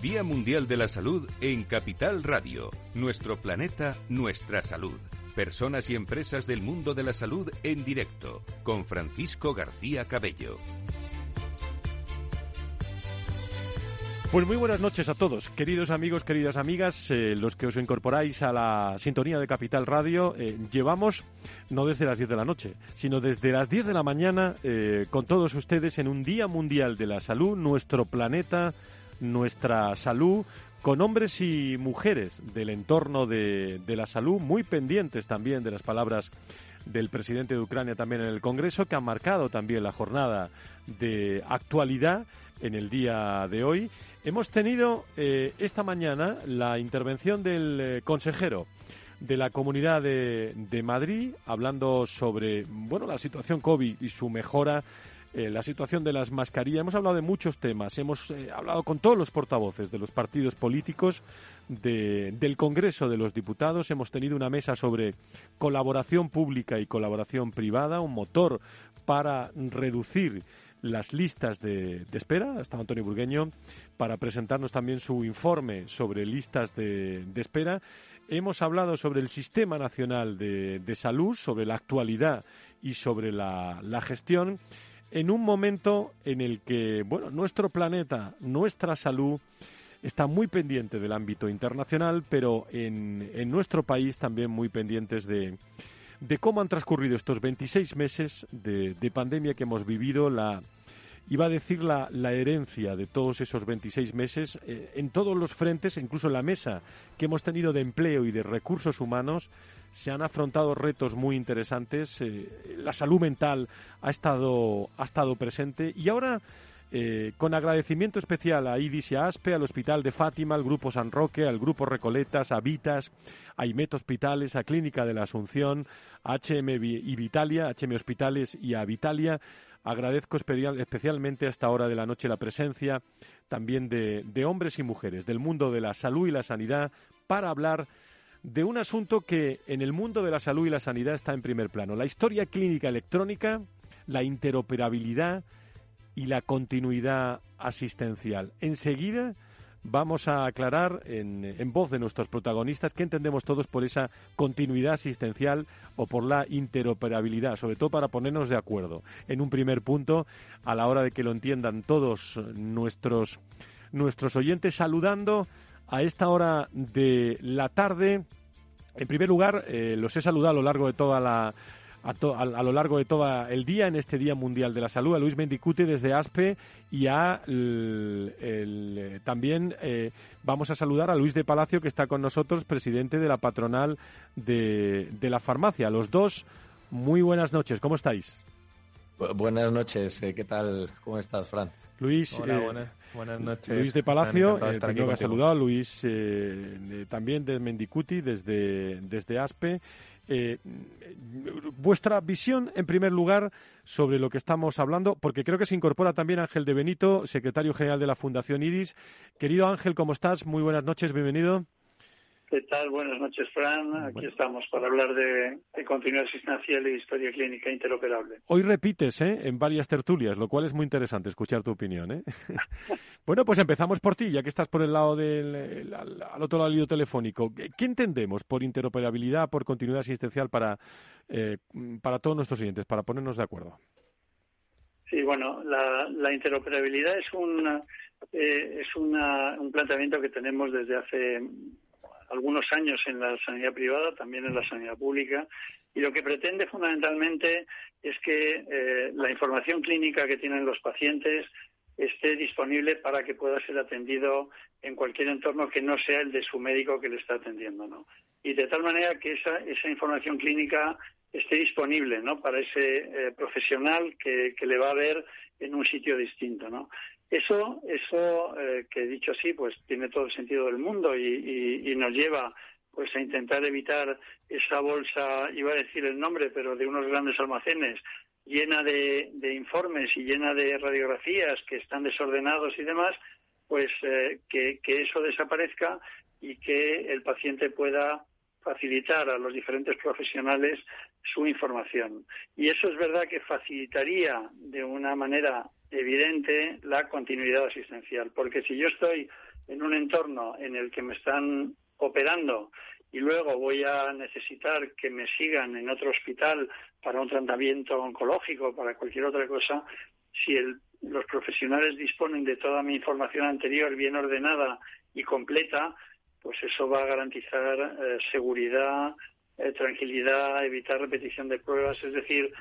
Día Mundial de la Salud en Capital Radio. Nuestro planeta, nuestra salud. Personas y empresas del mundo de la salud en directo con Francisco García Cabello. Pues muy buenas noches a todos, queridos amigos, queridas amigas, eh, los que os incorporáis a la sintonía de Capital Radio. Eh, llevamos, no desde las 10 de la noche, sino desde las 10 de la mañana eh, con todos ustedes en un Día Mundial de la Salud, nuestro planeta, nuestra salud, con hombres y mujeres del entorno de, de la salud, muy pendientes también de las palabras del presidente de Ucrania también en el Congreso, que ha marcado también la jornada de actualidad en el día de hoy. Hemos tenido eh, esta mañana la intervención del eh, consejero de la Comunidad de, de, Madrid, hablando sobre bueno la situación COVID y su mejora, eh, la situación de las mascarillas. Hemos hablado de muchos temas. Hemos eh, hablado con todos los portavoces de los partidos políticos, de, del Congreso de los Diputados. Hemos tenido una mesa sobre colaboración pública y colaboración privada, un motor para reducir las listas de, espera. Está Antonio Burgueño para presentarnos también su informe sobre listas de, espera. Hemos hablado sobre el Sistema Nacional de, Salud, sobre la actualidad y sobre la, gestión, en un momento en el que, bueno, nuestro planeta, nuestra salud, está muy pendiente del ámbito internacional, pero en, en nuestro país también muy pendientes de, de cómo han transcurrido estos 26 meses de, de pandemia que hemos vivido, la, iba a decir la, la, herencia de todos esos 26 meses eh, en todos los frentes, incluso en la mesa que hemos tenido de empleo y de recursos humanos, se han afrontado retos muy interesantes. Eh, la salud mental ha estado, ha estado presente y ahora. Eh, con agradecimiento especial a IDIS y a ASPE, al Hospital de Fátima, al Grupo San Roque, al Grupo Recoletas, a Vitas, a IMET Hospitales, a Clínica de la Asunción, a HM y Vitalia, HM Hospitales y a Vitalia, Agradezco especialmente a esta hora de la noche la presencia también de, de, hombres y mujeres del mundo de la salud y la sanidad para hablar de un asunto que en el mundo de la salud y la sanidad está en primer plano. La historia clínica electrónica, la interoperabilidad y la continuidad asistencial. Enseguida vamos a aclarar en, en, voz de nuestros protagonistas qué entendemos todos por esa continuidad asistencial o por la interoperabilidad, sobre todo para ponernos de acuerdo en un primer punto a la hora de que lo entiendan todos nuestros, nuestros oyentes, saludando a esta hora de la tarde. En primer lugar, eh, los he saludado a lo largo de toda la, a, to, a, a, lo largo de todo el día, en este Día Mundial de la Salud, a Luis Mendicute desde ASPE y a el, el, también eh, vamos a saludar a Luis de Palacio, que está con nosotros, presidente de la patronal de, de la farmacia. Los dos, muy buenas noches, ¿cómo estáis? Buenas noches, eh, ¿qué tal? ¿Cómo estás, Fran? Luis, Hola, eh, buenas, buenas, noches. Luis de Palacio, eh, primero que ha saludado, Luis eh, también de Mendicuti, desde, desde ASPE. Eh, vuestra visión, en primer lugar, sobre lo que estamos hablando, porque creo que se incorpora también Ángel de Benito, secretario general de la Fundación IDIS. Querido Ángel, ¿cómo estás? Muy buenas noches, bienvenido. ¿Qué tal? Buenas noches, Fran. Aquí bueno. estamos para hablar de, de, continuidad asistencial y historia clínica interoperable. Hoy repites ¿eh? en varias tertulias, lo cual es muy interesante escuchar tu opinión. ¿eh? bueno, pues empezamos por ti, ya que estás por el lado del al, al otro lado del telefónico. ¿Qué entendemos por interoperabilidad, por continuidad asistencial para, eh, para todos nuestros oyentes, para ponernos de acuerdo? Sí, bueno, la, la interoperabilidad es, una, eh, es una, un planteamiento que tenemos desde hace algunos años en la sanidad privada, también en la sanidad pública, y lo que pretende fundamentalmente es que eh, la información clínica que tienen los pacientes esté disponible para que pueda ser atendido en cualquier entorno que no sea el de su médico que le está atendiendo, ¿no? Y de tal manera que esa, esa información clínica esté disponible, ¿no? Para ese eh, profesional que, que le va a ver en un sitio distinto, ¿no? Eso, eso eh, que dicho así, pues tiene todo el sentido del mundo y, nos lleva pues a intentar evitar esa bolsa, iba a decir el nombre, pero de unos grandes almacenes llena de, informes y llena de radiografías que están desordenados y demás, pues eh, que eso desaparezca y que el paciente pueda facilitar a los diferentes profesionales su información. Y eso es verdad que facilitaría de una manera evidente la continuidad asistencial, porque si yo estoy en un entorno en el que me están operando y luego voy a necesitar que me sigan en otro hospital para un tratamiento oncológico, para cualquier otra cosa, si los profesionales disponen de toda mi información anterior bien ordenada y completa, pues eso va a garantizar eh, seguridad, eh, tranquilidad, evitar repetición de pruebas. Es decir,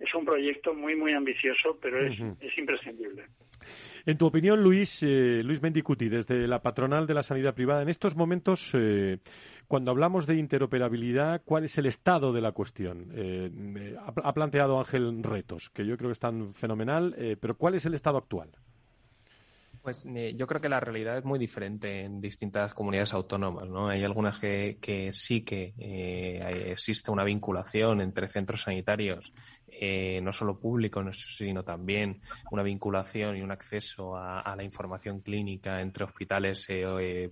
es un proyecto muy, muy ambicioso, pero es, es imprescindible. En tu opinión, Luis, eh, Luis Mendicuti, desde la patronal de la sanidad privada, en estos momentos, eh, cuando hablamos de interoperabilidad, ¿cuál es el estado de la cuestión? Eh, ha, planteado Ángel retos, que yo creo que están fenomenal, pero ¿cuál es el estado actual? Pues eh, yo creo que la realidad es muy diferente en distintas comunidades autónomas, ¿no? Hay algunas que, sí que eh, existe una vinculación entre centros sanitarios, eh, no solo públicos, sino también una vinculación y un acceso a, la información clínica entre hospitales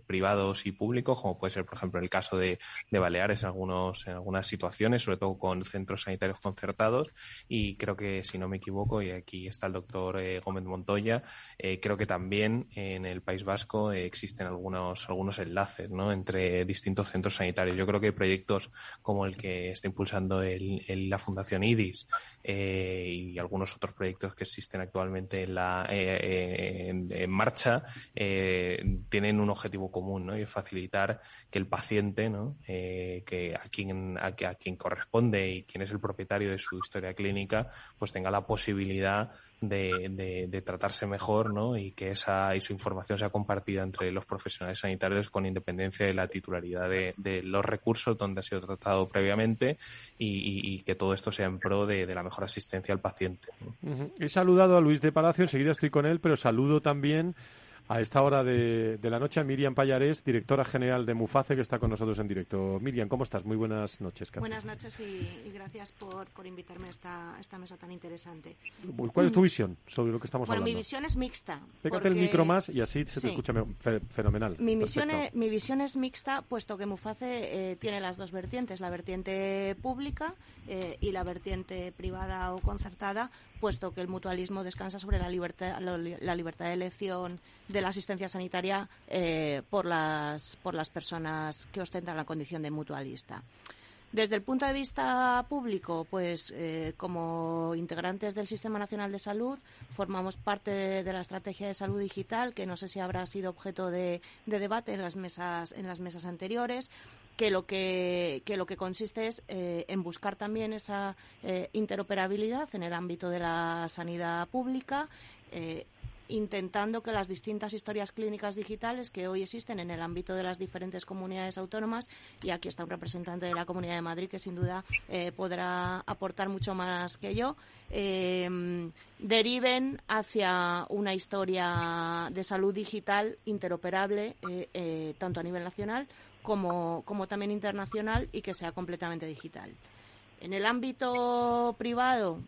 privados y públicos, como puede ser, por ejemplo, el caso de, de Baleares en, algunos, en algunas situaciones, sobre todo con centros sanitarios concertados. Y creo que, si no me equivoco, y aquí está el doctor Gómez Montoya, creo que también en el País Vasco eh, existen algunos, algunos enlaces entre distintos centros sanitarios. Yo creo que proyectos como el que está impulsando la Fundación IDIS eh, y algunos otros proyectos que existen actualmente en, eh, en, marcha tienen un objetivo común y es facilitar que el paciente, que a quien, a, a quien corresponde y quien es el propietario de su historia clínica, pues tenga la posibilidad de, de, tratarse mejor ¿no? y que esa y su información sea compartida entre los profesionales sanitarios con independencia de la titularidad de, de los recursos donde ha sido tratado previamente y, que todo esto sea en pro de, la mejor asistencia al paciente. He saludado a Luis de Palacio, enseguida estoy con él, pero saludo también a esta hora de, la noche Miriam Payarés, directora general de Muface, que está con nosotros en directo. Miriam, ¿cómo estás? Muy buenas noches. Buenas noches y, gracias por, por invitarme a esta, esta, mesa tan interesante. ¿Cuál es tu visión sobre lo que estamos hablando? Bueno, mi visión es mixta. Pégate el micro más y así se te escucha fenomenal. Mi, misión es, mi visión es mixta, puesto que Muface eh, tiene las dos vertientes, la vertiente pública eh, y la vertiente privada o concertada, puesto que el mutualismo descansa sobre la libertad, la, libertad de elección de la asistencia sanitaria eh, por, las, por las personas que ostentan la condición de mutualista. Desde el punto de vista público, pues eh, como integrantes del Sistema Nacional de Salud formamos parte de, la estrategia de salud digital, que no sé si habrá sido objeto de, debate en las mesas en las mesas anteriores que lo que, lo que consiste es eh, en buscar también esa eh, interoperabilidad en el ámbito de la sanidad pública, intentando que las distintas historias clínicas digitales que hoy existen en el ámbito de las diferentes comunidades autónomas, y aquí está un representante de la Comunidad de Madrid que sin duda podrá aportar mucho más que yo, deriven hacia una historia de salud digital interoperable tanto a nivel nacional como, como también internacional y que sea completamente digital. En el ámbito privado,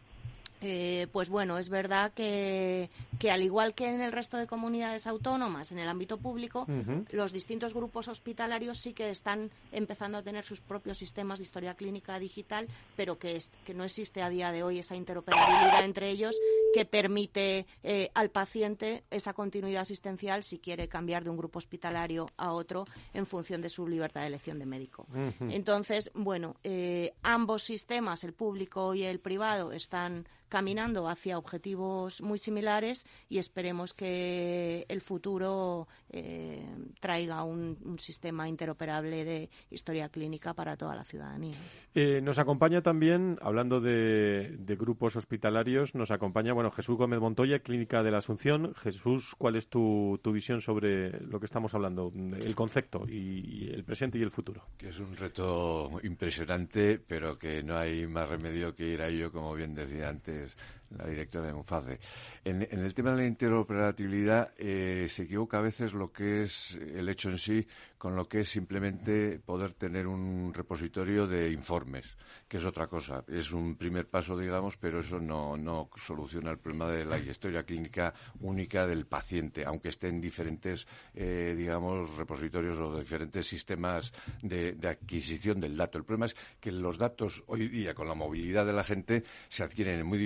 eh, pues bueno, es verdad que, que, al igual que en el resto de comunidades autónomas, en el ámbito público, los distintos grupos hospitalarios sí que están empezando a tener sus propios sistemas de historia clínica digital, pero que, es, que no existe a día de hoy esa interoperabilidad entre ellos que permite eh, al paciente esa continuidad asistencial si quiere cambiar de un grupo hospitalario a otro en función de su libertad de elección de médico. Entonces, bueno, eh, ambos sistemas, el público y el privado, están caminando hacia objetivos muy similares y esperemos que el futuro eh, traiga un, sistema interoperable de historia clínica para toda la ciudadanía. Eh, nos acompaña también, hablando de, grupos hospitalarios, nos acompaña bueno Jesús Gómez Montoya, Clínica de la Asunción. Jesús, ¿cuál es tu, tu visión sobre lo que estamos hablando, el concepto y el presente y el futuro? Que es un reto impresionante, pero que no hay más remedio que ir a ello, como bien decía antes is. La directora de Muface. En, el tema de la interoperabilidad eh, se equivoca a veces lo que es el hecho en sí con lo que es simplemente poder tener un repositorio de informes, que es otra cosa. Es un primer paso, digamos, pero eso no, no soluciona el problema de la historia clínica única del paciente, aunque esté en diferentes, eh, digamos, repositorios o diferentes sistemas de, adquisición del dato. El problema es que los datos hoy día, con la movilidad de la gente, se adquieren en muy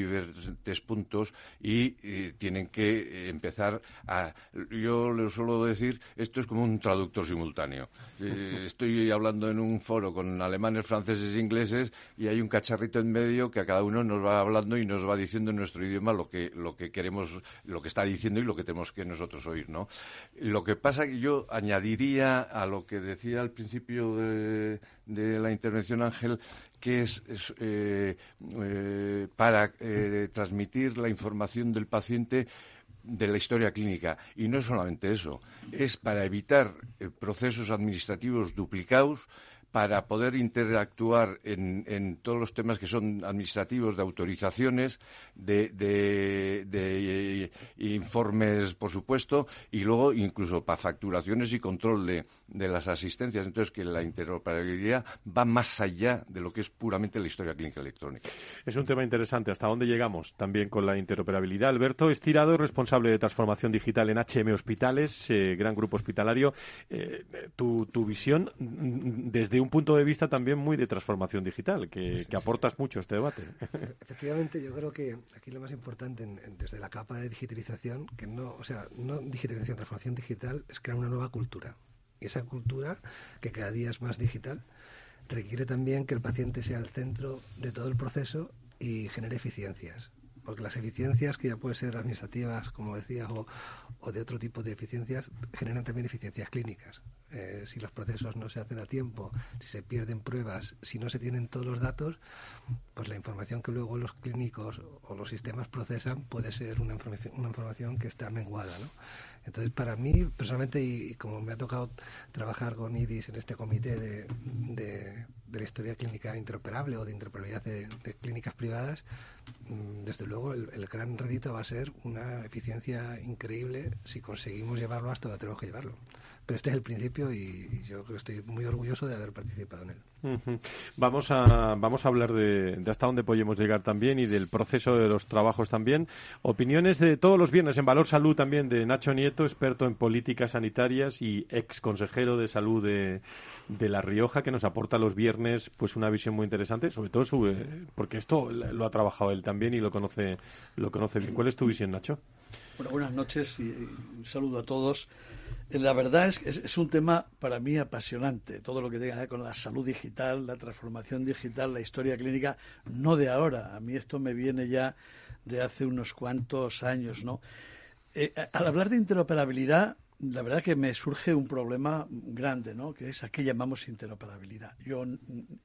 diferentes puntos y, tienen que empezar a. Yo le suelo decir, esto es como un traductor simultáneo. Eh, estoy hablando en un foro con alemanes, franceses e ingleses y hay un cacharrito en medio que a cada uno nos va hablando y nos va diciendo en nuestro idioma lo que, lo que queremos, lo que está diciendo y lo que tenemos que nosotros oír, ¿no? Lo que pasa que yo añadiría a lo que decía al principio de, la intervención Ángel, que es, eh, eh, para eh, transmitir la información del paciente de la historia clínica. Y no es solamente eso, es para evitar procesos administrativos duplicados, para poder interactuar en, en, todos los temas que son administrativos, de autorizaciones, de, de, informes, por supuesto, y luego incluso para facturaciones y control de, de, las asistencias. Entonces, que la interoperabilidad va más allá de lo que es puramente la historia clínica electrónica. Es un tema interesante. ¿Hasta dónde llegamos también con la interoperabilidad? Alberto Estirado, responsable de transformación digital en HM Hospitales, eh, gran grupo hospitalario. Eh, tu, tu visión mm, desde un punto de vista también muy de transformación digital, que, aportas mucho a este debate. Efectivamente, yo creo que aquí lo más importante desde la capa de digitalización, que no, o sea, no digitalización, transformación digital, es crear una nueva cultura. Y esa cultura, que cada día es más digital, requiere también que el paciente sea el centro de todo el proceso y genere eficiencias porque las eficiencias, que ya pueden ser administrativas, como decía, o, o, de otro tipo de eficiencias, generan también eficiencias clínicas. Eh, si los procesos no se hacen a tiempo, si se pierden pruebas, si no se tienen todos los datos, pues la información que luego los clínicos o los sistemas procesan puede ser una información, una información que está menguada. ¿no? Entonces, para mí, personalmente, y, como me ha tocado trabajar con IDIS en este comité de, de, la historia clínica interoperable o de interoperabilidad de, clínicas privadas, mm, desde luego el, el, gran rédito va a ser una eficiencia increíble si conseguimos llevarlo hasta donde tenemos que llevarlo. Pero este es el principio y, yo creo que estoy muy orgulloso de haber participado en él. Vamos a vamos a hablar de, hasta dónde podemos llegar también y del proceso de los trabajos también. Opiniones de todos los viernes en Valor Salud también de Nacho Nieto, experto en políticas sanitarias y ex consejero de salud de, de La Rioja, que nos aporta los viernes pues una visión muy interesante, sobre todo porque esto lo ha trabajado él también y lo conoce lo conoce bien. ¿Cuál es tu visión, Nacho? Bueno, buenas noches y un saludo a todos. Eh, la verdad es que es, un tema para mí apasionante, todo lo que tenga que ver con la salud digital, la transformación digital, la historia clínica, no de ahora. A mí esto me viene ya de hace unos cuantos años, ¿no? Eh, al hablar de interoperabilidad, la verdad que me surge un problema grande, ¿no? Que es a qué llamamos interoperabilidad. Yo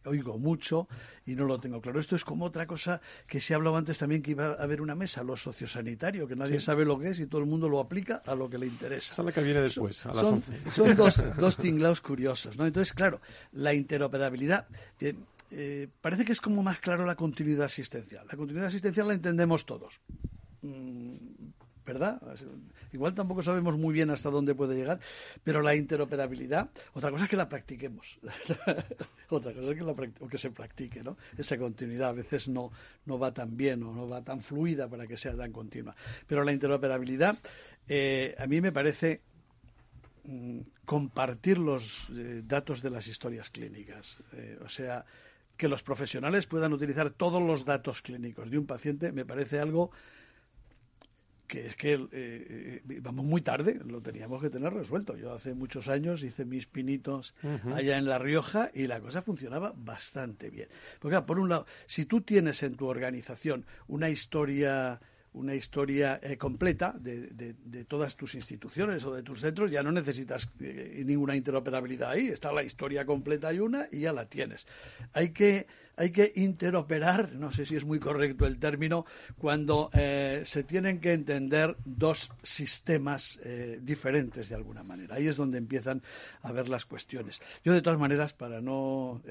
oigo mucho y no lo tengo claro. Esto es como otra cosa que se ha hablado antes también que iba a haber una mesa, lo sociosanitario, que nadie sabe lo que es y todo el mundo lo aplica a lo que le interesa. Esa que viene después, son, son, dos, dos tinglados curiosos, ¿no? Entonces, claro, la interoperabilidad... Eh, eh, parece que es como más claro la continuidad asistencial. La continuidad asistencial la entendemos todos. Mm, ¿verdad? Igual tampoco sabemos muy bien hasta dónde puede llegar, pero la interoperabilidad, otra cosa es que la practiquemos, otra cosa es que, la que se practique, ¿no? Esa continuidad a veces no, no va tan bien o no va tan fluida para que sea tan continua. Pero la interoperabilidad, eh, a mí me parece mm, compartir los eh, datos de las historias clínicas, eh, o sea, que los profesionales puedan utilizar todos los datos clínicos de un paciente, me parece algo que es que eh, eh, vamos muy tarde, lo teníamos que tener resuelto. Yo hace muchos años hice mis pinitos allá en La Rioja y la cosa funcionaba bastante bien. Porque, por un lado, si tú tienes en tu organización una historia una historia eh, completa de, de, todas tus instituciones o de tus centros, ya no necesitas eh, ninguna interoperabilidad ahí, está la historia completa y una y ya la tienes. Hay que, hay que interoperar, no sé si es muy correcto el término, cuando eh, se tienen que entender dos sistemas diferentes de alguna manera. Ahí es donde empiezan a ver las cuestiones. Yo, de todas maneras, para no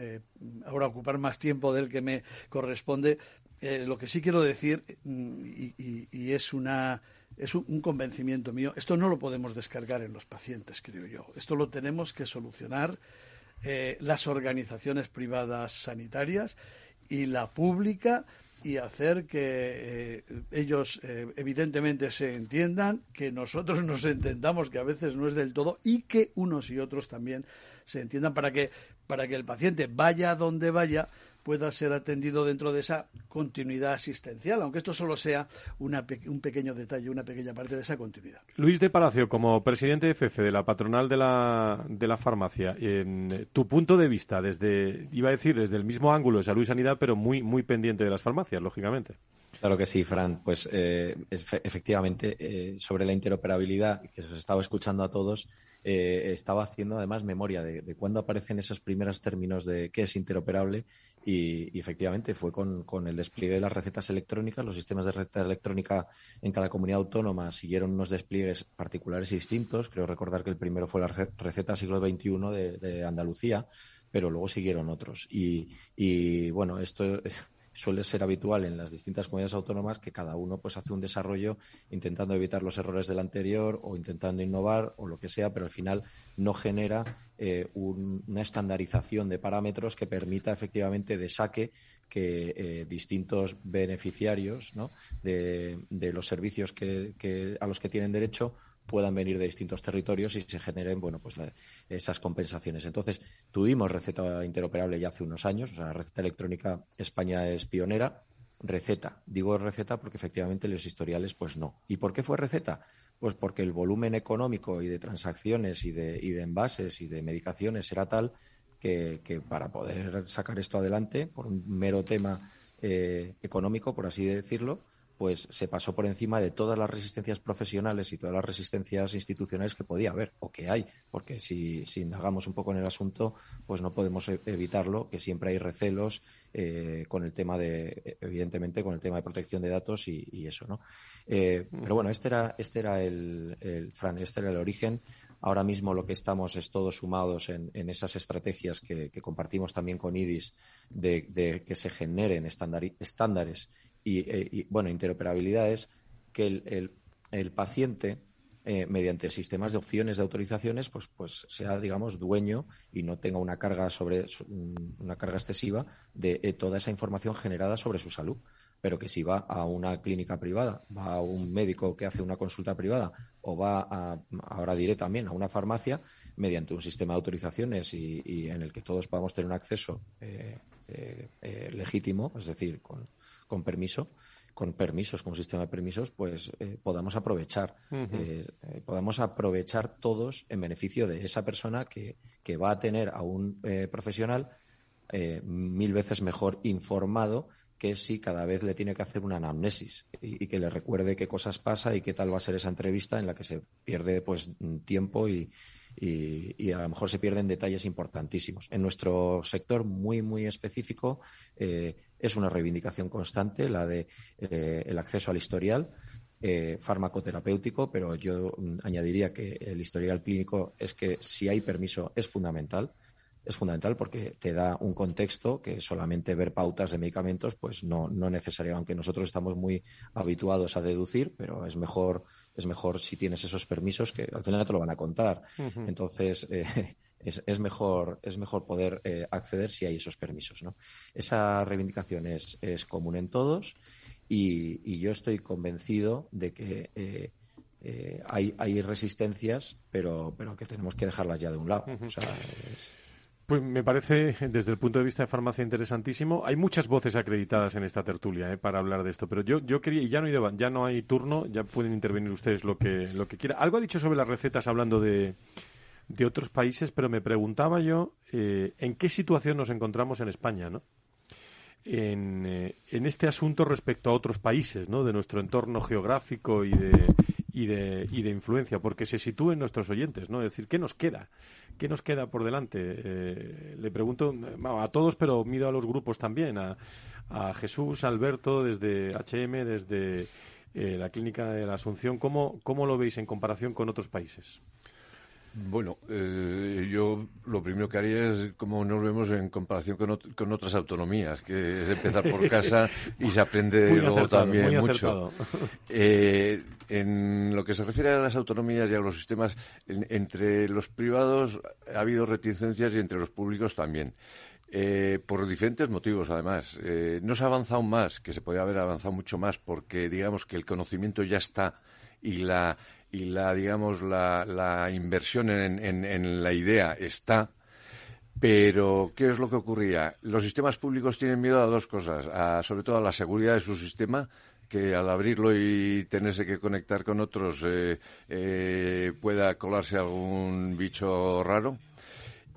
ahora ocupar más tiempo del que me corresponde, eh, lo que sí quiero decir, mm, y, es una es un, convencimiento mío, esto no lo podemos descargar en los pacientes, creo yo. Esto lo tenemos que solucionar eh, las organizaciones privadas sanitarias y la pública y hacer que eh, ellos evidentemente se entiendan, que nosotros nos entendamos, que a veces no es del todo, y que unos y otros también se entiendan para que, para que el paciente vaya donde vaya, pueda ser atendido dentro de esa continuidad asistencial, aunque esto solo sea un pequeño detalle, una pequeña parte de esa continuidad. Luis de Palacio, como presidente de FF de la patronal de la, de la farmacia, tu punto de vista desde, iba a decir, desde el mismo ángulo de salud y sanidad, pero muy, muy pendiente de las farmacias, lógicamente. Claro que sí, Fran. Pues eh, efectivamente, eh, sobre la interoperabilidad, que os estaba escuchando a todos, eh, estaba haciendo además memoria de, de, cuándo aparecen esos primeros términos de qué es interoperable y, efectivamente fue con, el despliegue de las recetas electrónicas. Los sistemas de receta electrónica en cada comunidad autónoma siguieron unos despliegues particulares y distintos. Creo recordar que el primero fue la receta siglo XXI de, de Andalucía, pero luego siguieron otros. Y, y bueno, esto suele ser habitual en las distintas comunidades autónomas que cada uno pues hace un desarrollo intentando evitar los errores del anterior o intentando innovar o lo que sea, pero al final no genera eh, una estandarización de parámetros que permita efectivamente de saque que eh, distintos beneficiarios de, los servicios que, a los que tienen derecho puedan venir de distintos territorios y se generen bueno pues esas compensaciones. Entonces, tuvimos receta interoperable ya hace unos años, o sea, la receta electrónica España es pionera. Receta, digo receta porque efectivamente los historiales pues no. ¿Y por qué fue receta? Pues porque el volumen económico y de transacciones y de, y de envases y de medicaciones era tal que, para poder sacar esto adelante, por un mero tema eh, económico, por así decirlo, pues se pasó por encima de todas las resistencias profesionales y todas las resistencias institucionales que podía haber o que hay, porque si, indagamos un poco en el asunto, pues no podemos e, evitarlo, que siempre hay recelos eh, con el tema de, evidentemente, con el tema de protección de datos y, eso, ¿no? Eh, pero bueno, este era, este era el, Fran, este era el origen. Ahora mismo lo que estamos es todos sumados en, esas estrategias que, compartimos también con IDIS de que se generen estándares eh, y, bueno, interoperabilidad es que el, paciente, eh, mediante sistemas de opciones de autorizaciones, pues, pues sea, digamos, dueño y no tenga una carga sobre una carga excesiva de eh, toda esa información generada sobre su salud. Pero que si va a una clínica privada, va a un médico que hace una consulta privada o va a, ahora diré también a una farmacia, mediante un sistema de autorizaciones y, en el que todos podamos tener un acceso legítimo, es decir, con, con permiso, con permisos, con un sistema de permisos, pues eh, podamos aprovechar, eh, eh, podamos aprovechar todos en beneficio de esa persona que, que va a tener a un profesional mil veces mejor informado que si cada vez le tiene que hacer una anamnesis y, que le recuerde qué cosas pasa y qué tal va a ser esa entrevista en la que se pierde pues tiempo y, y, a lo mejor se pierden detalles importantísimos. En nuestro sector muy, muy específico eh, es una reivindicación constante la de eh, el acceso al historial. Eh, farmacoterapéutico, pero yo mm, añadiría que el historial clínico es que si hay permiso es fundamental es fundamental porque te da un contexto que solamente ver pautas de medicamentos, pues no, no necesario, aunque nosotros estamos muy habituados a deducir, pero es mejor, es mejor si tienes esos permisos que al final te lo van a contar. Entonces, eh, es, mejor, es mejor poder eh, acceder si hay esos permisos. ¿no? Esa reivindicación es, es común en todos y, yo estoy convencido de que eh, hay, hay resistencias, pero, pero que tenemos que dejarlas ya de un lado. o sea, pues me parece, desde el punto de vista de farmacia, interesantísimo. Hay muchas voces acreditadas en esta tertulia eh, para hablar de esto, pero yo, yo quería, y ya no, hay ya no hay turno, ya pueden intervenir ustedes lo que, lo que quieran. Algo ha dicho sobre las recetas hablando de, de otros países, pero me preguntaba yo eh, en qué situación nos encontramos en España, ¿no? En, eh, en, este asunto respecto a otros países, ¿no? De nuestro entorno geográfico y de, y de, y de influencia, porque se sitúen nuestros oyentes, ¿no? Es decir, ¿qué nos queda? ¿Qué nos queda por delante? Eh, le pregunto a todos, pero mido a los grupos también, a, a Jesús, Alberto, desde HM, desde eh, la Clínica de la Asunción, ¿cómo, ¿cómo lo veis en comparación con otros países? Bueno, eh, yo lo primero que haría es cómo nos vemos en comparación con, otras autonomías, que es empezar por casa y se aprende luego también mucho. Eh, en lo que se refiere a las autonomías y a los sistemas, entre los privados ha habido reticencias y entre los públicos también. Eh, por diferentes motivos, además. no se ha avanzado más, que se podía haber avanzado mucho más, porque digamos que el conocimiento ya está y la y la digamos la, la inversión en, en, la idea está Pero, ¿qué es lo que ocurría? Los sistemas públicos tienen miedo a dos cosas, sobre todo a la seguridad de su sistema, que al abrirlo y tenerse que conectar con otros eh, eh, pueda colarse algún bicho raro.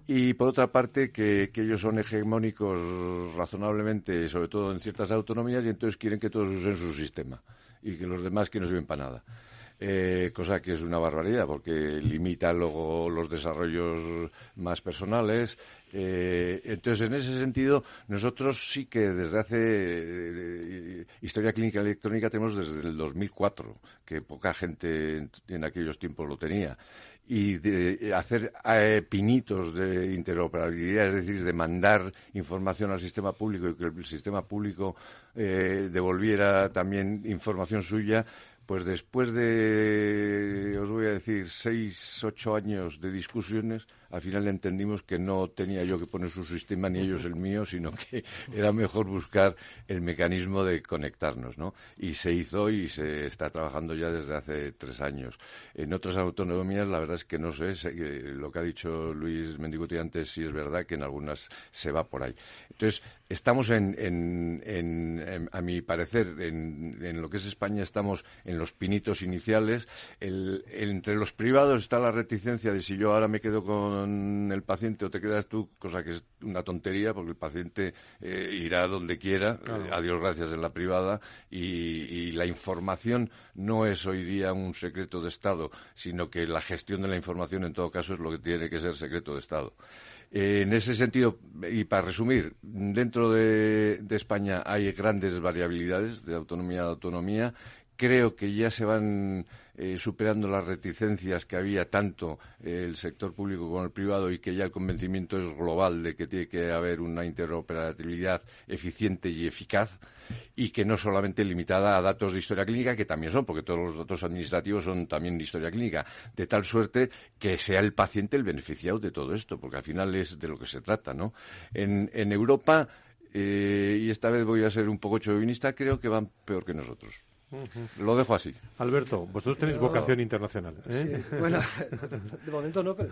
Y por otra parte, que, ellos son hegemónicos razonablemente, sobre todo en ciertas autonomías, y entonces quieren que todos usen su sistema y que los demás que no sirven para nada. Eh, cosa que es una barbaridad porque limita luego los desarrollos más personales. Eh, entonces, en ese sentido, nosotros sí que desde hace eh, historia clínica electrónica tenemos desde el 2004, que poca gente en, aquellos tiempos lo tenía y de hacer pinitos de interoperabilidad, es decir, de mandar información al sistema público y que el sistema público devolviera también información suya, pues después de, os voy a decir, seis, ocho años de discusiones, al final entendimos que no tenía yo que poner su sistema ni ellos el mío, sino que era mejor buscar el mecanismo de conectarnos, ¿no? Y se hizo y se está trabajando ya desde hace tres años. En otras autonomías, la verdad es que no sé, lo que ha dicho Luis Mendiguti antes, sí es verdad que en algunas se va por ahí. Entonces, estamos en, en, a mi parecer, en, lo que es España, estamos en los pinitos iniciales. entre los privados está la reticencia de si yo ahora me quedo con el paciente o te quedas tú, cosa que es una tontería porque el paciente eh, irá donde quiera, eh, a Dios gracias en la privada, y, la información no es hoy día un secreto de Estado, sino que la gestión de la información en todo caso es lo que tiene que ser secreto de Estado. Eh, en ese sentido, y para resumir, dentro de, de España hay grandes variabilidades de autonomía a autonomía. Creo que ya se van eh, superando las reticencias que había tanto eh, el sector público como el privado y que ya el convencimiento es global de que tiene que haber una interoperabilidad eficiente y eficaz y que no solamente limitada a datos de historia clínica, que también son, porque todos los datos administrativos son también de historia clínica, de tal suerte que sea el paciente el beneficiado de todo esto, porque al final es de lo que se trata, ¿no? En, Europa, eh, y esta vez voy a ser un poco chauvinista, creo que van peor que nosotros. Lo dejo así. Alberto, vosotros tenéis vocación internacional. ¿eh? bueno, de momento no, pero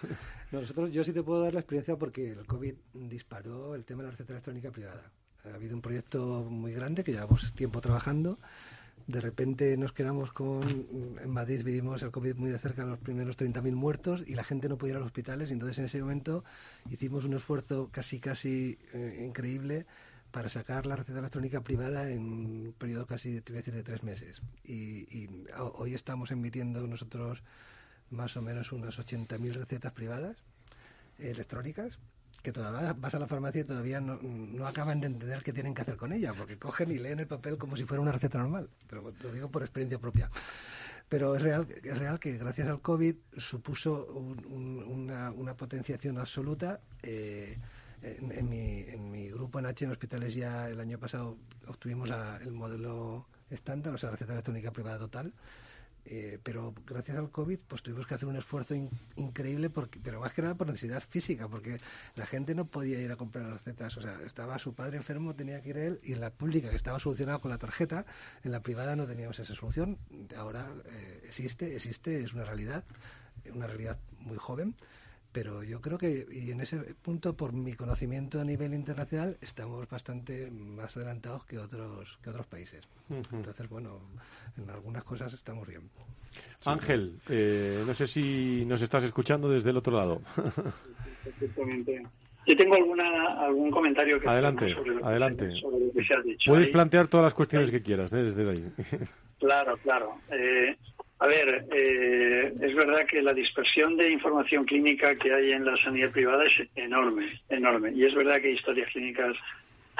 nosotros, yo sí te puedo dar la experiencia porque el COVID disparó el tema de la receta electrónica privada. Ha habido un proyecto muy grande que llevamos tiempo trabajando. De repente nos quedamos con. En Madrid vivimos el COVID muy de cerca, los primeros 30.000 muertos y la gente no podía ir a los hospitales. Y entonces en ese momento hicimos un esfuerzo casi, casi eh, increíble para sacar la receta electrónica privada en un periodo casi, de tres meses. Y, hoy estamos emitiendo nosotros más o menos unas 80.000 recetas privadas electrónicas que todavía vas a la farmacia y todavía no, no, acaban de entender qué tienen que hacer con ella, porque cogen y leen el papel como si fuera una receta normal. Pero lo digo por experiencia propia. Pero es real, es real que gracias al COVID supuso una, una, potenciación absoluta. Eh, en, mi, en mi grupo en H en hospitales ya el año pasado obtuvimos el modelo estándar, o sea, receta electrónica privada total. Eh, pero gracias al COVID pues tuvimos que hacer un esfuerzo increíble, porque, pero más que nada por necesidad física, porque la gente no podía ir a comprar las recetas, o sea, estaba su padre enfermo, tenía que ir él, y en la pública que estaba solucionada con la tarjeta, en la privada no teníamos esa solución, ahora eh, existe, existe, es una realidad, una realidad muy joven, pero yo creo que, y en ese punto, por mi conocimiento a nivel internacional, estamos bastante más adelantados que otros, que otros países. Entonces, bueno, en algunas cosas estamos bien. Ángel, eh, no sé si nos estás escuchando desde el otro lado. Perfectamente. Yo tengo alguna, algún comentario que adelante, sobre adelante. lo que se ha dicho. Puedes plantear todas las cuestiones que quieras ¿eh? desde ahí. Claro, claro. Eh, a ver, eh, es verdad que la dispersión de información clínica que hay en la sanidad privada es enorme, enorme. Y es verdad que hay historias clínicas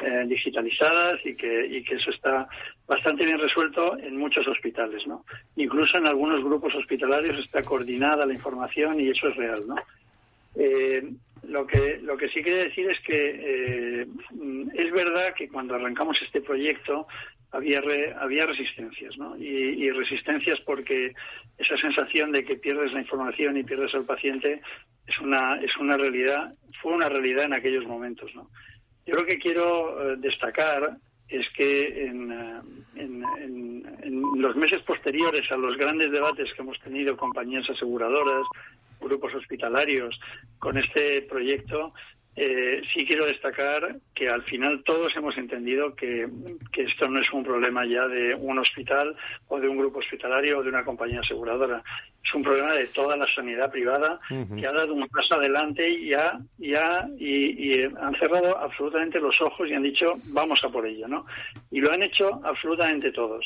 eh, digitalizadas y que, y que eso está bastante bien resuelto en muchos hospitales, ¿no? Incluso en algunos grupos hospitalarios está coordinada la información y eso es real, ¿no? Eh, lo que, lo que sí quiere decir es que es verdad que cuando arrancamos este proyecto había, había resistencias, ¿no? Y, resistencias porque esa sensación de que pierdes la información y pierdes al paciente es una, es una realidad, fue una realidad en aquellos momentos, ¿no? Yo lo que quiero eh, destacar es que en, eh, en, en, los meses posteriores a los grandes debates que hemos tenido compañías aseguradoras, grupos hospitalarios con este proyecto, eh, sí quiero destacar que al final todos hemos entendido que, esto no es un problema ya de un hospital o de un grupo hospitalario o de una compañía aseguradora. Es un problema de toda la sanidad privada que ha dado un paso adelante y, ha, y, y, han cerrado absolutamente los ojos y han dicho vamos a por ello. ¿no? Y lo han hecho absolutamente todos.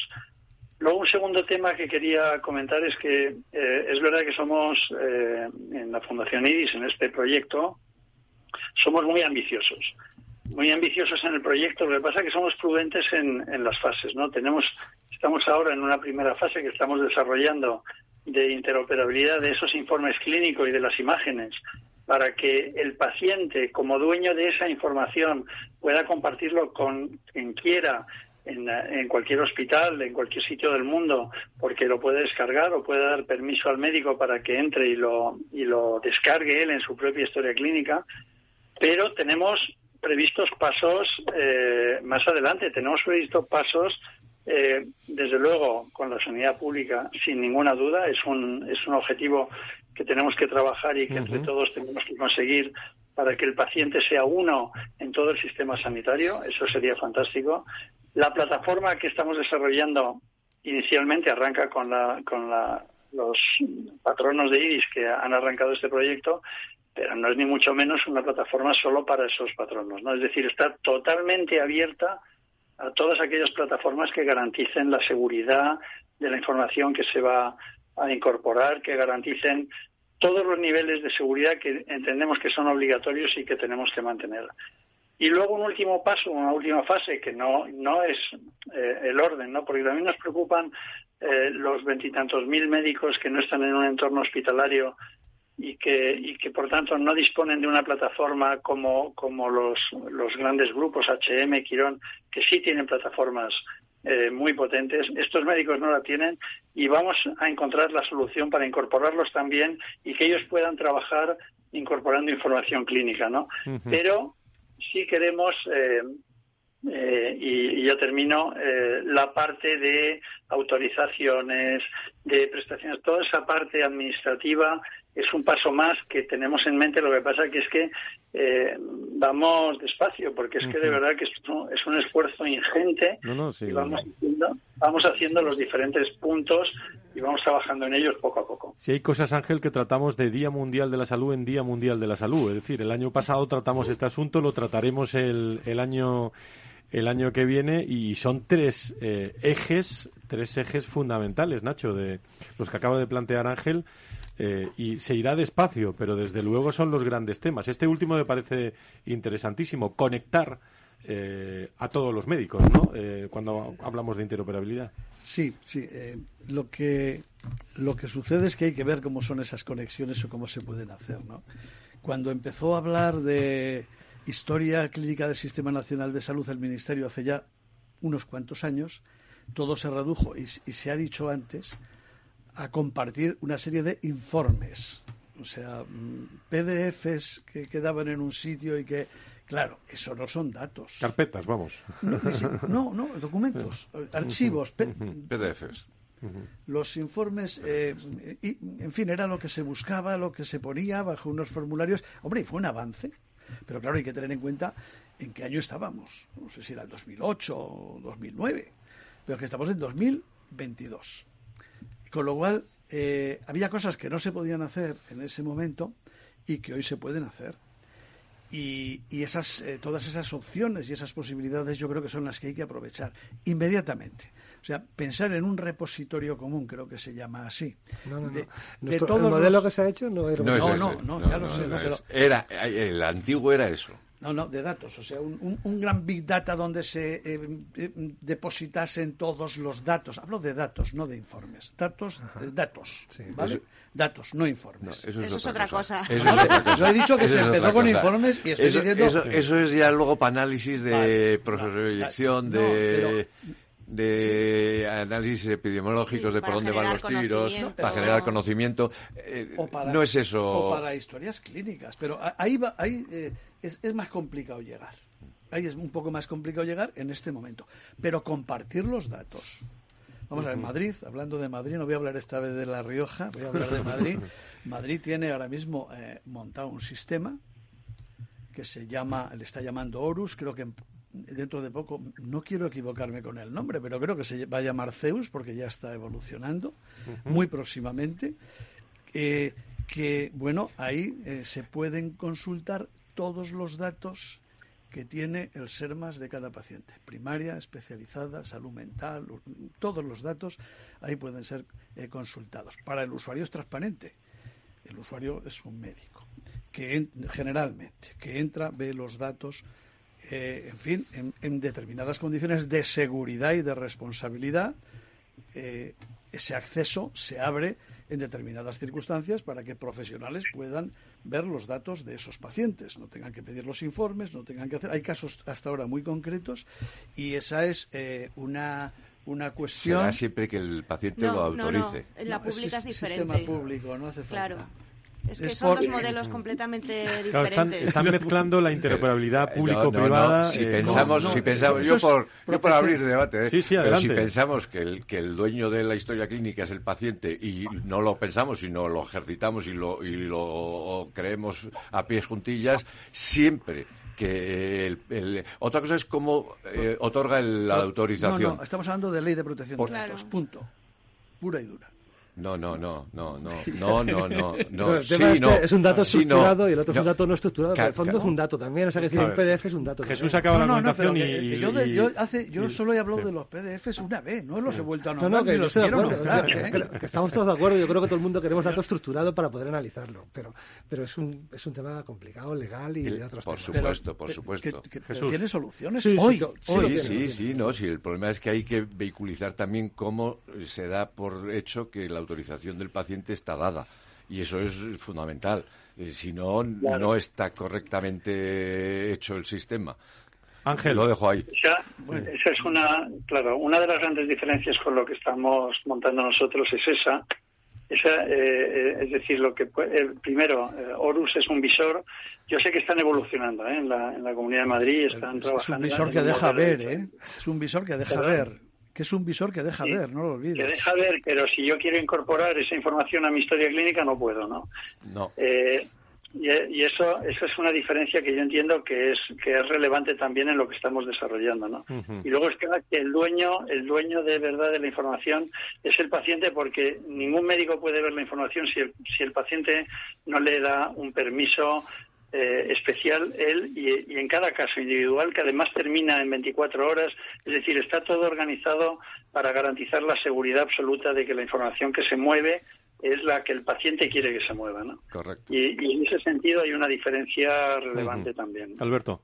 Luego, un segundo tema que quería comentar es que eh, es verdad que somos eh, en la Fundación IRIS, en este proyecto, somos muy ambiciosos. Muy ambiciosos en el proyecto, lo que pasa es que somos prudentes en, las fases, ¿no? Tenemos, estamos ahora en una primera fase que estamos desarrollando de interoperabilidad de esos informes clínicos y de las imágenes para que el paciente, como dueño de esa información, pueda compartirlo con quien quiera en, en, cualquier hospital, en cualquier sitio del mundo, porque lo puede descargar o puede dar permiso al médico para que entre y lo, y lo descargue él en su propia historia clínica pero tenemos previstos pasos eh, más adelante, tenemos previstos pasos, eh, desde luego, con la sanidad pública, sin ninguna duda, es un, es un objetivo que tenemos que trabajar y que entre todos tenemos que conseguir para que el paciente sea uno en todo el sistema sanitario, eso sería fantástico. La plataforma que estamos desarrollando inicialmente arranca con, la, con la, los patronos de IRIS que han arrancado este proyecto pero no es ni mucho menos una plataforma solo para esos patronos, ¿no? Es decir, está totalmente abierta a todas aquellas plataformas que garanticen la seguridad de la información que se va a incorporar, que garanticen todos los niveles de seguridad que entendemos que son obligatorios y que tenemos que mantener. Y luego un último paso, una última fase que no, no es eh, el orden, ¿no? porque también nos preocupan eh, los veintitantos mil médicos que no están en un entorno hospitalario y que, y que por tanto no disponen de una plataforma como, como los, los grandes grupos HM, Quirón, que sí tienen plataformas eh, muy potentes. Estos médicos no la tienen y vamos a encontrar la solución para incorporarlos también y que ellos puedan trabajar incorporando información clínica, ¿no? Pero sí queremos eh, eh, y, ya termino, eh, la parte de autorizaciones, de prestaciones, toda esa parte administrativa es un paso más que tenemos en mente. Lo que pasa que es que eh, vamos despacio, porque es que de verdad que es un, es un esfuerzo ingente y vamos haciendo, vamos haciendo los diferentes puntos y vamos trabajando en ellos poco a poco. Si hay cosas, Ángel, que tratamos de Día Mundial de la Salud en Día Mundial de la Salud. Es decir, el año pasado tratamos este asunto, lo trataremos el, el año el año que viene y son tres eh, ejes, tres ejes fundamentales, Nacho, de los que acaba de plantear Ángel. Eh, y se irá despacio, pero desde luego son los grandes temas. Este último me parece interesantísimo, conectar eh, a todos los médicos, ¿no? cuando hablamos de interoperabilidad. Sí, sí. lo que lo que sucede es que hay que ver cómo son esas conexiones o cómo se pueden hacer, ¿no? Cuando empezó a hablar de Historia Clínica del Sistema Nacional de Salud del Ministerio hace ya unos cuantos años, todo se redujo y, se ha dicho antes a compartir una serie de informes, o sea, mm, PDFs que quedaban en un sitio y que, claro, eso no son datos. Carpetas, vamos. No, no, documentos, archivos, PDFs. Los informes, eh, y, en fin, era lo que se buscaba, lo que se ponía bajo unos formularios. Hombre, y fue un avance. Pero claro, hay que tener en cuenta en qué año estábamos. No sé si era el 2008 o 2009, pero que estamos en 2022. Con lo cual, eh, había cosas que no se podían hacer en ese momento y que hoy se pueden hacer. Y, esas, eh, todas esas opciones y esas posibilidades yo creo que son las que hay que aprovechar inmediatamente. O sea, pensar en un repositorio común, creo que se llama así. No, no, no. el modelo que se ha hecho no era No, no, no, ya lo sé. Era, el antiguo era eso. No, no, de datos. O sea, un, un, gran big data donde se eh, eh, depositasen todos los datos. Hablo de datos, no de informes. Datos, datos. ¿Vale? datos, no informes. eso es, otra, cosa. Yo he dicho que se empezó con informes y estoy diciendo. Eso, es ya luego para análisis de proceso de proyección, de de análisis epidemiológicos de por dónde van los tiros, para generar conocimiento. Eh, no es eso. O para historias clínicas, pero ahí, va, ahí eh, es, es, más complicado llegar. Ahí es un poco más complicado llegar en este momento. Pero compartir los datos. Vamos a ver, Madrid, hablando de Madrid, no voy a hablar esta vez de La Rioja, voy a hablar de Madrid. Madrid tiene ahora mismo eh, montado un sistema que se llama, le está llamando Horus, creo que dentro de poco, no quiero equivocarme con el nombre, pero creo que se va a llamar Zeus porque ya está evolucionando muy próximamente. Eh, que, bueno, ahí eh, se pueden consultar todos los datos que tiene el SERMAS de cada paciente, primaria, especializada, salud mental, todos los datos ahí pueden ser eh, consultados. Para el usuario es transparente. El usuario es un médico que generalmente que entra ve los datos eh, en fin, en, determinadas condiciones de seguridad y de responsabilidad, eh, ese acceso se abre en determinadas circunstancias para que profesionales puedan ver los datos de esos pacientes, no tengan que pedir los informes, no tengan que hacer. Hay casos hasta ahora muy concretos y esa es eh, una una cuestión. Será siempre que el paciente lo autorice. En la pública es, diferente. Sistema público, no hace falta. Claro. Es que son dos modelos completamente diferentes. están, mezclando la interoperabilidad público-privada. si pensamos, si pensamos yo, por, yo por abrir debate, ¿eh? pero si pensamos que el, que el dueño de la historia clínica es el paciente y no lo pensamos, sino lo ejercitamos y lo, y lo creemos a pies juntillas, siempre que el, otra cosa es cómo eh, otorga la autorización. No, estamos hablando de ley de protección de datos, punto. Pura y dura. No, no, no, no, no, no, no, no. no. El tema sí, este no. es un dato sí, estructurado no. y el otro es un dato no estructurado, pero el fondo es un dato también. O sea, decir, un PDF es un dato. Jesús acaba la argumentación y, yo, de, yo, hace, yo solo he hablado de los PDFs una vez, no los he vuelto a nombrar. No, no, que, acuerdo, nombrar, ¿eh? que, que estamos todos de acuerdo. Yo creo que todo el mundo queremos dato estructurado para poder analizarlo, pero, pero es, un, es un tema complicado, legal y el, de otros por temas. Supuesto, por supuesto, por supuesto. ¿Tiene soluciones hoy? Sí, sí, sí, no, sí. El problema es que hay que vehiculizar también cómo se da por hecho que la autorización del paciente está dada. Y eso es fundamental. Eh, si no, no está correctamente hecho el sistema. Ángel, lo dejo ahí. Esa, es una, claro, una de las grandes diferencias con lo que estamos montando nosotros es esa. esa eh, es decir, lo que el primero, eh, Horus es un visor. Yo sé que están evolucionando en, la, en la Comunidad de Madrid, están es, trabajando. Es un visor que deja ver, ¿eh? Es un visor que deja ver que es un visor que deja ver, no lo olvides. Que deja ver, pero si yo quiero incorporar esa información a mi historia clínica no puedo, ¿no? No. Eh, y, eso, eso es una diferencia que yo entiendo que es que es relevante también en lo que estamos desarrollando, ¿no? Y luego es que el dueño, el dueño de verdad de la información es el paciente porque ningún médico puede ver la información si el, si el paciente no le da un permiso eh, especial él y, en cada caso individual que además termina en 24 horas, es decir, está todo organizado para garantizar la seguridad absoluta de que la información que se mueve es la que el paciente quiere que se mueva, ¿no? Correcto. Y, en ese sentido hay una diferencia relevante también. Alberto.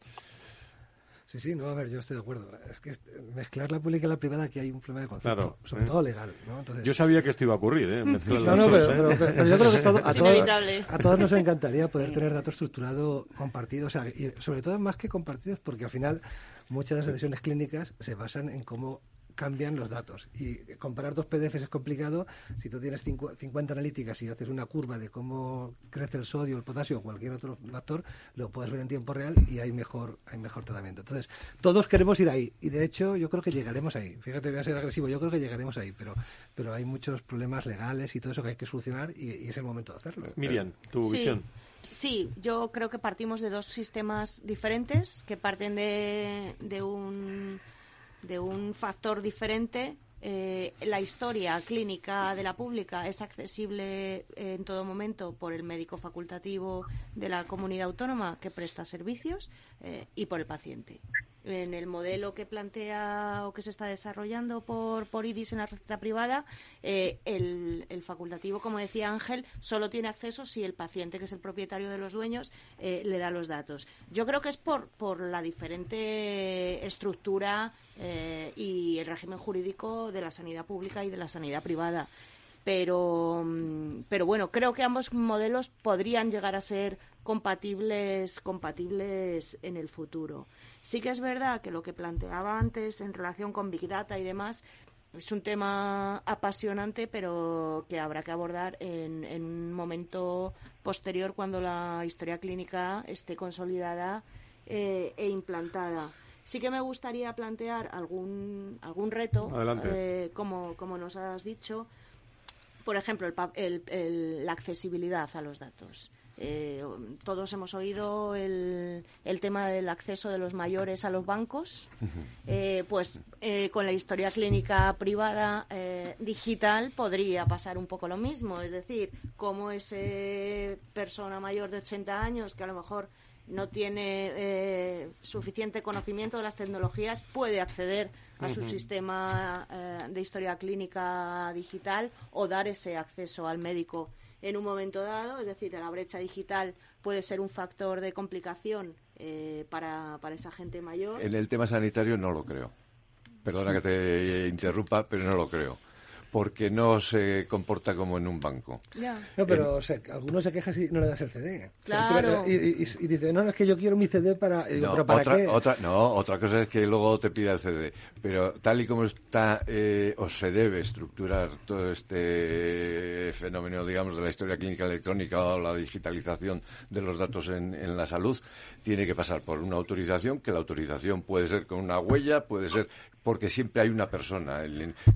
Sí, sí, no, a ver, yo estoy de acuerdo. Es que mezclar la pública y la privada aquí hay un problema de concepto, sobre todo legal. ¿no? yo sabía que esto iba a ocurrir, ¿eh? no, no, pero, yo creo que todo, a, todos, a, todos, nos encantaría poder tener datos estructurados compartidos, o sea, y sobre todo más que compartidos, porque al final muchas de las decisiones clínicas se basan en cómo cambian los datos. Y comparar dos PDFs es complicado. Si tú tienes 50 analíticas y haces una curva de cómo crece el sodio, el potasio o cualquier otro factor, lo puedes ver en tiempo real y hay mejor, hay mejor tratamiento. Entonces, todos queremos ir ahí. Y de hecho, yo creo que llegaremos ahí. Fíjate, voy a ser agresivo. Yo creo que llegaremos ahí. Pero, pero hay muchos problemas legales y todo eso que hay que solucionar y, es el momento de hacerlo. Miriam, tu visión. Sí, yo creo que partimos de dos sistemas diferentes que parten de, de un de un factor diferente. Eh, la historia clínica de la pública es accesible en todo momento por el médico facultativo de la comunidad autónoma que presta servicios eh, y por el paciente en el modelo que plantea o que se está desarrollando por, por IDIS en la receta privada, eh, el, facultativo, como decía Ángel, solo tiene acceso si el paciente, que es el propietario de los dueños, eh, le da los datos. Yo creo que es por, por la diferente estructura eh, y el régimen jurídico de la sanidad pública y de la sanidad privada. Pero, pero bueno, creo que ambos modelos podrían llegar a ser compatibles, compatibles en el futuro. Sí que es verdad que lo que planteaba antes en relación con Big Data y demás es un tema apasionante, pero que habrá que abordar en, un momento posterior cuando la historia clínica esté consolidada eh, e implantada. Sí que me gustaría plantear algún, algún reto, eh, como, como nos has dicho, por ejemplo, el, la accesibilidad a los datos. Eh, todos hemos oído el, el, tema del acceso de los mayores a los bancos. Eh, pues eh, con la historia clínica privada digital podría pasar un poco lo mismo. Es decir, como ese persona mayor de 80 años que a lo mejor no tiene suficiente conocimiento de las tecnologías puede acceder a su sistema de historia clínica digital o dar ese acceso al médico en un momento dado, es decir, la brecha digital puede ser un factor de complicación eh, para, para esa gente mayor. En el tema sanitario no lo creo. Perdona que te interrumpa, pero no lo creo porque no se comporta como en un banco. No, pero algunos se quejan si no le das el CD. Claro. y, y, dice, no, es que yo quiero mi CD para... no, ¿para otra, qué? Otra, no, otra cosa es que luego te pida el CD. Pero tal y como está eh, o se debe estructurar todo este fenómeno, digamos, de la historia clínica electrónica o la digitalización de los datos en, en la salud, tiene que pasar por una autorización, que la autorización puede ser con una huella, puede ser porque siempre hay una persona.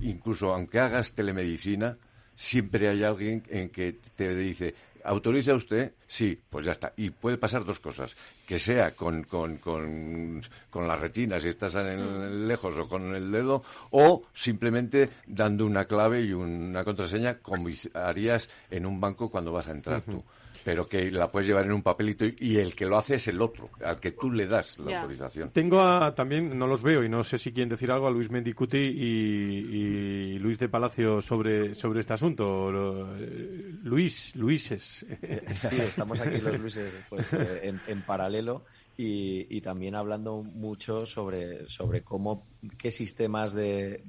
Incluso aunque hagas telemedicina, siempre hay alguien en que te dice, ¿autoriza usted? Sí, pues ya está. Y puede pasar dos cosas. Que sea con, con, con, con la retina, si estás en, lejos, o con el dedo, o simplemente dando una clave y una contraseña como harías en un banco cuando vas a entrar tú pero que la puedes llevar en un papelito y el que lo hace es el otro, al que tú le das la autorización. Tengo a, también, no los veo y no sé si quieren decir algo, a Luis Mendicuti y, Luis de Palacio sobre, sobre este asunto. Luis, Luises. Sí, estamos aquí los Luises pues, eh, en, paralelo. Y, también hablando mucho sobre, sobre cómo, qué sistemas de,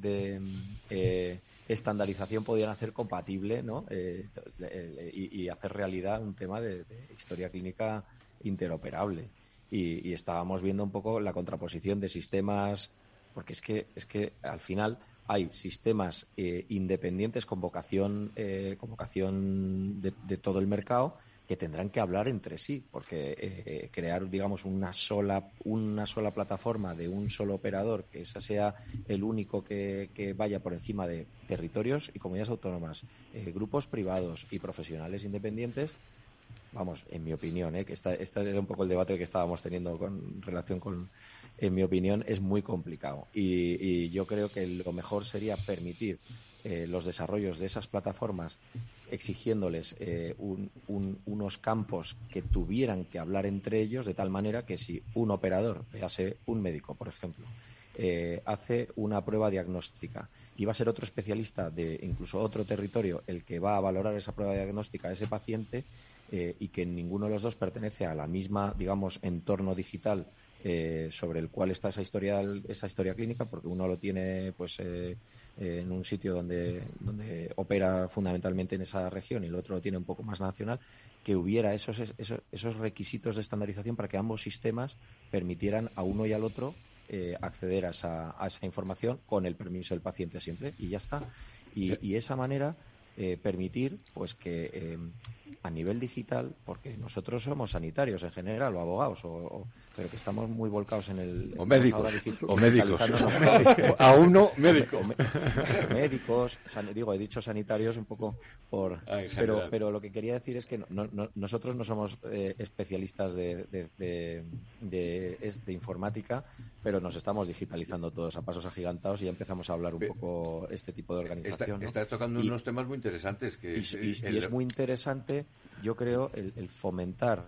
eh, estandarización podían hacer compatible ¿no? Eh, eh, y, hacer realidad un tema de, historia clínica interoperable. Y, estábamos viendo un poco la contraposición de sistemas, porque es que, es que al final hay sistemas eh, independientes con vocación, con vocación de todo el mercado que tendrán que hablar entre sí, porque eh, eh, crear, digamos, una sola, una sola plataforma de un solo operador, que esa sea el único que, vaya por encima de territorios y comunidades autónomas, eh, grupos privados y profesionales independientes, vamos, en mi opinión, que este era un poco el debate que estábamos teniendo con relación con, en mi opinión, es muy complicado. y yo creo que lo mejor sería permitir eh, los desarrollos de esas plataformas exigiéndoles eh, unos campos que tuvieran que hablar entre ellos de tal manera que si un operador, véase un médico, por ejemplo, eh, hace una prueba diagnóstica y va a ser otro especialista de incluso otro territorio el que va a valorar esa prueba diagnóstica a ese paciente y que ninguno de los dos pertenece a la misma, digamos, entorno digital sobre el cual está esa historia, esa historia clínica, porque uno lo tiene, pues, eh, en un sitio donde, donde opera fundamentalmente en esa región y el otro lo tiene un poco más nacional, que hubiera esos, esos, esos requisitos de estandarización para que ambos sistemas permitieran a uno y al otro eh, acceder a esa, a esa información con el permiso del paciente siempre y ya está. Y, y esa manera eh, permitir pues que eh, a nivel digital, porque nosotros somos sanitarios en general o abogados, o, pero que estamos muy volcados en el... O médicos. O médicos. a uno médico. médicos, digo, he dicho sanitarios un poco por... Ah, pero, pero lo que quería decir es que nosotros no somos eh, especialistas de, de, de, informática, pero nos estamos digitalizando todos a pasos agigantados y ya empezamos a hablar un poco este tipo de organización. Estás tocando unos temas muy interesantes. Que y, es muy interesante, yo creo, el, fomentar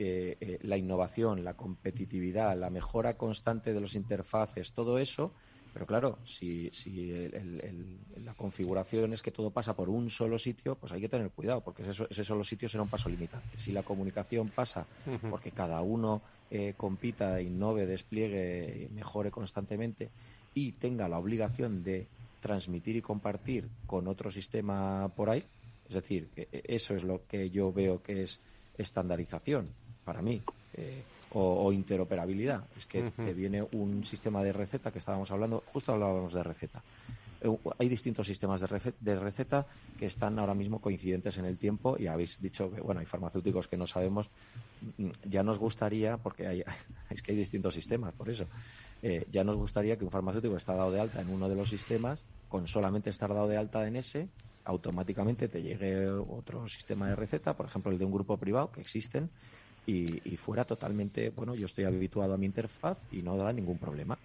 eh, eh, la innovación, la competitividad, la mejora constante de los interfaces, todo eso. Pero claro, si, si la configuración es que todo pasa por un solo sitio, pues hay que tener cuidado, porque ese, ese solo sitio será un paso limitante. Si la comunicación pasa porque cada uno eh, compita, innove, despliegue, mejore constantemente y tenga la obligación de transmitir y compartir con otro sistema por ahí. Es decir, e, eso es lo que yo veo que es estandarización para mí. Eh, o, interoperabilidad. Es que te viene un sistema de receta que estábamos hablando, justo hablábamos de receta. eh, hay distintos sistemas de, receta que están ahora mismo coincidentes en el tiempo y habéis dicho que, bueno, hay farmacéuticos que no sabemos. Mm, ya nos gustaría, porque hay, es que hay distintos sistemas, por eso, eh, ya nos gustaría que un farmacéutico esté dado de alta en uno de los sistemas, con solamente estar dado de alta en ese, automáticamente te llegue otro sistema de receta, por ejemplo el de un grupo privado, que existen, y, y fuera totalmente, bueno, yo estoy habituado a mi interfaz y no da ningún problema.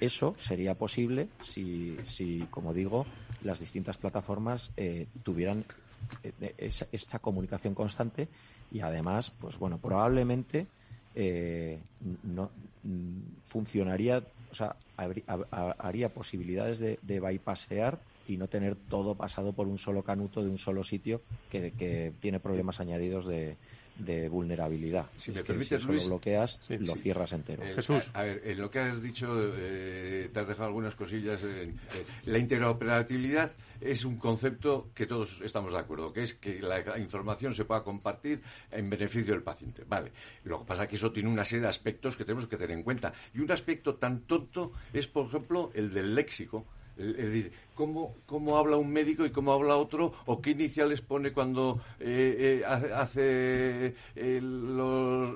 Eso sería posible si, si como digo, las distintas plataformas eh, tuvieran eh, esa, comunicación constante y además, pues bueno, probablemente eh, no mm, funcionaría, o sea, haría posibilidades de, de bypassear y no tener todo pasado por un solo canuto de un solo sitio que, que tiene problemas añadidos de, de vulnerabilidad. Si me permites, lo bloqueas, lo cierras entero. Jesús. A, ver, en lo que has dicho, eh, te has dejado algunas cosillas. Eh, la interoperabilidad es un concepto que todos estamos de acuerdo, que es que la información se pueda compartir en beneficio del paciente. Vale. Lo que pasa es que eso tiene una serie de aspectos que tenemos que tener en cuenta. Y un aspecto tan tonto es, por ejemplo, el del léxico. Es decir, ¿cómo, ¿cómo, habla un médico y cómo habla otro? ¿O qué iniciales pone cuando eh, eh, hace eh, los,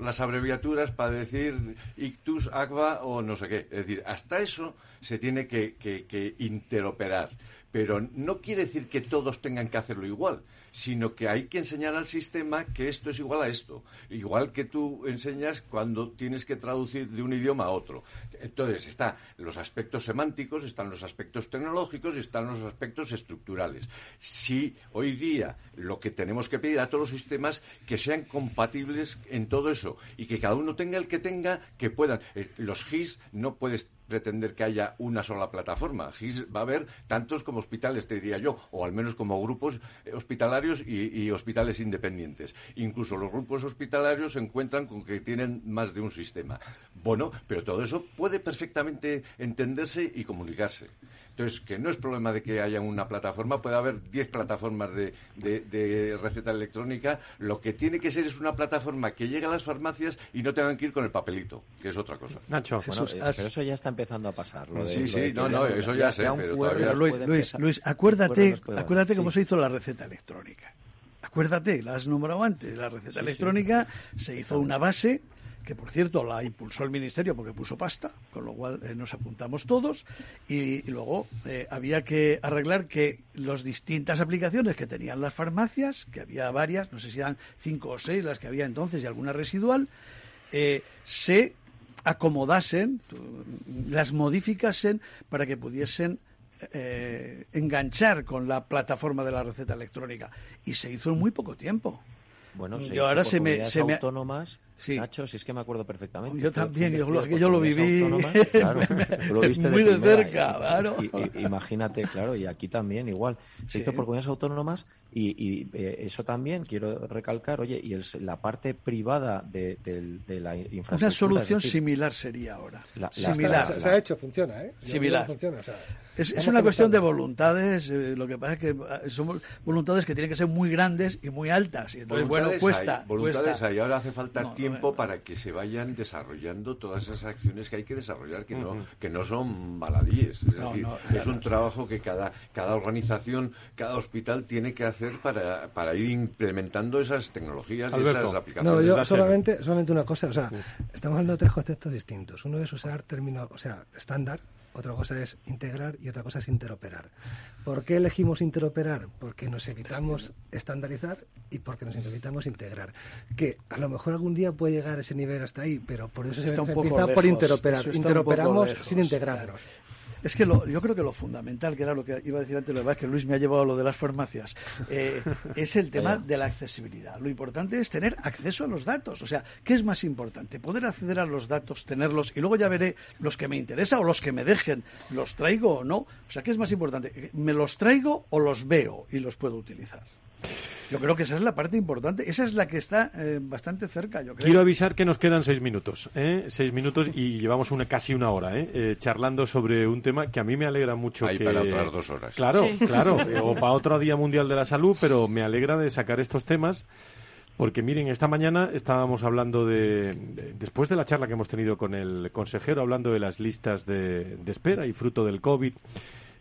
las abreviaturas para decir ictus, agua o no sé qué? Es decir, hasta eso se tiene que interoperar. Pero no quiere decir que todos tengan que hacerlo igual sino que hay que enseñar al sistema que esto es igual a esto, igual que tú enseñas cuando tienes que traducir de un idioma a otro. Entonces, están los aspectos semánticos, están los aspectos tecnológicos y están los aspectos estructurales. Si hoy día lo que tenemos que pedir a todos los sistemas que sean compatibles en todo eso y que cada uno tenga el que tenga, que puedan. Eh, los GIS no puedes pretender que haya una sola plataforma. Va a haber tantos como hospitales, te diría yo, o al menos como grupos eh, hospitalarios y, hospitales independientes. Incluso los grupos hospitalarios se encuentran con que tienen más de un sistema. Bueno, pero todo eso puede perfectamente entenderse y comunicarse. Entonces, que no es problema de que haya una plataforma, puede haber 10 plataformas de, receta electrónica. Lo que tiene que ser es una plataforma que llegue a las farmacias y no tengan que ir con el papelito, que es otra cosa. Nacho, bueno, eh, pero eso ya está empezando a pasar. sí, sí, no, no, eso ya sé, pero todavía... Luis, Luis, acuérdate, acuérdate cómo se hizo la receta electrónica. Acuérdate, la has nombrado antes, la receta electrónica se hizo una base que por cierto la impulsó el Ministerio porque puso pasta, con lo cual eh, nos apuntamos todos, y, luego eh, había que arreglar que las distintas aplicaciones que tenían las farmacias, que había varias, no sé si eran cinco o seis las que había entonces y alguna residual, eh, se acomodasen, las modificasen para que pudiesen enganchar con la plataforma de la receta electrónica. Y se hizo en muy poco tiempo. Bueno, Yo ahora se me, se autónomas Sí. Nacho, si es que me acuerdo perfectamente. Yo también, yo lo, yo lo viví lo viste muy de, cerca, claro. imagínate, claro, y aquí también igual. Se hizo por comunidades autónomas y, eh, eso también quiero recalcar, oye, y la parte privada de, la infraestructura. Una solución similar sería ahora. similar. Se, ha hecho, funciona, ¿eh? Similar. es, una cuestión de voluntades, eh, lo que pasa es que ah, son voluntades que tienen que ser muy grandes y muy altas. Y entonces, bueno, cuesta. voluntades hay, ahora hace falta tiempo tiempo para que se vayan desarrollando todas esas acciones que hay que desarrollar, que no, que no son baladíes. Es decir, es un trabajo que cada, cada organización, cada hospital tiene que hacer para, para ir implementando esas tecnologías y esas aplicaciones. No, yo solamente, solamente una cosa, o sea, estamos hablando de tres conceptos distintos. Uno es usar términos, o sea, estándar, otra cosa es integrar y otra cosa es interoperar. ¿Por qué elegimos interoperar? Porque nos evitamos estandarizar y porque nos evitamos integrar. Que a lo mejor algún día puede llegar a ese nivel hasta ahí, pero por eso se, está un poco por interoperar. Interoperamos sin integrarnos. Es que yo creo que lo fundamental, que era lo que iba a decir antes, lo demás, que Luis me ha llevado a lo de las farmacias, eh, es el tema de la accesibilidad. Lo importante es tener acceso a los datos. O sea, ¿qué es más importante? Poder acceder a los datos, tenerlos, y luego ya veré los que me interesa o los que me dejen, los traigo o no. O sea, ¿qué es más importante? ¿Me los traigo o los veo y los puedo utilizar? Yo creo que esa es la parte importante. Esa es la que está eh, bastante cerca, yo creo. Quiero avisar que nos quedan seis minutos. ¿eh? Seis minutos y llevamos una, casi una hora ¿eh? ¿eh? charlando sobre un tema que a mí me alegra mucho. Hay para otras dos horas. Claro, claro. o para otro Día Mundial de la Salud, pero me alegra de sacar estos temas Porque miren, esta mañana estábamos hablando de, después de la charla que hemos tenido con el consejero, hablando de las listas de, espera y fruto del COVID,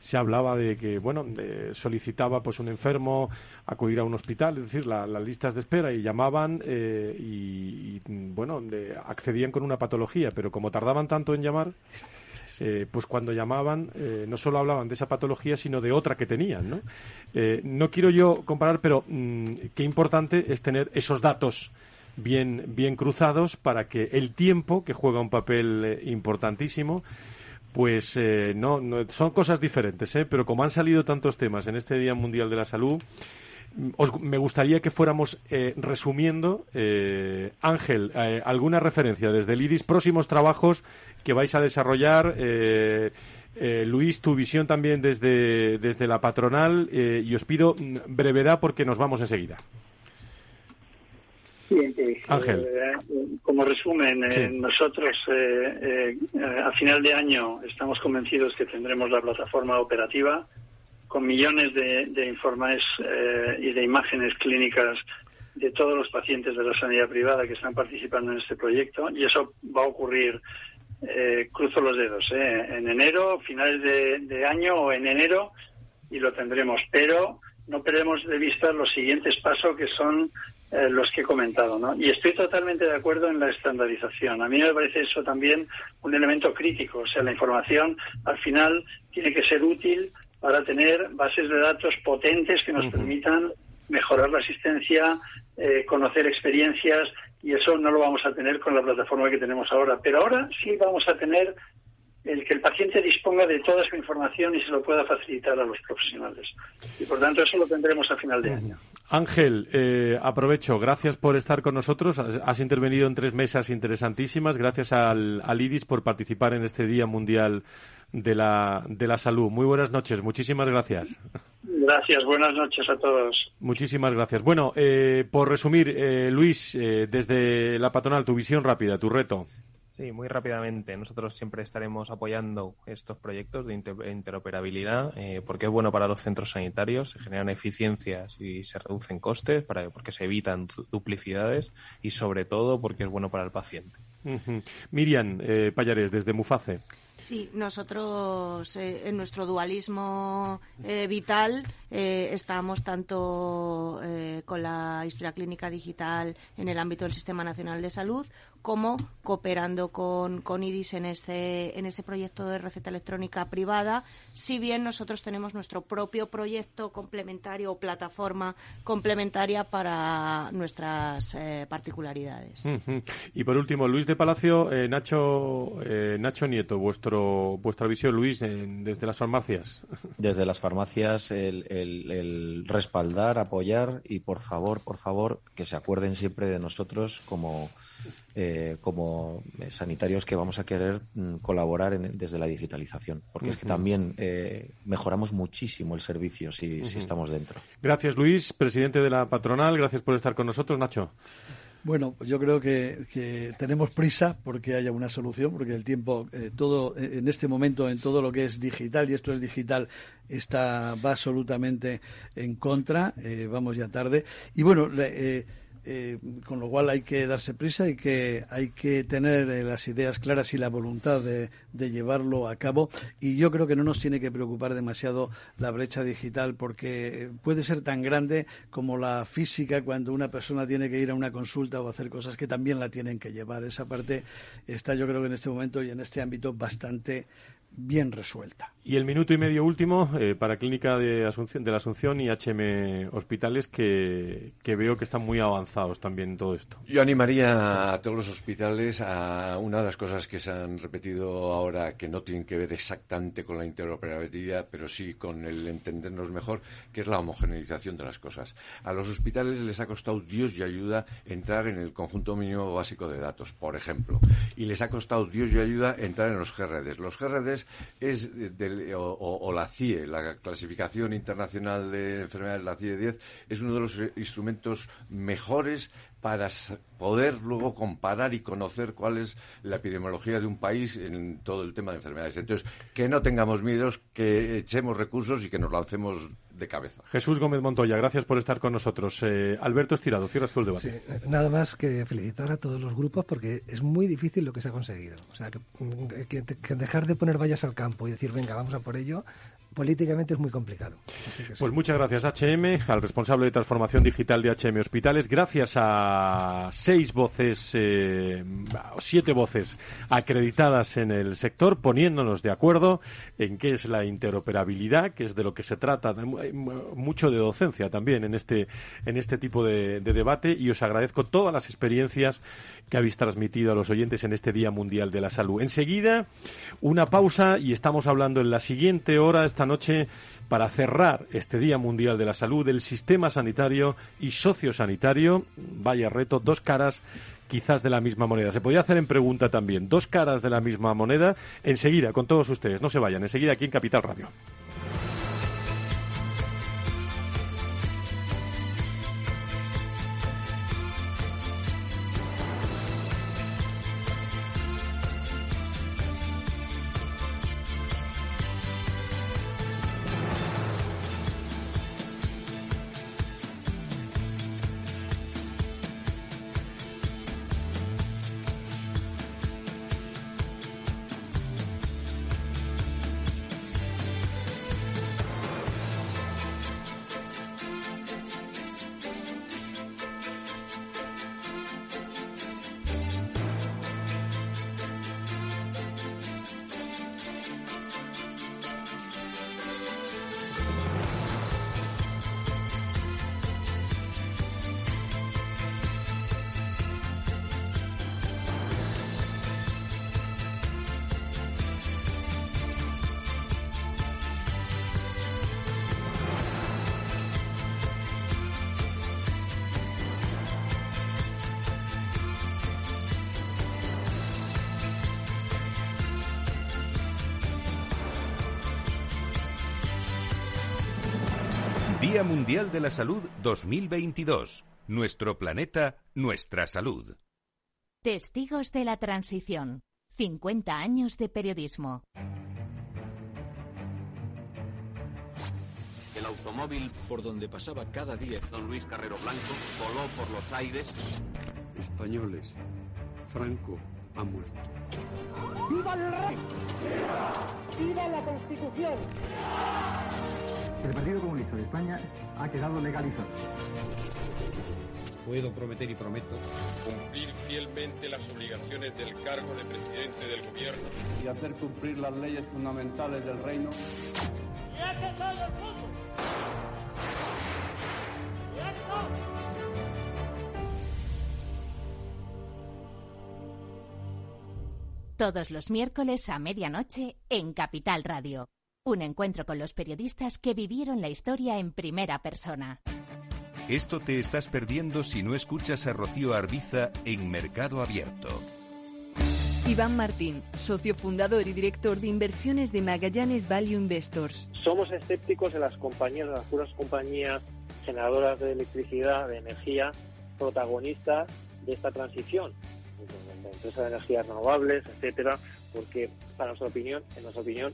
se hablaba de que, bueno, solicitaba pues un enfermo acudir a un hospital, es decir, las listas de espera y llamaban eh, y, bueno, accedían con una patología, pero como tardaban tanto en llamar, eh, pues cuando llamaban eh, no solo hablaban de esa patología, sino de otra que tenían. ¿no? Eh, no quiero yo comparar, pero mm, qué importante es tener esos datos bien, bien cruzados para que el tiempo, que juega un papel importantísimo, pues no, son cosas diferentes, pero como han salido tantos temas en este Día Mundial de la Salud, me gustaría que fuéramos resumiendo, Ángel, alguna referencia desde el IRIS, próximos trabajos que vais a desarrollar. Eh, eh, Luis, tu visión también desde, desde la patronal eh, y os pido brevedad porque nos vamos enseguida. Pues, Ángel. como resumen, nosotros a final de año estamos convencidos que tendremos la plataforma operativa con millones de, de informes y de imágenes clínicas de todos los pacientes de la sanidad privada que están participando en este proyecto y eso va a ocurrir eh, cruzo los dedos, eh, en enero, finales de, año o en enero, y lo tendremos. Pero no perdemos de vista los siguientes pasos que son eh, los que he comentado. ¿no? Y estoy totalmente de acuerdo en la estandarización. A mí me parece eso también un elemento crítico. O sea, la información al final tiene que ser útil para tener bases de datos potentes que nos permitan mejorar la asistencia, conocer experiencias y eso no lo vamos a tener con la plataforma que tenemos ahora. Pero ahora sí vamos a tener el que el paciente disponga de toda su información y se lo pueda facilitar a los profesionales. Y por tanto eso lo tendremos a final de año. Ángel, eh, aprovecho, gracias por estar con nosotros. Has, intervenido en tres mesas interesantísimas. Gracias al, al, IDIS por participar en este Día Mundial de la, de la Salud. Muy buenas noches, muchísimas gracias. Gracias, buenas noches a todos. Muchísimas gracias. Bueno, eh, por resumir, eh, Luis, eh, desde la patronal, tu visión rápida, tu reto. Sí, muy rápidamente. Nosotros siempre estaremos apoyando estos proyectos de interoperabilidad porque es bueno para los centros sanitarios, se generan eficiencias y se reducen costes para, porque se evitan duplicidades y sobre todo porque es bueno para el paciente. Miriam Payares, desde Muface. Sí, nosotros eh, en nuestro dualismo eh, vital eh, estamos tanto con la historia clínica digital en el ámbito del Sistema Nacional de Salud como cooperando con, con IDIS en ese, en ese proyecto de receta electrónica privada, si bien nosotros tenemos nuestro propio proyecto complementario o plataforma complementaria para nuestras eh, particularidades. Y por último, Luis de Palacio, eh, Nacho, eh, Nacho Nieto, vuestro, vuestra visión, Luis, desde las farmacias. Desde las farmacias, el, el respaldar, apoyar y por favor, por favor, que se acuerden siempre de nosotros como eh, como eh, sanitarios que vamos a querer mm, colaborar desde la digitalización, porque es que también eh, mejoramos muchísimo el servicio si, estamos dentro. Gracias, Luis, presidente de la patronal. Gracias por estar con nosotros, Nacho. Bueno, yo creo que, tenemos prisa porque haya una solución, porque el tiempo, todo en este momento, en todo lo que es digital, y esto es digital, está va absolutamente en contra. vamos ya tarde. Y bueno, eh, con lo cual hay que darse prisa y que hay que tener eh, las ideas claras y la voluntad de, llevarlo a cabo. Y yo creo que no nos tiene que preocupar demasiado la brecha digital porque puede ser tan grande como la física cuando una persona tiene que ir a una consulta o hacer cosas que también la tienen que llevar. Esa parte está yo creo que en este momento y en este ámbito bastante bien resuelta. Y el minuto y medio último eh, para Clínica de, Asunción, de la Asunción y HM Hospitales, que, veo que están muy avanzados también en todo esto. Yo animaría a todos los hospitales a una de las cosas que se han repetido ahora, que no tienen que ver exactamente con la interoperabilidad, pero sí con el entendernos mejor, que es la homogeneización de las cosas. A los hospitales les ha costado Dios y ayuda entrar en el conjunto mínimo básico de datos, por ejemplo. Y les ha costado Dios y ayuda entrar en los GRDs. Los GRDs es o, la CIE, la clasificación internacional de enfermedades, la CIE 10, es uno de los instrumentos mejores para poder luego comparar y conocer cuál es la epidemiología de un país en todo el tema de enfermedades. Entonces, que no tengamos miedos, que echemos recursos y que nos lancemos de cabeza. Jesús Gómez Montoya, gracias por estar con nosotros. Eh, Alberto Estirado, cierras tú el debate. Sí, nada más que felicitar a todos los grupos porque es muy difícil lo que se ha conseguido. O sea, que, que dejar de poner vallas al campo y decir, venga, vamos a por ello, políticamente es muy complicado. Pues muchas gracias HM, al responsable de transformación digital de HM Hospitales, gracias a seis voces, eh, siete voces acreditadas en el sector, poniéndonos de acuerdo en qué es la interoperabilidad, que es de lo que se trata, mucho de docencia también en este, en este tipo de, de debate, y os agradezco todas las experiencias que habéis transmitido a los oyentes en este Día Mundial de la Salud. Enseguida, una pausa y estamos hablando en la siguiente hora, esta noche, para cerrar este Día Mundial de la Salud, del sistema sanitario y sociosanitario. Vaya reto, dos caras quizás de la misma moneda. Se podía hacer en pregunta también, dos caras de la misma moneda. Enseguida, con todos ustedes, no se vayan, enseguida aquí en Capital Radio. De la Salud 2022. Nuestro planeta, nuestra salud. Testigos de la Transición. 50 años de periodismo. El automóvil por donde pasaba cada día don Luis Carrero Blanco voló por los aires. Españoles, Franco ha muerto. ¡Viva el rey! ¡Viva la Constitución! El Partido Comunista de España ha quedado legalizado. Puedo prometer y prometo cumplir fielmente las obligaciones del cargo de presidente del gobierno y hacer cumplir las leyes fundamentales del reino. ¡Y hace todo el mundo! Todos los miércoles a medianoche en Capital Radio. Un encuentro con los periodistas que vivieron la historia en primera persona. Esto te estás perdiendo si no escuchas a Rocío Arbiza en Mercado Abierto. Iván Martín, socio fundador y director de inversiones de Magallanes Value Investors. Somos escépticos en las compañías, las puras compañías generadoras de electricidad, de energía, protagonistas de esta transición empresas de energías renovables, etcétera, porque para nuestra opinión, en nuestra opinión,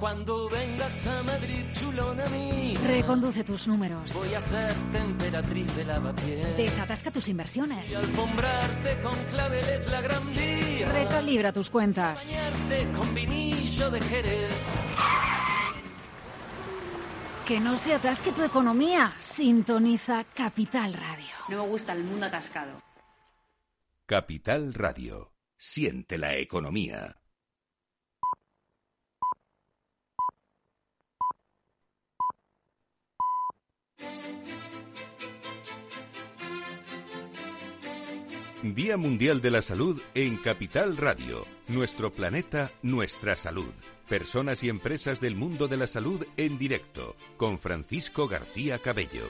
Cuando vengas a Madrid, chulona mía. Reconduce tus números. Voy a ser temperatriz de lavapiés. Desatasca tus inversiones. Y alfombrarte con claveles la gran vía. Recalibra tus cuentas. Bañarte con vinillo de Jerez. Que no se atasque tu economía. Sintoniza Capital Radio. No me gusta el mundo atascado. Capital Radio. Siente la economía. Día Mundial de la Salud en Capital Radio. Nuestro planeta, nuestra salud. Personas y empresas del mundo de la salud en directo. Con Francisco García Cabello.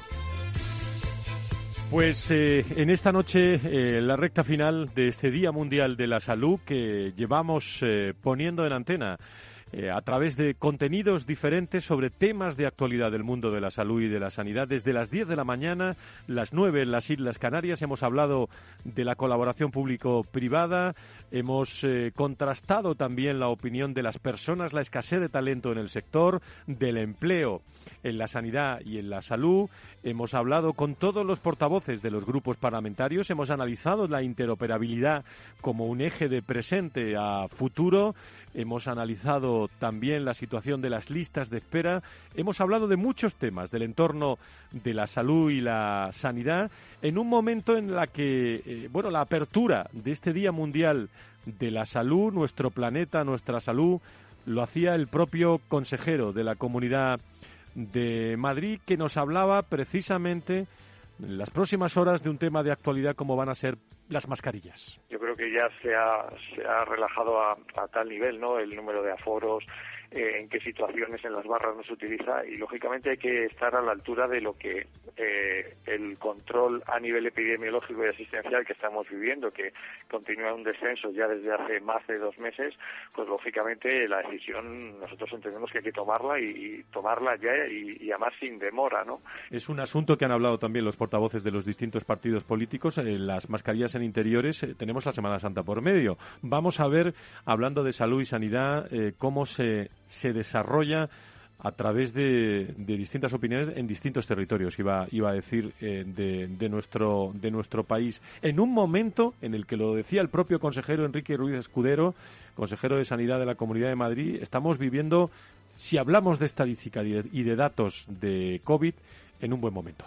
Pues eh, en esta noche, eh, la recta final de este Día Mundial de la Salud que llevamos eh, poniendo en antena eh, a través de contenidos diferentes sobre temas de actualidad del mundo de la salud y de la sanidad. Desde las 10 de la mañana, las 9 en las Islas Canarias, hemos hablado de la colaboración público-privada, hemos eh, contrastado también la opinión de las personas, la escasez de talento en el sector, del empleo en la sanidad y en la salud. Hemos hablado con todos los portavoces de los grupos parlamentarios, hemos analizado la interoperabilidad como un eje de presente a futuro, hemos analizado también la situación de las listas de espera, hemos hablado de muchos temas del entorno de la salud y la sanidad. En un momento en la que, eh, bueno, la apertura de este Día Mundial de la Salud, nuestro planeta, nuestra salud, lo hacía el propio consejero de la Comunidad de Madrid que nos hablaba precisamente en las próximas horas de un tema de actualidad como van a ser las mascarillas. Yo creo que ya se ha, relajado a, a tal nivel, ¿no? El número de aforos, eh, en qué situaciones en las barras no se utiliza y lógicamente hay que estar a la altura de lo que eh, el control a nivel epidemiológico y asistencial que estamos viviendo, que continúa un descenso ya desde hace más de dos meses, pues lógicamente la decisión nosotros entendemos que hay que tomarla y, tomarla ya y, además sin demora, ¿no? Es un asunto que han hablado también los portavoces de los distintos partidos políticos, eh, las mascarillas en interiores, eh, tenemos la Semana Santa por medio. Vamos a ver, hablando de salud y sanidad, eh, cómo se se desarrolla a través de, distintas opiniones en distintos territorios, iba, iba a decir, eh, de, nuestro, de nuestro país. En un momento en el que lo decía el propio consejero Enrique Ruiz Escudero, consejero de Sanidad de la Comunidad de Madrid, estamos viviendo, si hablamos de estadística y de datos de COVID, en un buen momento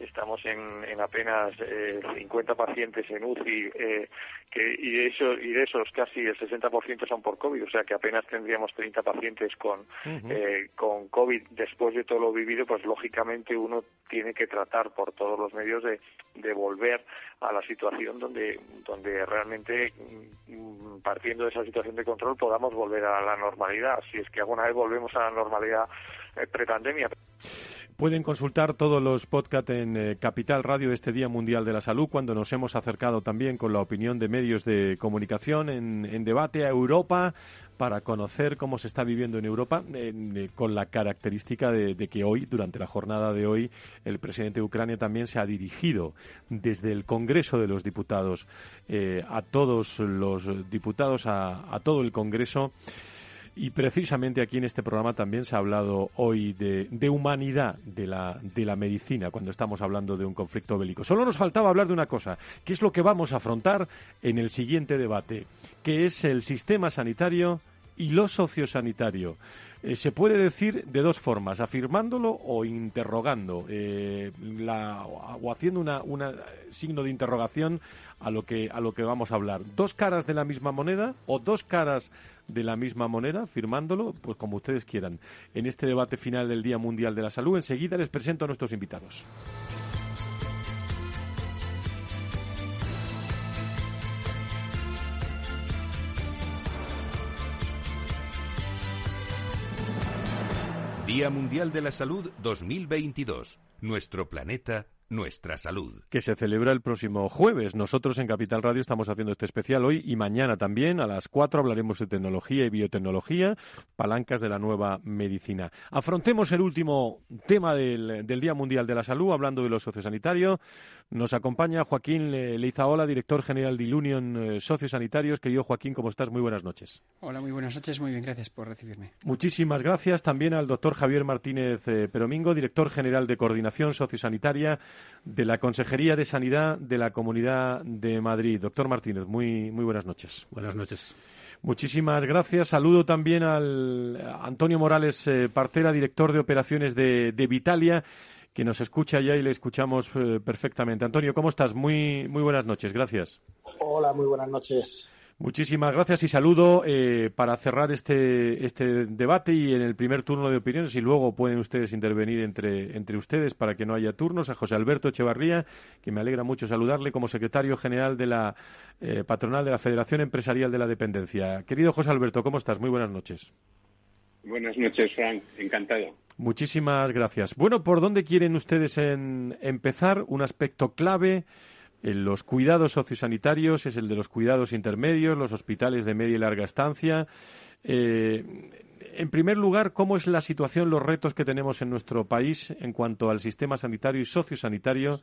estamos en, en apenas eh, 50 pacientes en UCI eh, que, y, de esos, y de esos casi el 60% son por COVID, o sea que apenas tendríamos 30 pacientes con, eh, con COVID. Después de todo lo vivido, pues lógicamente uno tiene que tratar por todos los medios de, de volver a la situación donde, donde realmente mm, partiendo de esa situación de control podamos volver a la normalidad, si es que alguna vez volvemos a la normalidad prepandemia. Pueden consultar todos los podcasts en eh, Capital Radio este Día Mundial de la Salud, cuando nos hemos acercado también con la opinión de medios de comunicación en, debate a Europa para conocer cómo se está viviendo en Europa, eh, con la característica de, que hoy, durante la jornada de hoy, el presidente de Ucrania también se ha dirigido desde el Congreso de los Diputados eh, a todos los diputados, a todo el Congreso. Y precisamente aquí en este programa también se ha hablado hoy de, humanidad de la, de la medicina cuando estamos hablando de un conflicto bélico. Solo nos faltaba hablar de una cosa, que es lo que vamos a afrontar en el siguiente debate, que es el sistema sanitario y lo sociosanitario. Eh, se puede decir de dos formas, afirmándolo o interrogando, eh, o haciendo un signo de interrogación a lo, que, a lo que vamos a hablar. Dos caras de la misma moneda o dos caras de la misma moneda, firmándolo, pues como ustedes quieran. En este debate final del Día Mundial de la Salud, enseguida les presento a nuestros invitados. Día Mundial de la Salud 2022. Nuestro planeta, nuestra salud. Que se celebra el próximo jueves. Nosotros en Capital Radio estamos haciendo este especial hoy y mañana también. A las 4 hablaremos de tecnología y biotecnología, palancas de la nueva medicina. Afrontemos el último tema del, Día Mundial de la Salud, hablando de los sociosanitarios. Nos acompaña Joaquín Leizaola, director general de Ilunion eh, Sociosanitarios. Querido Joaquín, ¿cómo estás? Muy buenas noches. Hola, muy buenas noches. Muy bien, gracias por recibirme. Muchísimas gracias también al doctor Javier Martínez eh, Peromingo, director general de Coordinación Sociosanitaria de la Consejería de Sanidad de la Comunidad de Madrid. Doctor Martínez, muy, muy buenas noches. Buenas noches. Muchísimas gracias. Saludo también al Antonio Morales eh, Partera, director de operaciones de, de, Vitalia, que nos escucha ya y le escuchamos eh, perfectamente. Antonio, ¿cómo estás? Muy, muy buenas noches. Gracias. Hola, muy buenas noches. Muchísimas gracias y saludo eh, para cerrar este, este debate y en el primer turno de opiniones y luego pueden ustedes intervenir entre, entre ustedes para que no haya turnos a José Alberto Echevarría, que me alegra mucho saludarle como secretario general de la eh, patronal de la Federación Empresarial de la Dependencia. Querido José Alberto, ¿cómo estás? Muy buenas noches. Buenas noches, Frank. Encantado. Muchísimas gracias. Bueno, ¿por dónde quieren ustedes empezar? Un aspecto clave los cuidados sociosanitarios es el de los cuidados intermedios, los hospitales de media y larga estancia. Eh, en primer lugar, ¿cómo es la situación, los retos que tenemos en nuestro país en cuanto al sistema sanitario y sociosanitario?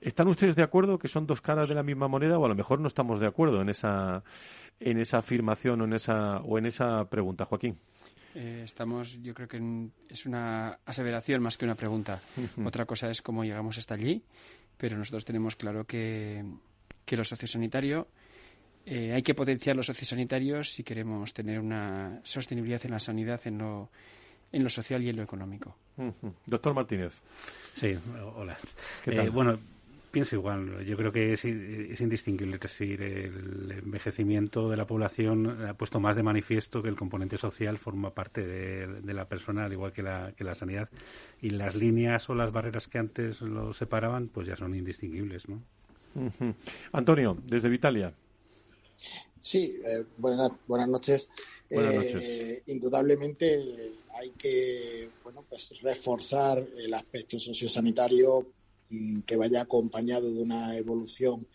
¿Están ustedes de acuerdo que son dos caras de la misma moneda o a lo mejor no estamos de acuerdo en esa, en esa afirmación o en esa, o en esa pregunta, Joaquín? Eh, estamos, yo creo que es una aseveración más que una pregunta. Otra cosa es cómo llegamos hasta allí pero nosotros tenemos claro que, que lo sociosanitario eh, hay que potenciar los sociosanitarios si queremos tener una sostenibilidad en la sanidad, en lo, en lo social y en lo económico. Doctor Martínez. Sí, hola. Eh, bueno, pienso igual. Yo creo que es, es, indistinguible. Es decir, el envejecimiento de la población ha puesto más de manifiesto que el componente social forma parte de, la persona, al igual que la, que la sanidad. Y las líneas o las barreras que antes lo separaban, pues ya son indistinguibles, ¿no? Antonio, desde Vitalia. Sí, eh, buenas, buenas noches. Buenas noches. Eh, indudablemente hay que bueno, pues reforzar el aspecto sociosanitario Que vaya acompañado de una evolución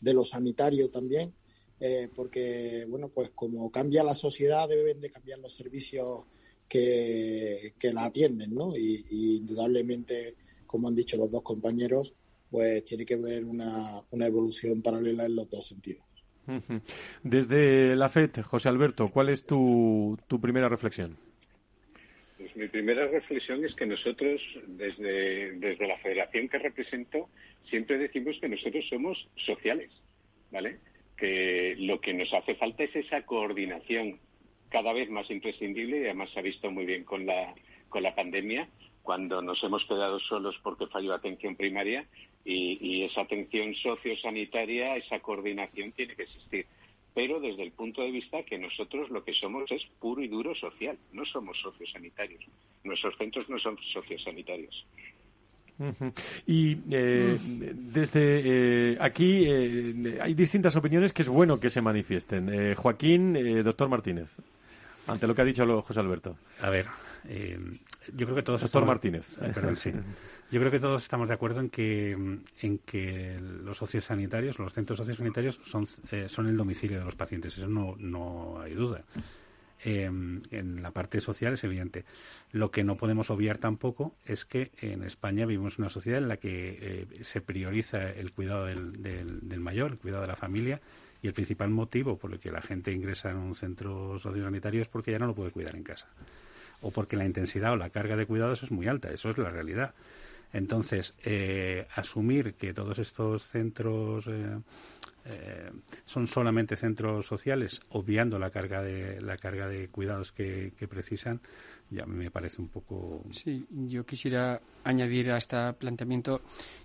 de lo sanitario también, eh, porque, bueno, pues como cambia la sociedad, deben de cambiar los servicios que, la atienden, ¿no? Y, indudablemente, como han dicho los dos compañeros, pues tiene que haber una, una evolución paralela en los dos sentidos. Desde la FED, José Alberto, ¿cuál es tu, tu primera reflexión? Mi primera reflexión es que nosotros, desde, desde la federación que represento, siempre decimos que nosotros somos sociales, ¿vale? Que lo que nos hace falta es esa coordinación cada vez más imprescindible y además se ha visto muy bien con la, con la pandemia, cuando nos hemos quedado solos porque falló atención primaria y, y esa atención sociosanitaria, esa coordinación tiene que existir pero desde el punto de vista que nosotros lo que somos es puro y duro social, no somos sociosanitarios. Nuestros centros no son sociosanitarios. Y eh, desde eh, aquí eh, hay distintas opiniones que es bueno que se manifiesten. Joaquín, doctor Martínez, ante lo que ha dicho José Alberto. A ver, yo creo que todos. Doctor Martínez. perdón, sí. Yo creo que todos estamos de acuerdo en que, en que los sociosanitarios, los centros sociosanitarios son, eh, son el domicilio de los pacientes. Eso no, no hay duda. Em, en la parte social es evidente. Lo que no podemos obviar tampoco es que en España vivimos una sociedad en la que eh, se prioriza el cuidado del, del, mayor, el cuidado de la familia, y el principal motivo por el que la gente ingresa en un centro sociosanitario es porque ya no lo puede cuidar en casa. O porque la intensidad o la carga de cuidados es muy alta. Eso es la realidad. Entonces, eh, asumir que todos estos centros eh, eh, son solamente centros sociales, obviando la carga de la carga de cuidados que, precisan, ya me parece un poco. Sí, yo quisiera añadir a este planteamiento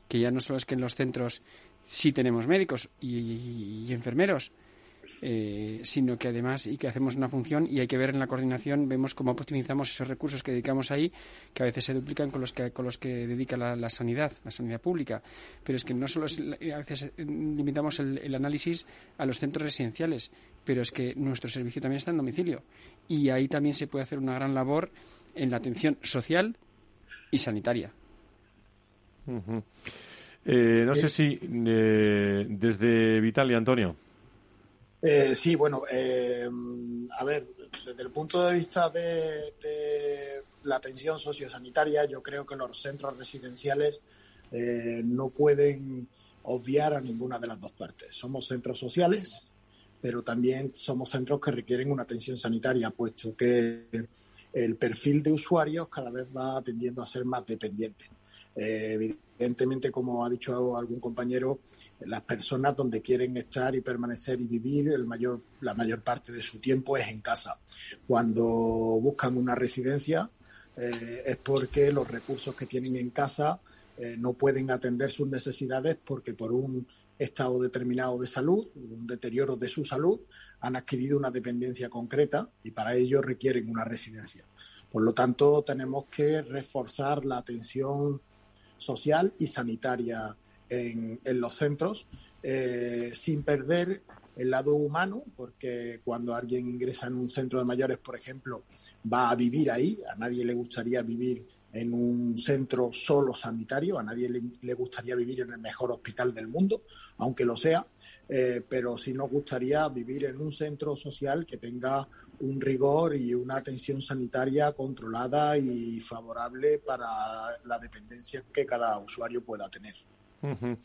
que ya no solo es que en los centros sí tenemos médicos y enfermeros, eh, sino que además y que hacemos una función y hay que ver en la coordinación, vemos cómo optimizamos esos recursos que dedicamos ahí, que a veces se duplican con los que, con los que dedica la, sanidad, la sanidad pública. Pero es que no solo a veces eh, limitamos el, análisis a los centros residenciales, pero es que nuestro servicio también está en domicilio y ahí también se puede hacer una gran labor en la atención social y sanitaria. Eh, no sé si eh, desde Vitalia, Antonio. Eh, sí, bueno, eh, a ver, desde el punto de vista de, la atención sociosanitaria, yo creo que los centros residenciales eh, no pueden obviar a ninguna de las dos partes. Somos centros sociales, pero también somos centros que requieren una atención sanitaria, puesto que el perfil de usuarios cada vez va tendiendo a ser más dependiente. Eh, evidentemente, como ha dicho algún compañero, las personas donde quieren estar y permanecer y vivir el mayor, la mayor parte de su tiempo es en casa. Cuando buscan una residencia eh, es porque los recursos que tienen en casa eh, no pueden atender sus necesidades porque por un estado determinado de salud, un deterioro de su salud, han adquirido una dependencia concreta y para ello requieren una residencia. Por lo tanto, tenemos que reforzar la atención social y sanitaria en, en los centros eh, sin perder el lado humano, porque cuando alguien ingresa en un centro de mayores, por ejemplo, va a vivir ahí, a nadie le gustaría vivir en un centro solo sanitario, a nadie le, gustaría vivir en el mejor hospital del mundo, aunque lo sea, eh, pero sí nos gustaría vivir en un centro social que tenga un rigor y una atención sanitaria controlada y favorable para la dependencia que cada usuario pueda tener. Uh -huh.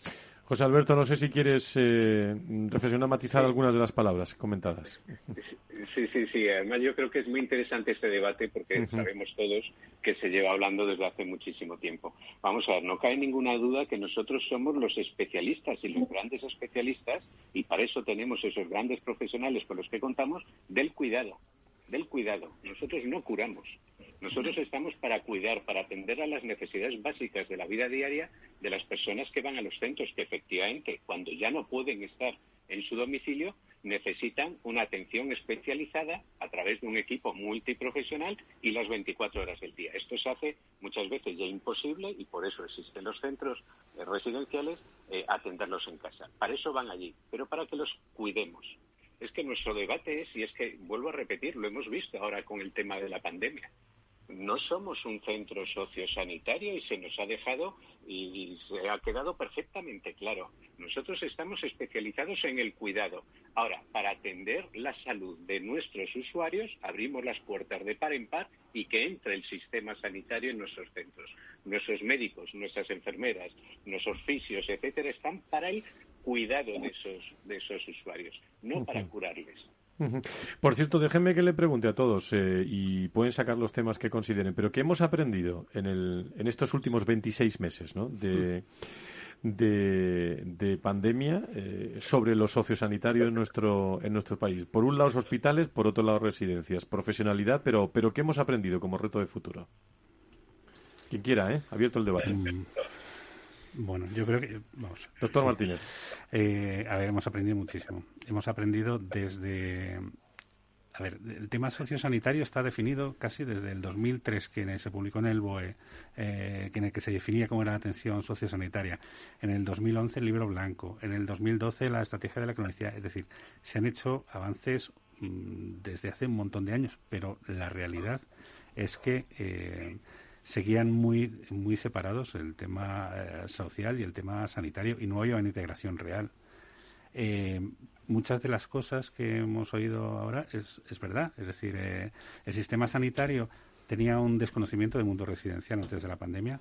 José Alberto, no sé si quieres eh, reflexionar, matizar sí. algunas de las palabras comentadas. Sí, sí, sí. Además, yo creo que es muy interesante este debate porque uh -huh. sabemos todos que se lleva hablando desde hace muchísimo tiempo. Vamos a ver, no cae ninguna duda que nosotros somos los especialistas y los grandes especialistas, y para eso tenemos esos grandes profesionales con los que contamos, del cuidado. Del cuidado. Nosotros no curamos. Nosotros estamos para cuidar, para atender a las necesidades básicas de la vida diaria de las personas que van a los centros, que efectivamente, cuando ya no pueden estar en su domicilio, necesitan una atención especializada a través de un equipo multiprofesional y las 24 horas del día. Esto se hace muchas veces ya imposible y por eso existen los centros eh, residenciales eh, atenderlos en casa. Para eso van allí, pero para que los cuidemos. Es que nuestro debate es, y es que, vuelvo a repetir, lo hemos visto ahora con el tema de la pandemia, no somos un centro sociosanitario y se nos ha dejado y se ha quedado perfectamente claro. Nosotros estamos especializados en el cuidado. Ahora, para atender la salud de nuestros usuarios, abrimos las puertas de par en par y que entre el sistema sanitario en nuestros centros. Nuestros médicos, nuestras enfermeras, nuestros fisios, etcétera, están para el cuidado de esos, de esos usuarios, no para curarles. Por cierto, déjenme que le pregunte a todos eh, y pueden sacar los temas que consideren, pero ¿qué hemos aprendido en, el, en estos últimos 26 meses ¿no? de, de, de, pandemia eh, sobre los sociosanitarios en nuestro, en nuestro país? Por un lado, los hospitales, por otro lado, residencias, profesionalidad, pero, pero ¿qué hemos aprendido como reto de futuro? Quien quiera, ¿eh? Abierto el debate. Mm. Bueno, yo creo que. Vamos. Doctor sí. Martínez. Eh, a ver, hemos aprendido muchísimo. Hemos aprendido desde. A ver, el tema sociosanitario está definido casi desde el 2003, que se publicó en el BOE, eh, en el que se definía cómo era la atención sociosanitaria. En el 2011, el libro blanco. En el 2012, la estrategia de la cronicidad. Es decir, se han hecho avances mmm, desde hace un montón de años, pero la realidad es que. Eh, seguían muy, muy separados el tema eh, social y el tema sanitario y no había una integración real. Eh, muchas de las cosas que hemos oído ahora es, es verdad. Es decir, eh, el sistema sanitario tenía un desconocimiento del mundo residencial antes de la pandemia.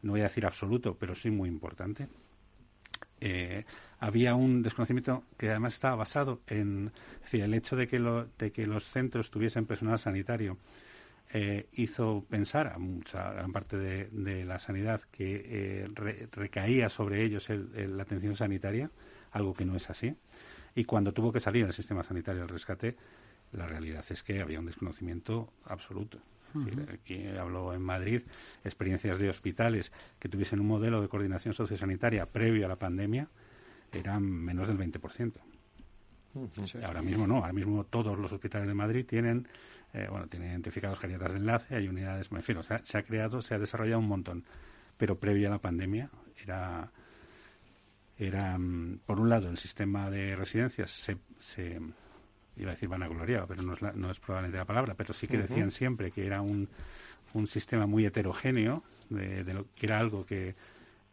No voy a decir absoluto, pero sí muy importante. había un desconocimiento que además estaba basado en decir, el hecho de que, lo, de que los centros tuviesen personal sanitario eh, hizo pensar a mucha gran parte de, de la sanidad que eh, re, recaía sobre ellos el, el, la atención sanitaria, algo que no es así. Y cuando tuvo que salir el sistema sanitario al rescate, la realidad es que había un desconocimiento absoluto. Es decir, uh -huh. aquí hablo en Madrid, experiencias de hospitales que tuviesen un modelo de coordinación sociosanitaria previo a la pandemia, eran menos del 20%. Uh -huh. Ahora mismo no, ahora mismo todos los hospitales de Madrid tienen eh, bueno, tiene identificados geriatras de enlace, hay unidades, me refiero, o sea, se ha creado, se ha desarrollado un montón, pero previo a la pandemia era, era um, por un lado, el sistema de residencias se, se iba a decir vanagloriaba, pero no es, la, no es probablemente la palabra, pero sí que uh -huh. decían siempre que era un, un sistema muy heterogéneo, de, de lo, que era algo que,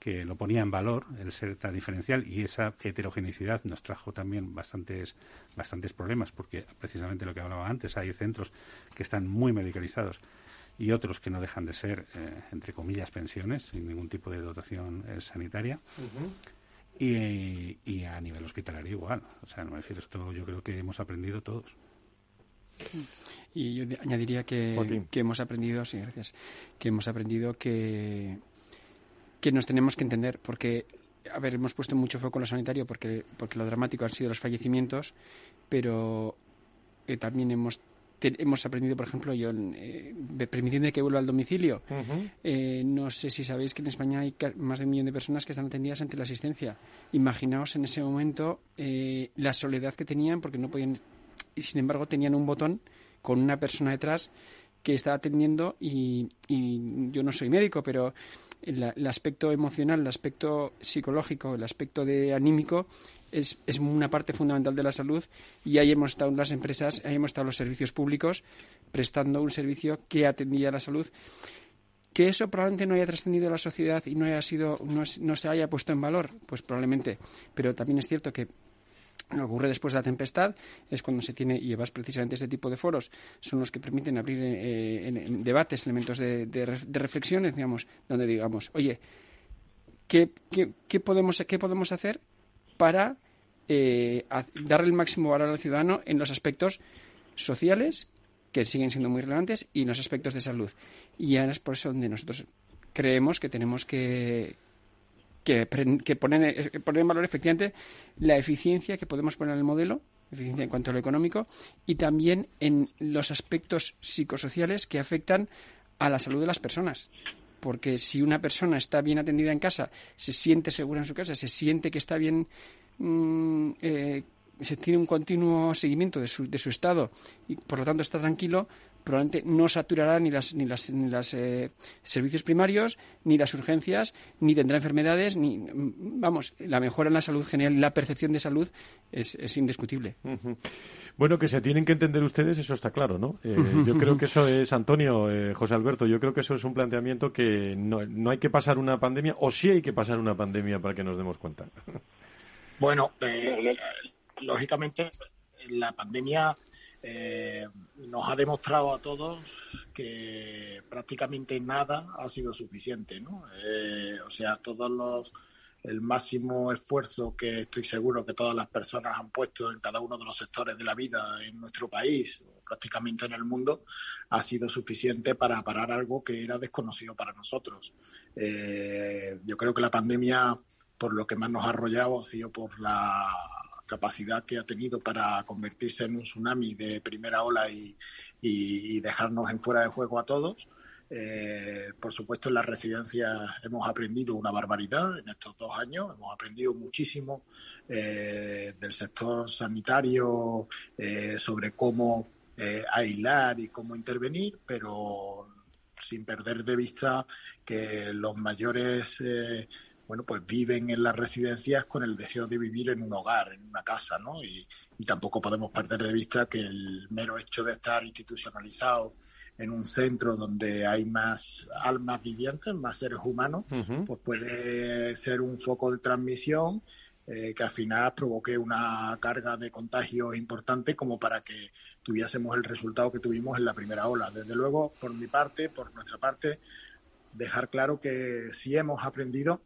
que lo ponía en valor, el ser tan diferencial, y esa heterogeneidad nos trajo también bastantes, bastantes problemas, porque precisamente lo que hablaba antes, hay centros que están muy medicalizados y otros que no dejan de ser, eh, entre comillas, pensiones, sin ningún tipo de dotación eh, sanitaria. y, y, a nivel hospitalario igual. O sea, no me refiero, esto yo creo que hemos aprendido todos. Y yo añadiría que, que hemos aprendido, sí, gracias, que hemos aprendido que que nos tenemos que entender, porque, a ver, hemos puesto mucho foco en lo sanitario porque, porque lo dramático han sido los fallecimientos, pero eh, también hemos hemos aprendido, por ejemplo, yo, eh, permitiendo que vuelva al domicilio. eh, no sé si sabéis que en España hay más de un millón de personas que están atendidas ante la asistencia. Imaginaos en ese momento eh, la soledad que tenían porque no podían, y sin embargo tenían un botón con una persona detrás que estaba atendiendo y, y yo no soy médico, pero el, aspecto emocional, el aspecto psicológico, el aspecto de anímico es, es, una parte fundamental de la salud y ahí hemos estado las empresas, ahí hemos estado los servicios públicos prestando un servicio que atendía a la salud. Que eso probablemente no haya trascendido a la sociedad y no haya sido, no, no se haya puesto en valor, pues probablemente. Pero también es cierto que lo que ocurre después de la tempestad es cuando se tiene, y llevas precisamente este tipo de foros, son los que permiten abrir eh, en, debates, elementos de, de, reflexión, digamos, donde digamos, oye, ¿qué, qué, podemos, qué podemos hacer para eh, darle el máximo valor al ciudadano en los aspectos sociales, que siguen siendo muy relevantes, y en los aspectos de salud? Y ahora es por eso donde nosotros creemos que tenemos que, que, que ponen, eh, en valor efectivamente la eficiencia que podemos poner en el modelo, eficiencia en cuanto a lo económico, y también en los aspectos psicosociales que afectan a la salud de las personas. Porque si una persona está bien atendida en casa, se siente segura en su casa, se siente que está bien, mm, eh, se tiene un continuo seguimiento de su, de su estado y por lo tanto está tranquilo, probablemente no saturará ni las ni las, ni las eh, servicios primarios ni las urgencias ni tendrá enfermedades ni vamos la mejora en la salud general y la percepción de salud es, es indiscutible. Bueno que se tienen que entender ustedes eso está claro no eh, yo creo que eso es Antonio eh, José Alberto yo creo que eso es un planteamiento que no, no hay que pasar una pandemia o sí hay que pasar una pandemia para que nos demos cuenta. Bueno lógicamente la pandemia eh, nos ha demostrado a todos que prácticamente nada ha sido suficiente, ¿no? Eh, o sea, todos los el máximo esfuerzo que estoy seguro que todas las personas han puesto en cada uno de los sectores de la vida en nuestro país o prácticamente en el mundo ha sido suficiente para parar algo que era desconocido para nosotros. Eh, yo creo que la pandemia, por lo que más nos ha arrollado, ha sido por la capacidad que ha tenido para convertirse en un tsunami de primera ola y, dejarnos en fuera de juego a todos. Eh, por supuesto, en las residencias hemos aprendido una barbaridad en estos dos años, hemos aprendido muchísimo eh, del sector sanitario eh, sobre cómo aislar y cómo intervenir, pero sin perder de vista que los mayores bueno, pues viven en las residencias con el deseo de vivir en un hogar, en una casa, ¿no? Y, tampoco podemos perder de vista que el mero hecho de estar institucionalizado en un centro donde hay más almas vivientes, más seres humanos, pues puede ser un foco de transmisión eh, que al final provoque una carga de contagio importante como para que tuviésemos el resultado que tuvimos en la primera ola. Desde luego, por mi parte, por nuestra parte, dejar claro que sí hemos aprendido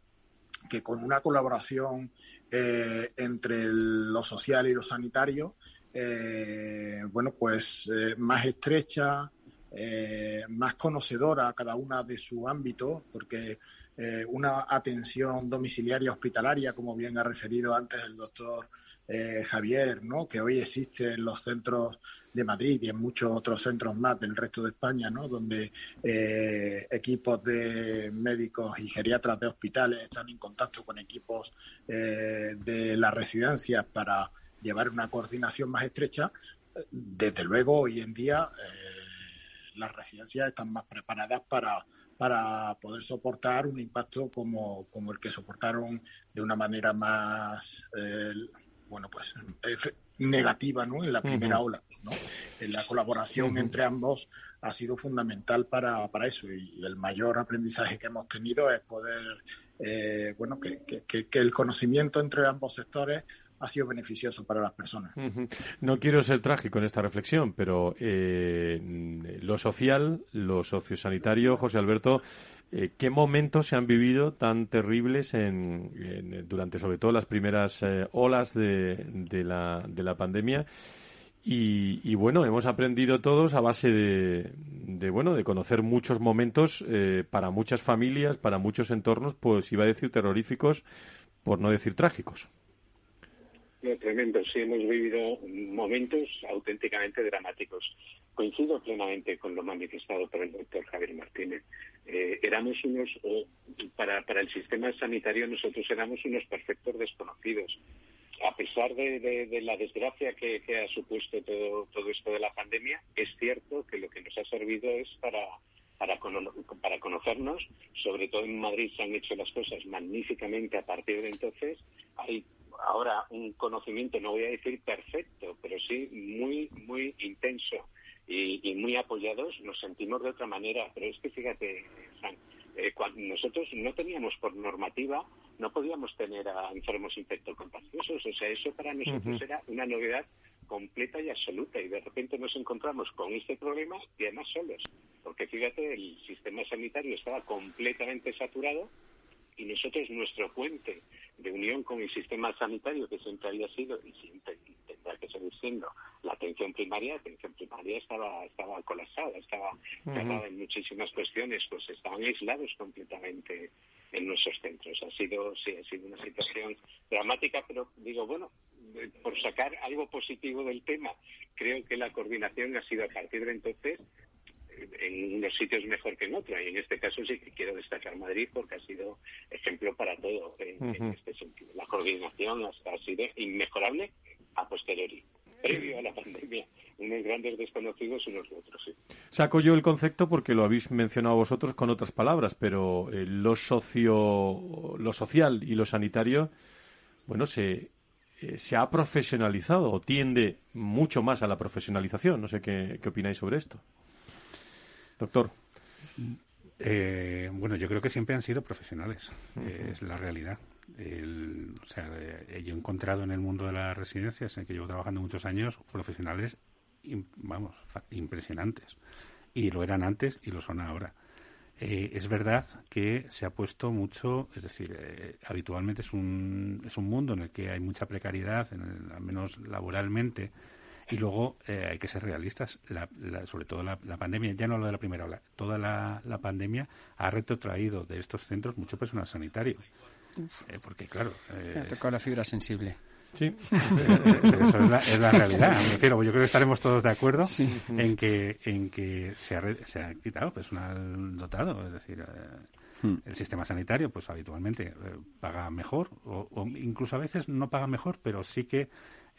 que con una colaboración eh, entre lo social y lo sanitario, eh, bueno, pues eh, más estrecha, más conocedora cada una de su ámbito, porque una atención domiciliaria hospitalaria, como bien ha referido antes el doctor Javier, ¿no? que hoy existe en los centros de Madrid y en muchos otros centros más del resto de España, ¿no? donde eh, equipos de médicos y geriatras de hospitales están en contacto con equipos eh, de las residencias para llevar una coordinación más estrecha. Desde luego, hoy en día eh, las residencias están más preparadas para para poder soportar un impacto como, como el que soportaron de una manera más, bueno, pues negativa, ¿no? En la primera ola. En la colaboración entre ambos ha sido fundamental para, para eso y, el mayor aprendizaje que hemos tenido es poder, eh, bueno, que, que, que, el conocimiento entre ambos sectores ha sido beneficioso para las personas. No quiero ser trágico en esta reflexión, pero eh, lo social, lo sociosanitario, José Alberto, eh, ¿qué momentos se han vivido tan terribles en, durante sobre todo las primeras eh, olas de, de, la, de la pandemia? Y, bueno, hemos aprendido todos a base de, de bueno, de conocer muchos momentos para muchas familias, para muchos entornos, pues iba a decir terroríficos, por no decir trágicos. tremendo, sí, hemos vivido momentos auténticamente dramáticos. Coincido plenamente con lo manifestado por el doctor Javier Martínez. Eh, éramos unos, para, para el sistema sanitario nosotros éramos unos perfectos desconocidos a pesar de, la desgracia que, ha supuesto todo, todo esto de la pandemia, es cierto que lo que nos ha servido es para, para, para conocernos. Sobre todo en Madrid se han hecho las cosas magníficamente a partir de entonces. Hay ahora un conocimiento, no voy a decir perfecto, pero sí muy, muy intenso y, y muy apoyados. Nos sentimos de otra manera. Pero es que fíjate, Frank, eh, nosotros no teníamos por normativa, no podíamos tener a enfermos infectocontagiosos. O sea, eso para nosotros era una novedad completa y absoluta. Y de repente nos encontramos con este problema y además solos. Porque fíjate, el sistema sanitario estaba completamente saturado y nosotros, nuestro puente de unión con el sistema sanitario, que siempre había sido y siempre que seguir siendo la atención primaria, la atención primaria estaba, estaba colapsada, estaba cerrada en muchísimas cuestiones, pues estaban aislados completamente en nuestros centros. Ha sido, sí, ha sido una situación dramática, pero digo, bueno, por sacar algo positivo del tema, creo que la coordinación ha sido a partir de entonces en unos sitios mejor que en otros. Y en este caso sí que quiero destacar Madrid porque ha sido ejemplo para todo en, este sentido. La coordinación ha, sido inmejorable a posteriori, previo a la pandemia. Unos grandes desconocidos unos de otros, sí. Saco yo el concepto porque lo habéis mencionado vosotros con otras palabras, pero eh, lo socio, lo social y lo sanitario, bueno, se, eh, se ha profesionalizado o tiende mucho más a la profesionalización. No sé qué, qué opináis sobre esto. Doctor. Eh, bueno, yo creo que siempre han sido profesionales, es la realidad. O sea, eh, yo he encontrado en el mundo de las residencias, en el que llevo trabajando muchos años, profesionales, vamos, impresionantes. Y lo eran antes y lo son ahora. Eh, es verdad que se ha puesto mucho, es decir, habitualmente es un, es un mundo en el que hay mucha precariedad, en al menos laboralmente, y luego eh, hay que ser realistas, sobre todo la, pandemia, ya no lo de la primera ola, toda la, pandemia ha retrotraído de estos centros mucho personal sanitario. Eh, porque, claro. Eh, ha tocado la fibra sensible. Sí. Eso es la, realidad. yo creo que estaremos todos de acuerdo en que en que se ha, se ha quitado personal dotado. Es decir, hmm. el sistema sanitario, pues habitualmente paga mejor, o, incluso a veces no paga mejor, pero sí que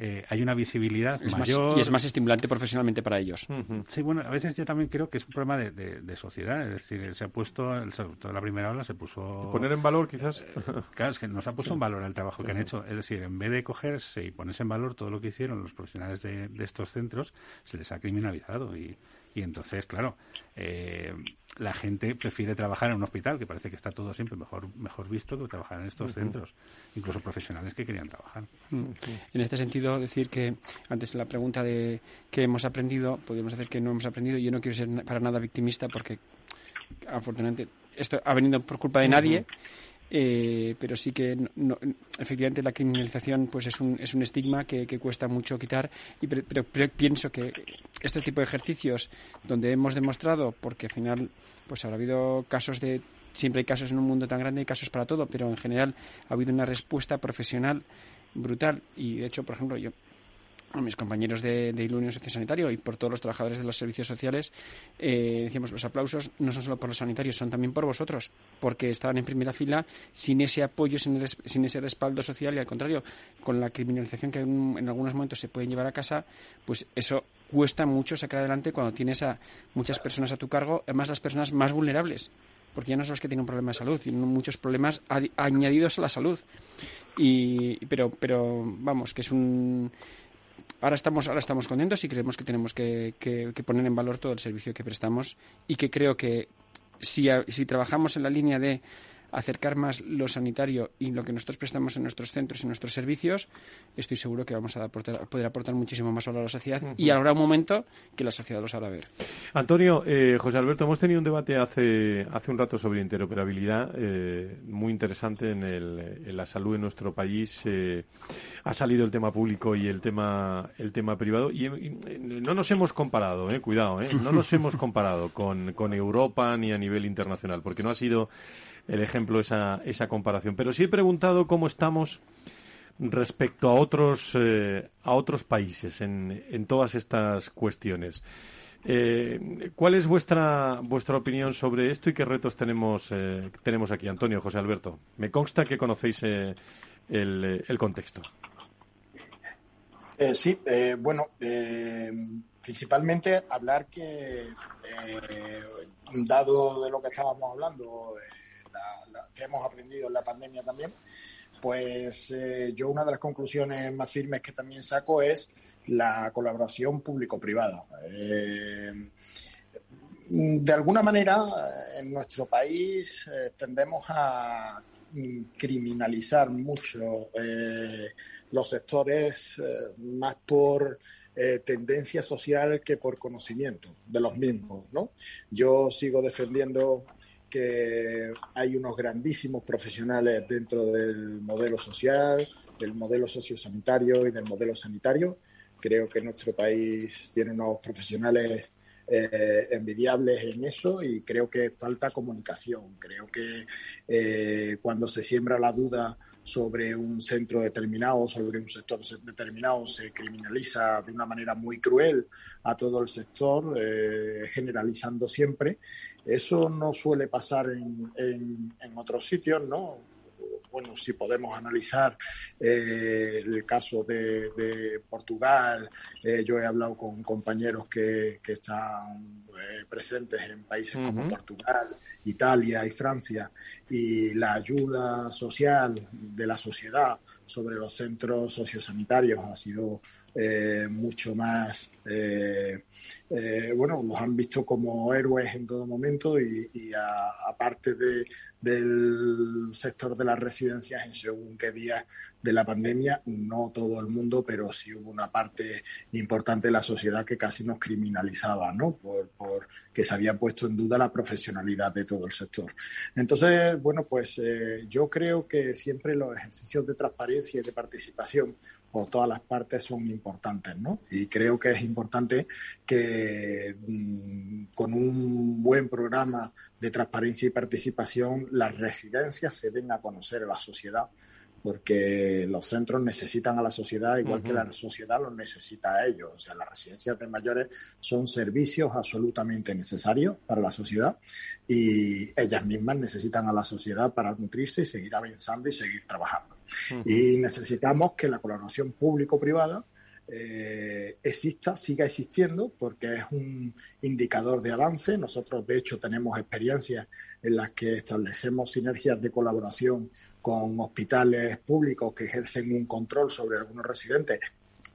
eh, hay una visibilidad mayor. y es más estimulante profesionalmente para ellos. Sí, bueno, a veces yo también creo que es un problema de, sociedad. Es decir, se ha puesto, toda la primera ola se puso. Poner en valor, quizás. Eh, claro, es que nos ha puesto en valor el trabajo que han hecho. Es decir, en vez de cogerse y ponerse en valor todo lo que hicieron los profesionales de, de estos centros, se les ha criminalizado. Y, y entonces, claro, eh, la gente prefiere trabajar en un hospital, que parece que está todo siempre mejor, mejor visto que trabajar en estos centros, incluso profesionales que querían trabajar. En este sentido, decir que antes la pregunta de qué hemos aprendido, podríamos decir que no hemos aprendido. Yo no quiero ser para nada victimista porque, afortunadamente, esto ha venido por culpa de nadie. Eh, pero sí que efectivamente la criminalización pues es un, es un estigma que, cuesta mucho quitar y pero, pienso que este tipo de ejercicios donde hemos demostrado porque al final pues habrá habido casos de siempre hay casos en un mundo tan grande hay casos para todo pero en general ha habido una respuesta profesional brutal. Y de hecho por ejemplo yo a mis compañeros de, de Sociosanitario y por todos los trabajadores de los servicios sociales, eh, decíamos, los aplausos no son solo por los sanitarios, son también por vosotros, porque estaban en primera fila sin ese apoyo, sin, ese respaldo social y al contrario, con la criminalización que en, algunos momentos se pueden llevar a casa, pues eso cuesta mucho sacar adelante cuando tienes a muchas personas a tu cargo, además las personas más vulnerables porque ya no son los que tienen un problema de salud, tienen muchos problemas añadidos a la salud. Y, pero, pero vamos, que es un ahora estamos ahora estamos contentos y creemos que tenemos que, que, poner en valor todo el servicio que prestamos y que creo que si, si trabajamos en la línea de acercar más lo sanitario y lo que nosotros prestamos en nuestros centros y nuestros servicios, estoy seguro que vamos a poder aportar muchísimo más valor a la sociedad y habrá un momento que la sociedad lo sabrá ver. Antonio, eh, José Alberto, hemos tenido un debate hace, hace un rato sobre interoperabilidad eh, muy interesante en, el, en, la salud en nuestro país. Eh, ha salido el tema público y el tema, el tema privado y, no nos hemos comparado, cuidado, no nos hemos comparado con, con Europa ni a nivel internacional, porque no ha sido el ejemplo, esa, esa comparación. Pero sí he preguntado cómo estamos respecto a otros, eh, a otros países en, en todas estas cuestiones. Eh, ¿Cuál es vuestra, vuestra opinión sobre esto y qué retos tenemos, eh, tenemos aquí, Antonio, José Alberto? Me consta que conocéis el, el, contexto. sí, bueno, principalmente hablar que, dado de lo que estábamos hablando, que hemos aprendido en la pandemia también, pues eh, yo una de las conclusiones más firmes que también saco es la colaboración público-privada. Eh, de alguna manera, en nuestro país eh, tendemos a criminalizar mucho los sectores más por tendencia social que por conocimiento de los mismos, ¿no? Yo sigo defendiendo que hay unos grandísimos profesionales dentro del modelo social, del modelo sociosanitario y del modelo sanitario. Creo que nuestro país tiene unos profesionales eh, envidiables en eso y creo que falta comunicación. Creo que eh, cuando se siembra la duda sobre un centro determinado, sobre un sector determinado, se criminaliza de una manera muy cruel a todo el sector, eh, generalizando siempre. Eso no suele pasar en, en, otros sitios, ¿no? Bueno, si podemos analizar eh, el caso de, Portugal, eh, yo he hablado con compañeros que, que están presentes en países como Portugal, Italia y Francia, y la ayuda social de la sociedad sobre los centros sociosanitarios ha sido eh, mucho más, eh, eh, bueno, los han visto como héroes en todo momento y, aparte de, del sector de las residencias en según qué días de la pandemia, no todo el mundo, pero sí hubo una parte importante de la sociedad que casi nos criminalizaba, ¿no? Por, por que se había puesto en duda la profesionalidad de todo el sector. Entonces, bueno, pues yo creo que siempre los ejercicios de transparencia y de participación por todas las partes son importantes, ¿no? Y creo que es importante que mm, con un buen programa de transparencia y participación las residencias se den a conocer a la sociedad porque los centros necesitan a la sociedad igual que la sociedad los necesita a ellos. O sea, las residencias de mayores son servicios absolutamente necesarios para la sociedad y ellas mismas necesitan a la sociedad para nutrirse y seguir avanzando y seguir trabajando. Y necesitamos que la colaboración público-privada eh, exista, siga existiendo, porque es un indicador de avance. Nosotros, de hecho, tenemos experiencias en las que establecemos sinergias de colaboración con hospitales públicos que ejercen un control sobre algunos residentes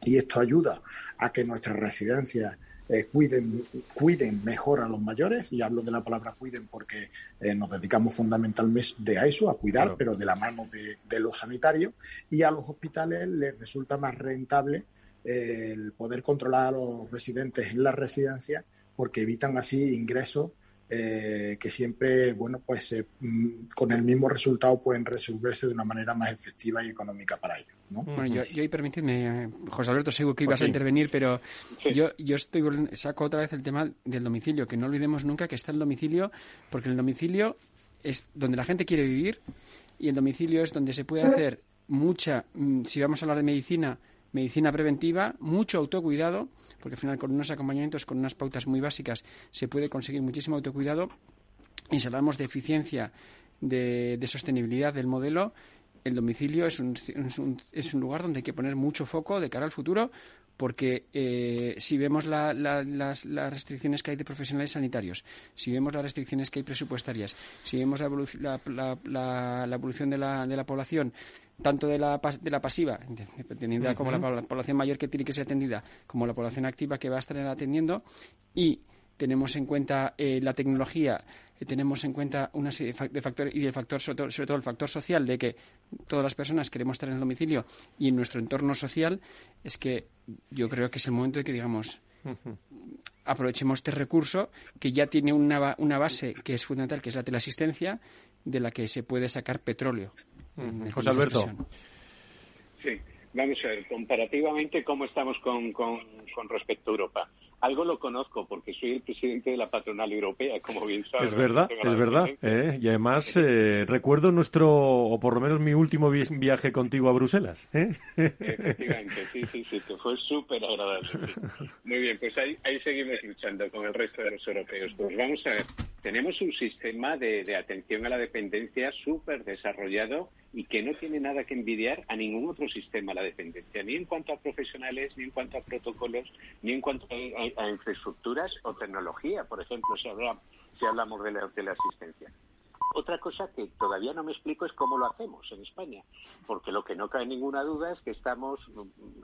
y esto ayuda a que nuestras residencias eh, cuiden, cuiden mejor a los mayores, y hablo de la palabra cuiden porque eh, nos dedicamos fundamentalmente a eso, a cuidar, pero de la mano de, los sanitarios, y a los hospitales les resulta más rentable eh, el poder controlar a los residentes en las residencias porque evitan así ingresos eh, que siempre, bueno, pues eh, mm, con el mismo resultado pueden resolverse de una manera más efectiva y económica para ellos. ¿no? Bueno, yo, yo y permíteme, José Alberto, seguro que ibas a intervenir, pero yo, yo estoy saco otra vez el tema del domicilio, que no olvidemos nunca que está el domicilio, porque el domicilio es donde la gente quiere vivir y el domicilio es donde se puede hacer mucha, mm, si vamos a hablar de medicina, medicina preventiva, mucho autocuidado, porque al final con unos acompañamientos, con unas pautas muy básicas, se puede conseguir muchísimo autocuidado. Y si hablamos de eficiencia, de, sostenibilidad del modelo, el domicilio es un, es un, es un lugar donde hay que poner mucho foco de cara al futuro porque eh, si vemos las, las, restricciones que hay de profesionales sanitarios, si vemos las restricciones que hay presupuestarias, si vemos la, la, la evolución de la, de la población, tanto de la, de la pasiva, teniendo como la, población mayor que tiene que ser atendida, como la población activa que va a estar atendiendo, y tenemos en cuenta eh, la tecnología, eh, tenemos en cuenta una serie de factores y el factor, sobre todo, el factor social de que todas las personas queremos estar en el domicilio y en nuestro entorno social, es que yo creo que es el momento de que digamos aprovechemos este recurso que ya tiene una, una base que es fundamental, que es la teleasistencia, de la que se puede sacar petróleo. José Alberto. Sí, vamos a ver, comparativamente, ¿cómo estamos con, con, con respecto a Europa? Algo lo conozco porque soy el presidente de la patronal europea, como bien sabes. Es verdad, es verdad. ¿eh? Y además eh, recuerdo nuestro, o por lo menos mi último viaje contigo a Bruselas. ¿eh? Efectivamente, sí, sí, sí, que fue súper agradable. Muy bien, pues ahí, ahí seguimos luchando con el resto de los europeos. Pues vamos a ver, tenemos un sistema de, de atención a la dependencia súper desarrollado y que no tiene nada que envidiar a ningún otro sistema la dependencia, ni en cuanto a profesionales, ni en cuanto a protocolos, ni en cuanto a, infraestructuras o tecnología, por ejemplo, si, si hablamos de la, de la asistencia. Otra cosa que todavía no me explico es cómo lo hacemos en España, porque lo que no cabe ninguna duda es que estamos,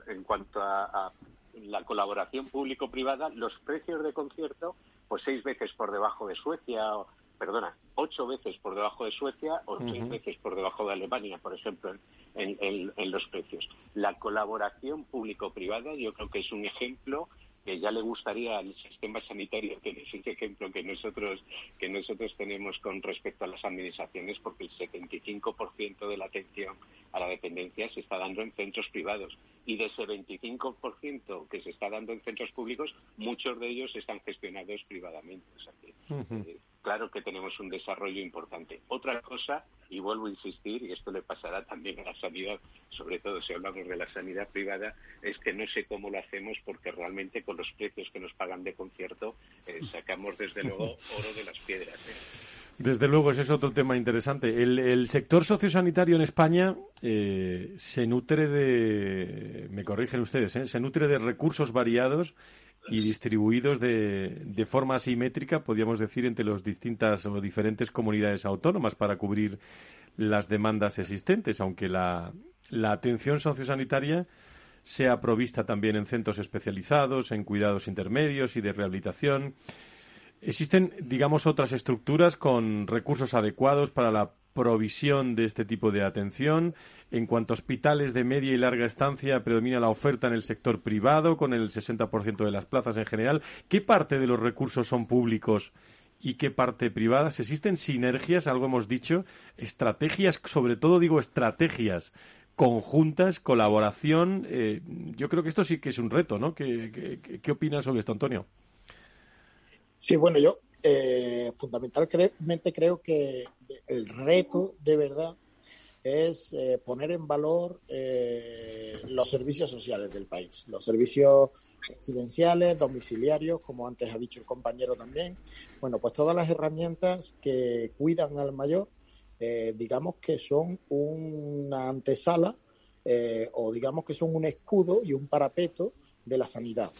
en cuanto a, a la colaboración público-privada, los precios de concierto, pues seis veces por debajo de Suecia o, perdona, ocho veces por debajo de Suecia o seis veces por debajo de Alemania, por ejemplo, en, en los precios. La colaboración público-privada yo creo que es un ejemplo que ya le gustaría al sistema sanitario que es ese ejemplo que nosotros que nosotros tenemos con respecto a las administraciones porque el 75% de la atención a la dependencia se está dando en centros privados. Y de ese 25% que se está dando en centros públicos muchos de ellos están gestionados privadamente. Eh, claro que tenemos un desarrollo importante otra cosa y vuelvo a insistir, y esto le pasará también a la sanidad, sobre todo si hablamos de la sanidad privada, es que no sé cómo lo hacemos porque realmente con los precios que nos pagan de concierto eh, sacamos desde luego oro de las piedras. ¿eh? Desde luego, ese es otro tema interesante. El, sector sociosanitario en España eh, se nutre de, me corrigen ustedes, se nutre de recursos variados y distribuidos de, de, forma asimétrica, podríamos decir, entre las distintas o diferentes comunidades autónomas para cubrir las demandas existentes, aunque la, la atención sociosanitaria sea provista también en centros especializados, en cuidados intermedios y de rehabilitación. Existen, digamos, otras estructuras con recursos adecuados para la provisión de este tipo de atención. En cuanto a hospitales de media y larga estancia, predomina la oferta en el sector privado, con el 60% de las plazas en general. ¿Qué parte de los recursos son públicos y qué parte privadas? ¿Existen sinergias, algo hemos dicho, estrategias, sobre todo digo estrategias conjuntas, colaboración? Eh, yo creo que esto sí que es un reto, ¿no? ¿Qué, qué opinas sobre esto, Antonio? Sí, bueno, yo eh, fundamentalmente creo que el reto de verdad es eh, poner en valor eh, los servicios sociales del país, los servicios residenciales, domiciliarios, como antes ha dicho el compañero también. Bueno, pues todas las herramientas que cuidan al mayor, eh, digamos que son una antesala o digamos que son un escudo y un parapeto de la sanidad.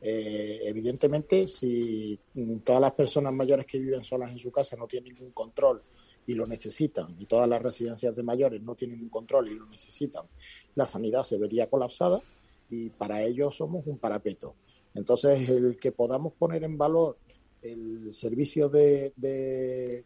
Eh, evidentemente, si todas las personas mayores que viven solas en su casa no tienen ningún control y lo necesitan, y todas las residencias de mayores no tienen un control y lo necesitan, la sanidad se vería colapsada y para ello somos un parapeto. Entonces, el que podamos poner en valor el servicio de, de,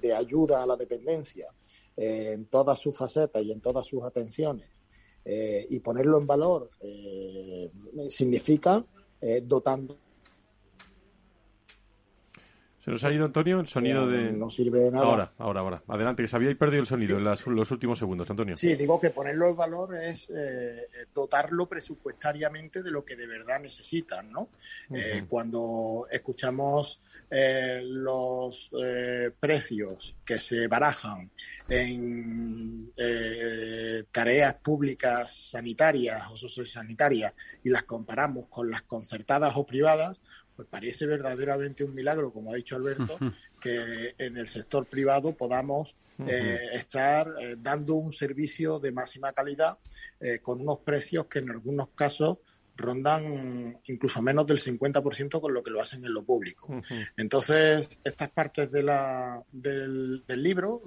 de ayuda a la dependencia eh, en todas sus facetas y en todas sus atenciones eh, y ponerlo en valor eh, significa eh, dotando. Se nos ha ido, Antonio, el sonido de... No sirve de nada. Ahora, ahora, ahora. Adelante, que se había perdido el sonido en los últimos segundos, Antonio. Sí, digo que ponerlo en valor es dotarlo presupuestariamente de lo que de verdad necesitan, ¿no? cuando escuchamos eh, los eh, precios que se barajan en eh, tareas públicas sanitarias o sociosanitarias y las comparamos con las concertadas o privadas, pues parece verdaderamente un milagro, como ha dicho Alberto, que en el sector privado podamos eh, estar eh, dando un servicio de máxima calidad con unos precios que en algunos casos rondan incluso menos del 50% con lo que lo hacen en lo público. Entonces, estas partes de la, del, libro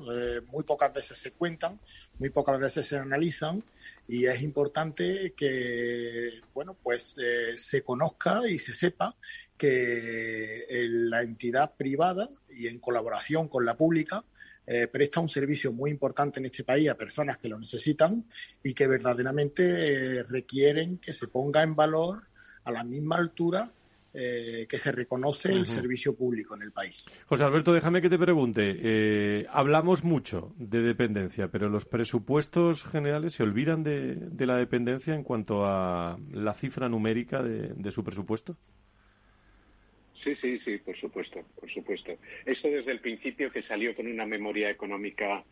muy pocas veces se cuentan, muy pocas veces se analizan y es importante que, bueno, pues se conozca y se sepa que la entidad privada y en colaboración con la pública eh, presta un servicio muy importante en este país a personas que lo necesitan y que verdaderamente eh, requieren que se ponga en valor a la misma altura eh, que se reconoce el servicio público en el país. José Alberto, déjame que te pregunte. hablamos mucho de dependencia, pero los presupuestos generales se olvidan de, la dependencia en cuanto a la cifra numérica de su presupuesto. Sí, sí, sí, por supuesto, por supuesto. Esto desde el principio que salió con una memoria económica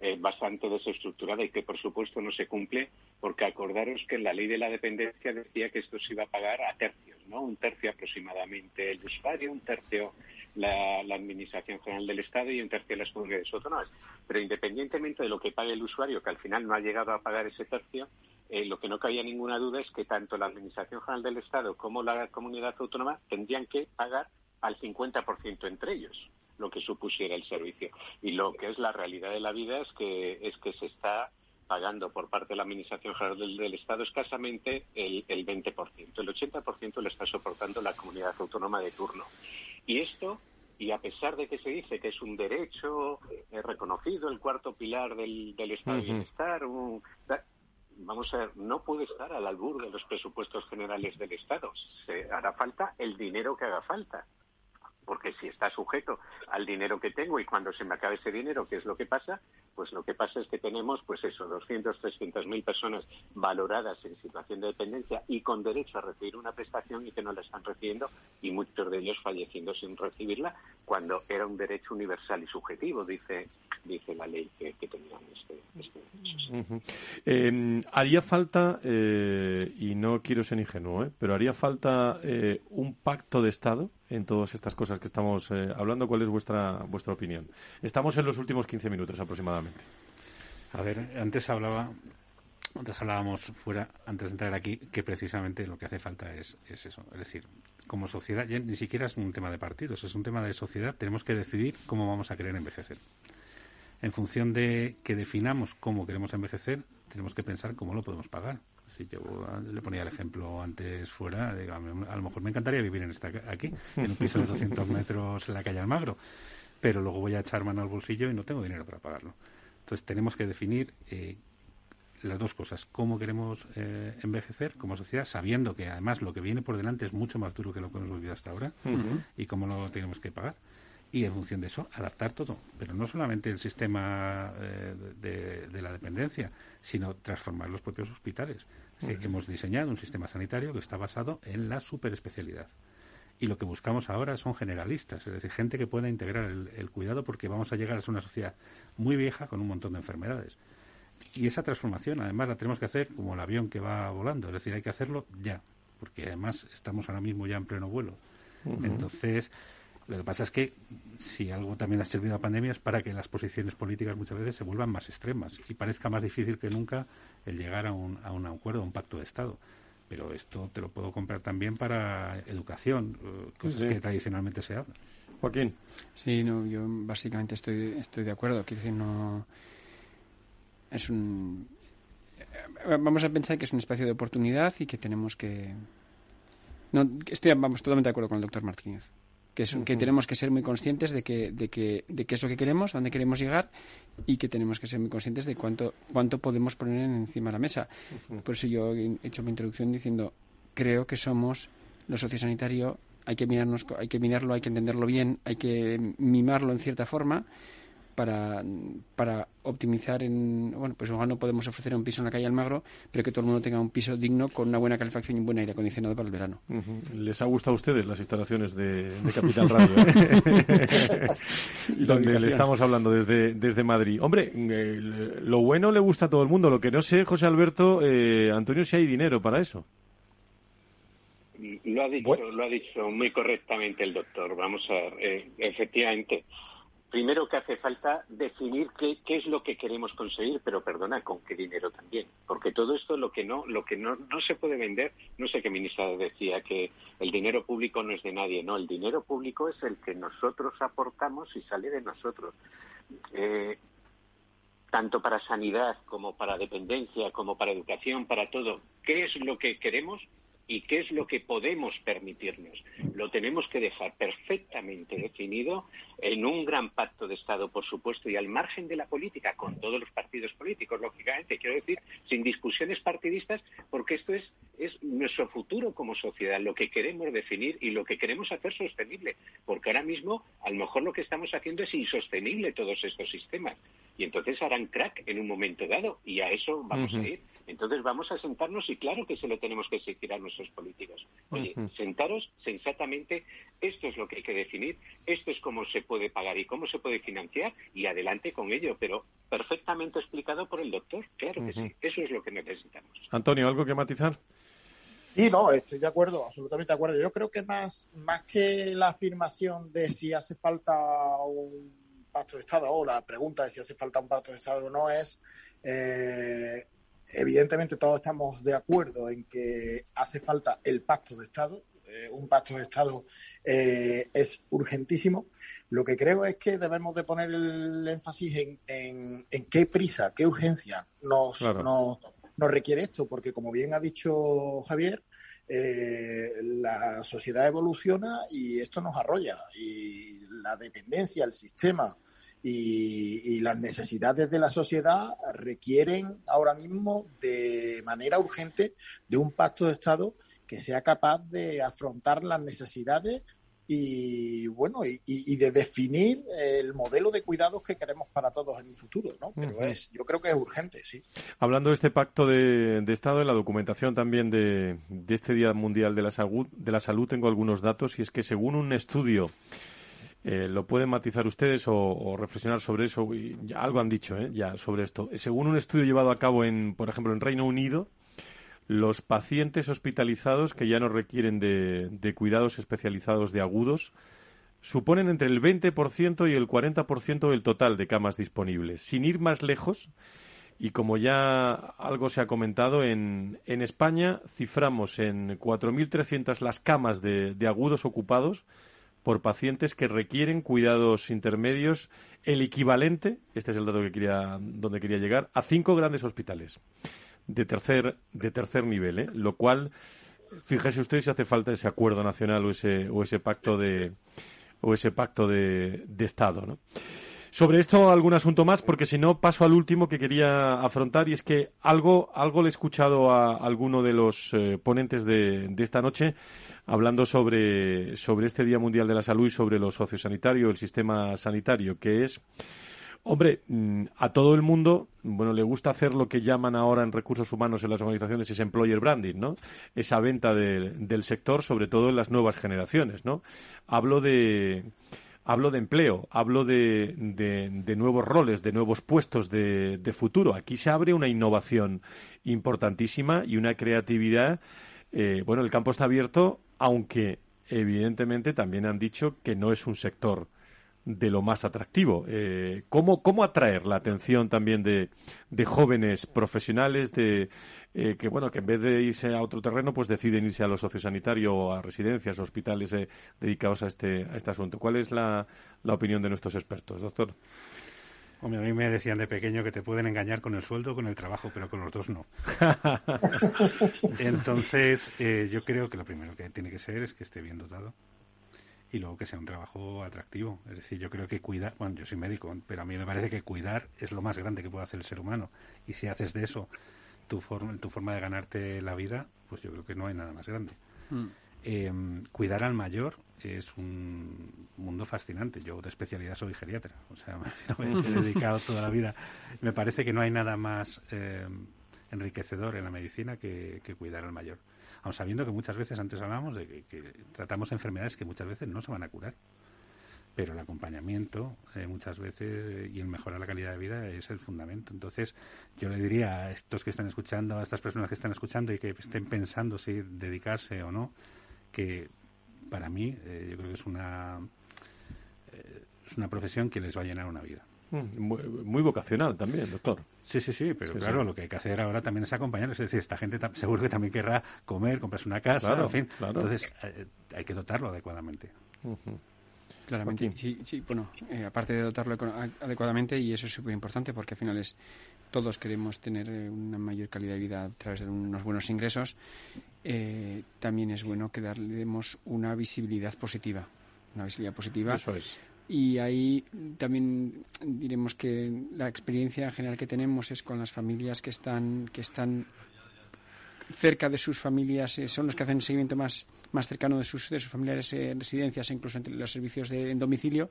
eh, bastante desestructurada y que por supuesto no se cumple, porque acordaros que en la ley de la dependencia decía que esto se iba a pagar a tercios, ¿no? Un tercio aproximadamente el usuario, un tercio la, la, Administración General del Estado y un tercio las comunidades autónomas. Pero independientemente de lo que pague el usuario, que al final no ha llegado a pagar ese tercio, eh, lo que no cabía ninguna duda es que tanto la Administración General del Estado como la comunidad autónoma tendrían que pagar al 50% entre ellos lo que supusiera el servicio. Y lo que es la realidad de la vida es que, es que se está pagando por parte de la Administración General del, Estado escasamente el, el 20%. El 80% lo está soportando la comunidad autónoma de turno. Y esto y a pesar de que se dice que es un derecho eh, reconocido, el cuarto pilar del, Estado de Bienestar, un, vamos a ver, no puede estar al albur de los presupuestos generales del Estado. Se hará falta el dinero que haga falta porque si está sujeto al dinero que tengo y cuando se me acabe ese dinero, ¿qué es lo que pasa? Pues lo que pasa es que tenemos, pues eso, 200, 300 mil personas valoradas en situación de dependencia y con derecho a recibir una prestación y que no la están recibiendo y muchos de ellos falleciendo sin recibirla cuando era un derecho universal y subjetivo, dice dice la ley que, tenían este, este derecho. Em, haría falta, eh, y no quiero ser ingenuo, ¿eh? pero haría falta eh, un pacto de Estado en todas estas cosas que estamos eh, hablando. ¿Cuál es vuestra, vuestra opinión? Estamos en los últimos 15 minutos aproximadamente. A ver, antes hablaba, antes hablábamos fuera, antes de entrar aquí, que precisamente lo que hace falta es, es eso. Es decir, como sociedad, ni siquiera es un tema de partidos, es un tema de sociedad. Tenemos que decidir cómo vamos a querer envejecer. En función de que definamos cómo queremos envejecer, tenemos que pensar cómo lo podemos pagar. Si yo le ponía el ejemplo antes fuera, a lo mejor me encantaría vivir en esta, aquí, en un piso de 200 metros en la calle Almagro, pero luego voy a echar mano al bolsillo y no tengo dinero para pagarlo. Entonces tenemos que definir eh, las dos cosas, cómo queremos eh, envejecer como sociedad, sabiendo que además lo que viene por delante es mucho más duro que lo que hemos vivido hasta ahora y cómo lo tenemos que pagar y en función de eso adaptar todo. Pero no solamente el sistema eh, de, la dependencia, sino transformar los propios hospitales. Hemos diseñado un sistema sanitario que está basado en la superespecialidad. Y lo que buscamos ahora son generalistas, es decir, gente que pueda integrar el, cuidado porque vamos a llegar a ser una sociedad muy vieja con un montón de enfermedades. Y esa transformación, además, la tenemos que hacer como el avión que va volando, es decir, hay que hacerlo ya, porque además estamos ahora mismo ya en pleno vuelo. Entonces, lo que pasa es que si algo también ha servido a la pandemia es para que las posiciones políticas muchas veces se vuelvan más extremas y parezca más difícil que nunca el llegar a un, a un acuerdo, a un pacto de Estado. Pero esto te lo puedo comprar también para educación, eh, cosas que tradicionalmente se hablan. Joaquín. Sí, no, yo básicamente estoy, estoy de acuerdo. Quiero decir, no. Es un. Eh, vamos a pensar que es un espacio de oportunidad y que tenemos que. No, estoy vamos, totalmente de acuerdo con el doctor Martínez que, es, que tenemos que ser muy conscientes de que, de, que, de que es lo que queremos, a dónde queremos llegar y que tenemos que ser muy conscientes de cuánto, cuánto podemos poner encima de la mesa. Por eso yo he hecho mi introducción diciendo, creo que somos lo sociosanitario, hay que, mirarnos, hay que mirarlo, hay que entenderlo bien, hay que mimarlo en cierta forma para, para optimizar en bueno pues igual no podemos ofrecer un piso en la calle Almagro pero que todo el mundo tenga un piso digno con una buena calefacción y un buen aire acondicionado para el verano. Les ha gustado a ustedes las instalaciones de, Capital Radio ¿eh? donde le estamos hablando desde desde Madrid. Hombre eh, lo bueno le gusta a todo el mundo. Lo que no sé José Alberto eh, Antonio si hay dinero para eso. Lo ha dicho lo ha dicho muy correctamente el doctor. Vamos a ver efectivamente primero que hace falta definir qué, qué, es lo que queremos conseguir, pero perdona, con qué dinero también, porque todo esto lo que no, lo que no, no se puede vender, no sé qué ministra decía que el dinero público no es de nadie, no, el dinero público es el que nosotros aportamos y sale de nosotros. Eh, tanto para sanidad como para dependencia, como para educación, para todo. ¿Qué es lo que queremos? Y qué es lo que podemos permitirnos. Lo tenemos que dejar perfectamente definido en un gran pacto de Estado, por supuesto, y al margen de la política, con todos los partidos políticos, lógicamente, quiero decir, sin discusiones partidistas, porque esto es, es nuestro futuro como sociedad, lo que queremos definir y lo que queremos hacer sostenible, porque ahora mismo a lo mejor lo que estamos haciendo es insostenible todos estos sistemas, y entonces harán crack en un momento dado, y a eso vamos a ir. Entonces vamos a sentarnos y claro que se lo tenemos que exigir a nuestros políticos. Oye, sentaros sensatamente, esto es lo que hay que definir, esto es cómo se puede pagar y cómo se puede financiar y adelante con ello, pero perfectamente explicado por el doctor, claro que sí, eso es lo que necesitamos. Antonio, ¿algo que matizar? Sí, no, estoy de acuerdo, absolutamente de acuerdo. Yo creo que más, más que la afirmación de si hace falta un pacto de Estado o la pregunta de si hace falta un pacto de Estado o no es eh, evidentemente todos estamos de acuerdo en que hace falta el pacto de Estado. Eh, un pacto de Estado eh, es urgentísimo. Lo que creo es que debemos de poner el énfasis en, en, qué prisa, qué urgencia nos, nos, requiere esto, porque como bien ha dicho Javier, eh, la sociedad evoluciona y esto nos arrolla. Y la dependencia, el sistema, y, las necesidades de la sociedad requieren ahora mismo de manera urgente de un pacto de Estado que sea capaz de afrontar las necesidades y bueno y, de definir el modelo de cuidados que queremos para todos en el futuro no pero es yo creo que es urgente sí. Hablando de este pacto de, estado en la documentación también de, de, este día mundial de la salud de la salud tengo algunos datos y es que según un estudio eh, lo pueden matizar ustedes o, reflexionar sobre eso. Y algo han dicho ¿eh? ya sobre esto. Según un estudio llevado a cabo en, por ejemplo, en Reino Unido, los pacientes hospitalizados que ya no requieren de, cuidados especializados de agudos suponen entre el 20% y el 40% del total de camas disponibles. Sin ir más lejos, y como ya algo se ha comentado, en, en España ciframos en 4.300 las camas de, de agudos ocupados por pacientes que requieren cuidados intermedios el equivalente, este es el dato que quería, donde quería llegar, a cinco grandes hospitales de tercer, de tercer nivel, ¿eh? lo cual, fíjese usted si hace falta ese acuerdo nacional o ese, o ese pacto de o ese pacto de, de Estado, ¿no? Sobre esto algún asunto más, porque si no paso al último que quería afrontar y es que algo, algo le he escuchado a alguno de los eh, ponentes de, de, esta noche hablando sobre, sobre este Día Mundial de la Salud y sobre lo sociosanitario, el sistema sanitario, que es Hombre, mm, a todo el mundo, bueno, le gusta hacer lo que llaman ahora en recursos humanos en las organizaciones ese employer branding, ¿no? Esa venta del sector, sobre todo en las nuevas generaciones, ¿no? Hablo de hablo de empleo, hablo de, nuevos roles, de nuevos puestos de, de, futuro. Aquí se abre una innovación importantísima y una creatividad. Eh, bueno, el campo está abierto, aunque evidentemente también han dicho que no es un sector de lo más atractivo. Eh, ¿cómo, ¿Cómo atraer la atención también de, de jóvenes profesionales de, eh, que, bueno, que en vez de irse a otro terreno, pues deciden irse a lo sociosanitario o a residencias hospitales eh, dedicados a este, a este asunto? ¿Cuál es la, la opinión de nuestros expertos, doctor? Hombre, a mí me decían de pequeño que te pueden engañar con el sueldo con el trabajo, pero con los dos no. Entonces, yo creo que lo primero que tiene que ser es que esté bien dotado y luego que sea un trabajo atractivo. Es decir, yo creo que cuidar, bueno, yo soy médico, pero a mí me parece que cuidar es lo más grande que puede hacer el ser humano. Y si haces de eso tu forma, tu forma de ganarte la vida, pues yo creo que no hay nada más grande. Mm. Em, cuidar al mayor es un mundo fascinante. Yo de especialidad soy geriatra, o sea, me, he dedicado toda la vida. Me parece que no hay nada más em, enriquecedor en la medicina que cuidar al mayor aun sabiendo que muchas veces, antes hablábamos de que, tratamos enfermedades que muchas veces no se van a curar. Pero el acompañamiento, eh, muchas veces, eh, y el mejorar la calidad de vida es el fundamento. Entonces, yo le diría a estos que están escuchando, a estas personas que están escuchando y que estén pensando si dedicarse o no, que para mí, eh, yo creo que es una es una profesión que les va a llenar una vida. Mm, muy, vocacional también, doctor. Sí, sí, sí, pero claro, lo que hay que hacer ahora también es acompañar. Es decir, esta gente seguro que también querrá comer, comprarse una casa, en fin. Entonces, eh, hay que dotarlo adecuadamente. Claramente, sí, sí, bueno, eh, aparte de dotarlo adecuadamente, y eso es súper importante porque al final es todos queremos tener eh, una mayor calidad de vida a través de unos buenos ingresos, también es bueno que darle demos una visibilidad positiva. Una visibilidad positiva. Eso es y ahí también diremos que la experiencia general que tenemos es con las familias que están que están cerca de sus familias eh, son los que hacen seguimiento más más cercano de sus de sus familiares en residencias e incluso entre los servicios de en domicilio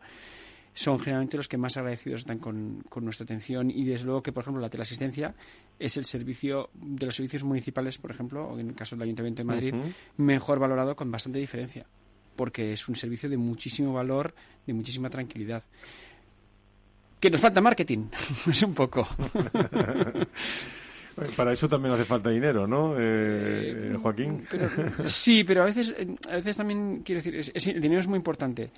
son generalmente los que más agradecidos están con, con, nuestra atención. Y desde luego que por ejemplo la teleasistencia es el servicio de los servicios municipales por ejemplo o en el caso del Ayuntamiento de Madrid mejor valorado con bastante diferencia porque es un servicio de muchísimo valor, de muchísima tranquilidad. Que nos falta marketing, es un poco. Para eso también hace falta dinero, ¿no, eh, eh, Joaquín? sí, pero a veces, a veces también, quiero decir, el dinero es muy importante,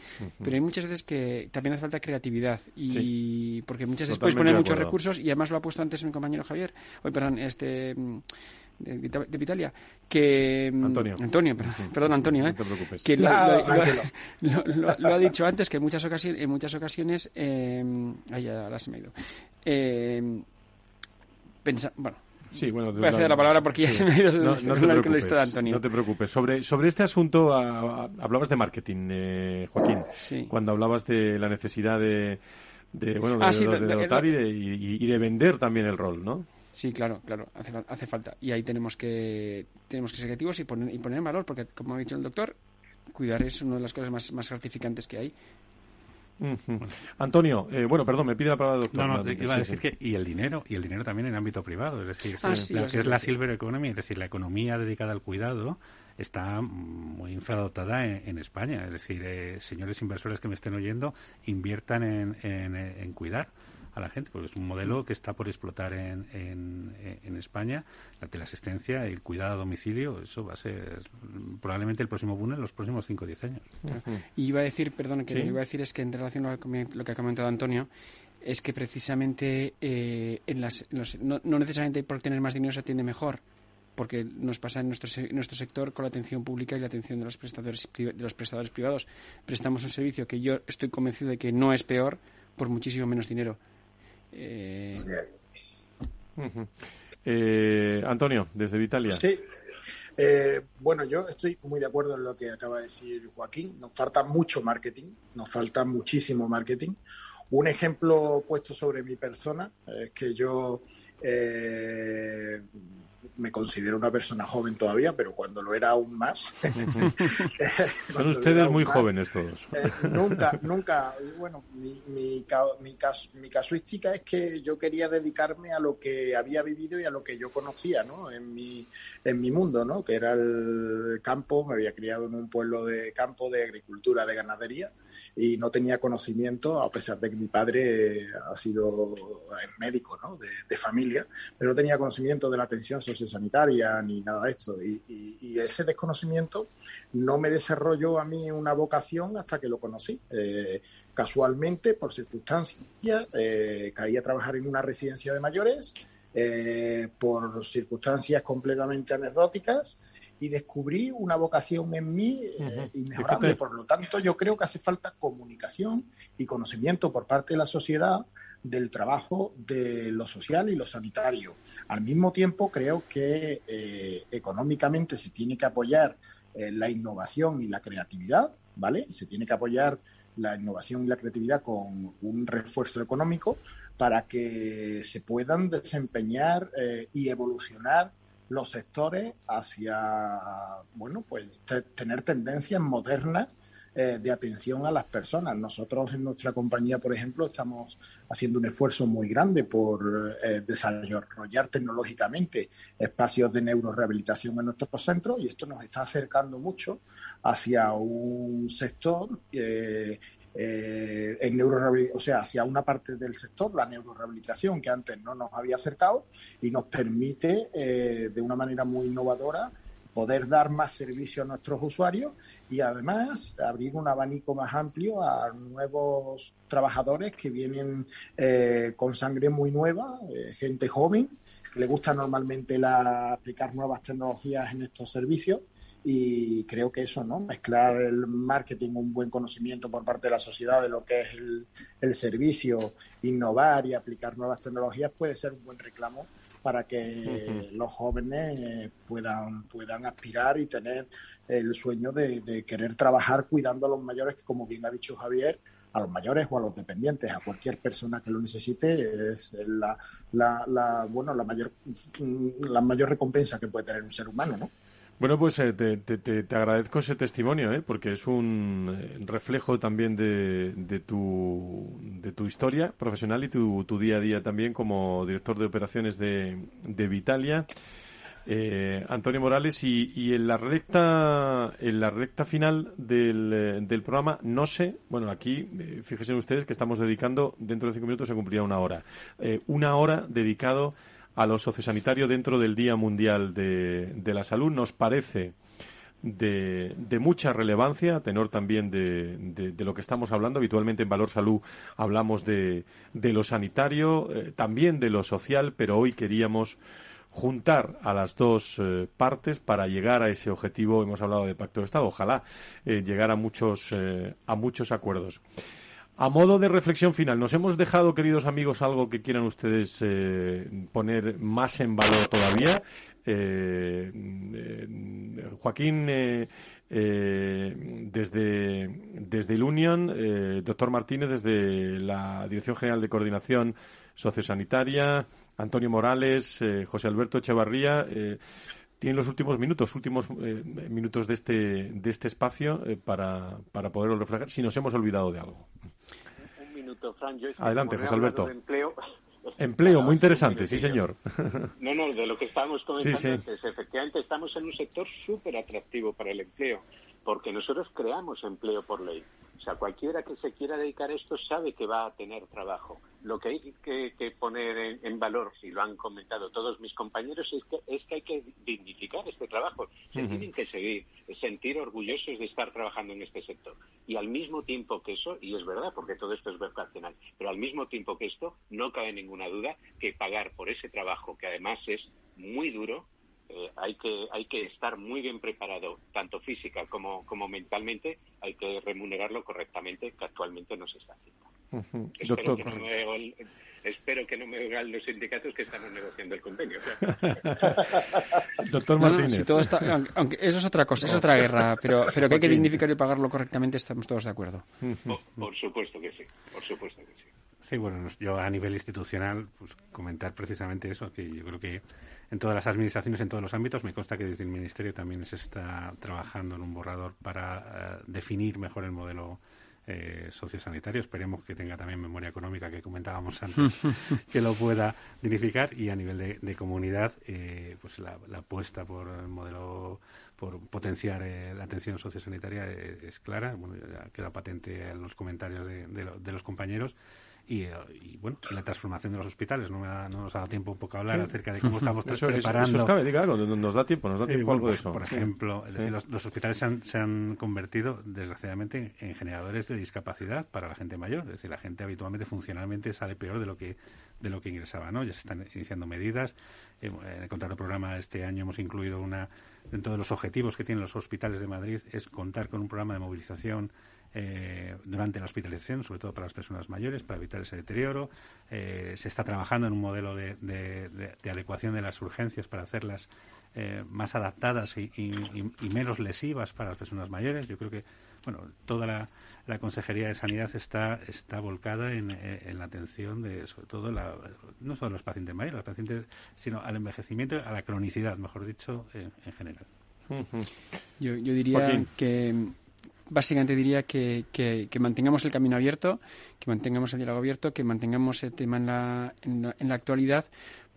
pero hay muchas veces que también hace falta creatividad, y porque muchas veces puedes poner muchos recursos, y además lo ha puesto antes mi compañero Javier, hoy, perdón, este de, Vitalia, que... Mm, Antonio. Antonio, perdón, Antonio, ¿eh? Que lo, ha dicho antes, que en muchas ocasiones, en muchas ocasiones eh, ay, ahora se me ha ido. Eh, pensa, bueno, Sí, bueno, voy a hacer la palabra porque ya se me ha ido el, no, no de Antonio. No te preocupes. Sobre, sobre este asunto hablabas de marketing, eh, Joaquín. Sí. Cuando hablabas de la necesidad de, de bueno, de, ah, de, dotar y, de, y, de vender también el rol, ¿no? Sí, claro, claro, hace, hace falta. Y ahí tenemos que, tenemos que ser creativos y poner, y poner en valor, porque como ha dicho el doctor, cuidar es una de las cosas más, más gratificantes que hay. Antonio, eh, bueno, perdón, me pide la palabra el doctor. No, no, iba a decir que y el dinero, y el dinero también en ámbito privado, es decir, ah, lo que es la silver economy, es decir, la economía dedicada al cuidado está muy infradotada en, España, es decir, eh, señores inversores que me estén oyendo, inviertan en, en cuidar a la gente, porque es un modelo que está por explotar en, en, España, la teleasistencia, el cuidado a domicilio, eso va a ser probablemente el próximo boom en los próximos 5 o 10 años. Y iba a decir, perdón, que lo que iba a decir es que en relación a lo que ha comentado Antonio, es que precisamente eh, en las, no, necesariamente por tener más dinero se atiende mejor, porque nos pasa en nuestro, nuestro sector con la atención pública y la atención de los prestadores de los prestadores privados. Prestamos un servicio que yo estoy convencido de que no es peor por muchísimo menos dinero. Eh, eh... Antonio, desde Vitalia. Sí. Eh, bueno, yo estoy muy de acuerdo en lo que acaba de decir Joaquín. Nos falta mucho marketing, nos falta muchísimo marketing. Un ejemplo puesto sobre mi persona es que yo eh, me considero una persona joven todavía, pero cuando lo era aún más. Son ustedes muy jóvenes todos. Eh, nunca, nunca. Bueno, mi, mi, mi, mi, casuística es que yo quería dedicarme a lo que había vivido y a lo que yo conocía, ¿no? En mi, en mi mundo, ¿no? Que era el campo. Me había criado en un pueblo de campo de agricultura, de ganadería y no tenía conocimiento, a pesar de que mi padre ha sido médico ¿no? de, familia, pero no tenía conocimiento de la atención sociosanitaria ni nada de esto. Y, ese desconocimiento no me desarrolló a mí una vocación hasta que lo conocí. Eh, casualmente, por circunstancias, eh, caí a trabajar en una residencia de mayores, eh, por circunstancias completamente anecdóticas y descubrí una vocación en mí eh, inmejorable. Por lo tanto, yo creo que hace falta comunicación y conocimiento por parte de la sociedad del trabajo de lo social y lo sanitario. Al mismo tiempo, creo que eh, económicamente se tiene que apoyar eh, la innovación y la creatividad, ¿vale? Se tiene que apoyar la innovación y la creatividad con un refuerzo económico para que se puedan desempeñar y evolucionar los sectores hacia, bueno, pues tener tendencias modernas eh, de atención a las personas. Nosotros en nuestra compañía, por ejemplo, estamos haciendo un esfuerzo muy grande por eh, desarrollar tecnológicamente espacios de neurorehabilitación en nuestros centros y esto nos está acercando mucho hacia un sector eh, eh, en o sea, hacia una parte del sector, la neurorehabilitación, que antes no nos había acercado y nos permite eh, de una manera muy innovadora poder dar más servicio a nuestros usuarios y además abrir un abanico más amplio a nuevos trabajadores que vienen eh, con sangre muy nueva, eh, gente joven, que le gusta normalmente la, aplicar nuevas tecnologías en estos servicios y creo que eso, ¿no? Mezclar el marketing, un buen conocimiento por parte de la sociedad de lo que es el servicio, innovar y aplicar nuevas tecnologías puede ser un buen reclamo para que los jóvenes puedan, puedan aspirar y tener el sueño de, querer trabajar cuidando a los mayores, que como bien ha dicho Javier, a los mayores o a los dependientes, a cualquier persona que lo necesite, es la, la, la, bueno, la mayor, la mayor recompensa que puede tener un ser humano, ¿no? Bueno, pues eh, te, te, agradezco ese testimonio, ¿eh? porque es un eh, reflejo también de, de, tu, de tu historia profesional y tu, tu día a día también como director de operaciones de, de Vitalia. Eh, Antonio Morales y, y, en la recta en la recta final del, del programa no sé bueno aquí fíjense ustedes que estamos dedicando dentro de cinco minutos se cumplirá una hora una hora dedicado a lo sociosanitario dentro del Día Mundial de, la Salud. Nos parece de, mucha relevancia, tenor también de, lo que estamos hablando. Habitualmente en Valor Salud hablamos de, lo sanitario, eh, también de lo social, pero hoy queríamos juntar a las dos eh, partes para llegar a ese objetivo. Hemos hablado de pacto de Estado, ojalá eh, llegar a muchos, a muchos acuerdos. A modo de reflexión final, ¿nos hemos dejado, queridos amigos, algo que quieran ustedes eh, poner más en valor todavía? Eh, eh, Joaquín, desde, desde el Union, doctor Martínez, desde la Dirección General de Coordinación Sociosanitaria, Antonio Morales, José Alberto Echevarría tienen los últimos minutos, últimos minutos de este, de este espacio para, para poderlo reflejar, si nos hemos olvidado de algo. Adelante, José Alberto. Empleo, muy interesante, sí, señor. No, no, de lo que estábamos comentando antes. Efectivamente, estamos en un sector súper atractivo para el empleo, porque nosotros creamos empleo por ley. O sea, cualquiera que se quiera dedicar a esto sabe que va a tener trabajo. Lo que hay que, poner en, valor, y lo han comentado todos mis compañeros, es que, es que hay que dignificar este trabajo. Se tienen que seguir, sentir orgullosos de estar trabajando en este sector. Y al mismo tiempo que eso, y es verdad, porque todo esto es vocacional, pero al mismo tiempo que esto, no cabe ninguna duda que pagar por ese trabajo, que además es muy duro, eh, hay, que, hay que estar muy bien preparado, tanto física como, como mentalmente, hay que remunerarlo correctamente, que actualmente no se está haciendo. espero, que no me, espero, que no me, oigan los sindicatos que estamos negociando el convenio. Doctor Martínez. aunque, eso es otra cosa, es otra guerra, pero, pero que hay que dignificar y pagarlo correctamente, estamos todos de acuerdo. por supuesto que sí, por supuesto que sí. Bueno, yo a nivel institucional, pues comentar precisamente eso, que yo creo que en todas las administraciones, en todos los ámbitos, me consta que desde el Ministerio también se está trabajando en un borrador para eh, definir mejor el modelo eh, sociosanitario. Esperemos que tenga también memoria económica que comentábamos antes, que lo pueda dignificar y a nivel de, comunidad, eh, pues la, apuesta por el modelo por potenciar eh, la atención sociosanitaria es, clara. Bueno, ya queda patente en los comentarios de los compañeros. Y, y, bueno, la transformación de los hospitales. No, nos ha dado tiempo un poco a hablar acerca de cómo estamos preparando. Eso, cabe, diga algo, nos da tiempo, nos da tiempo algo de eso. Por ejemplo, los, hospitales se han, se han, convertido, desgraciadamente, en generadores de discapacidad para la gente mayor. Es decir, la gente habitualmente, funcionalmente, sale peor de lo que de lo que ingresaba, ¿no? Ya se están iniciando medidas. En el contrato programa este año hemos incluido una dentro de los objetivos que tienen los hospitales de Madrid es contar con un programa de movilización eh, durante la hospitalización, sobre todo para las personas mayores, para evitar ese deterioro. Eh, se está trabajando en un modelo de, adecuación de las urgencias para hacerlas eh, más adaptadas y, menos lesivas para las personas mayores. Yo creo que bueno, toda la, Consejería de Sanidad está, está volcada en, la atención de, sobre todo, la, no solo los pacientes mayores, los pacientes, sino al envejecimiento, a la cronicidad, mejor dicho, en, general. Yo, yo diría que básicamente diría que, que, mantengamos el camino abierto, que mantengamos el diálogo abierto, que mantengamos el tema en la, en la, actualidad,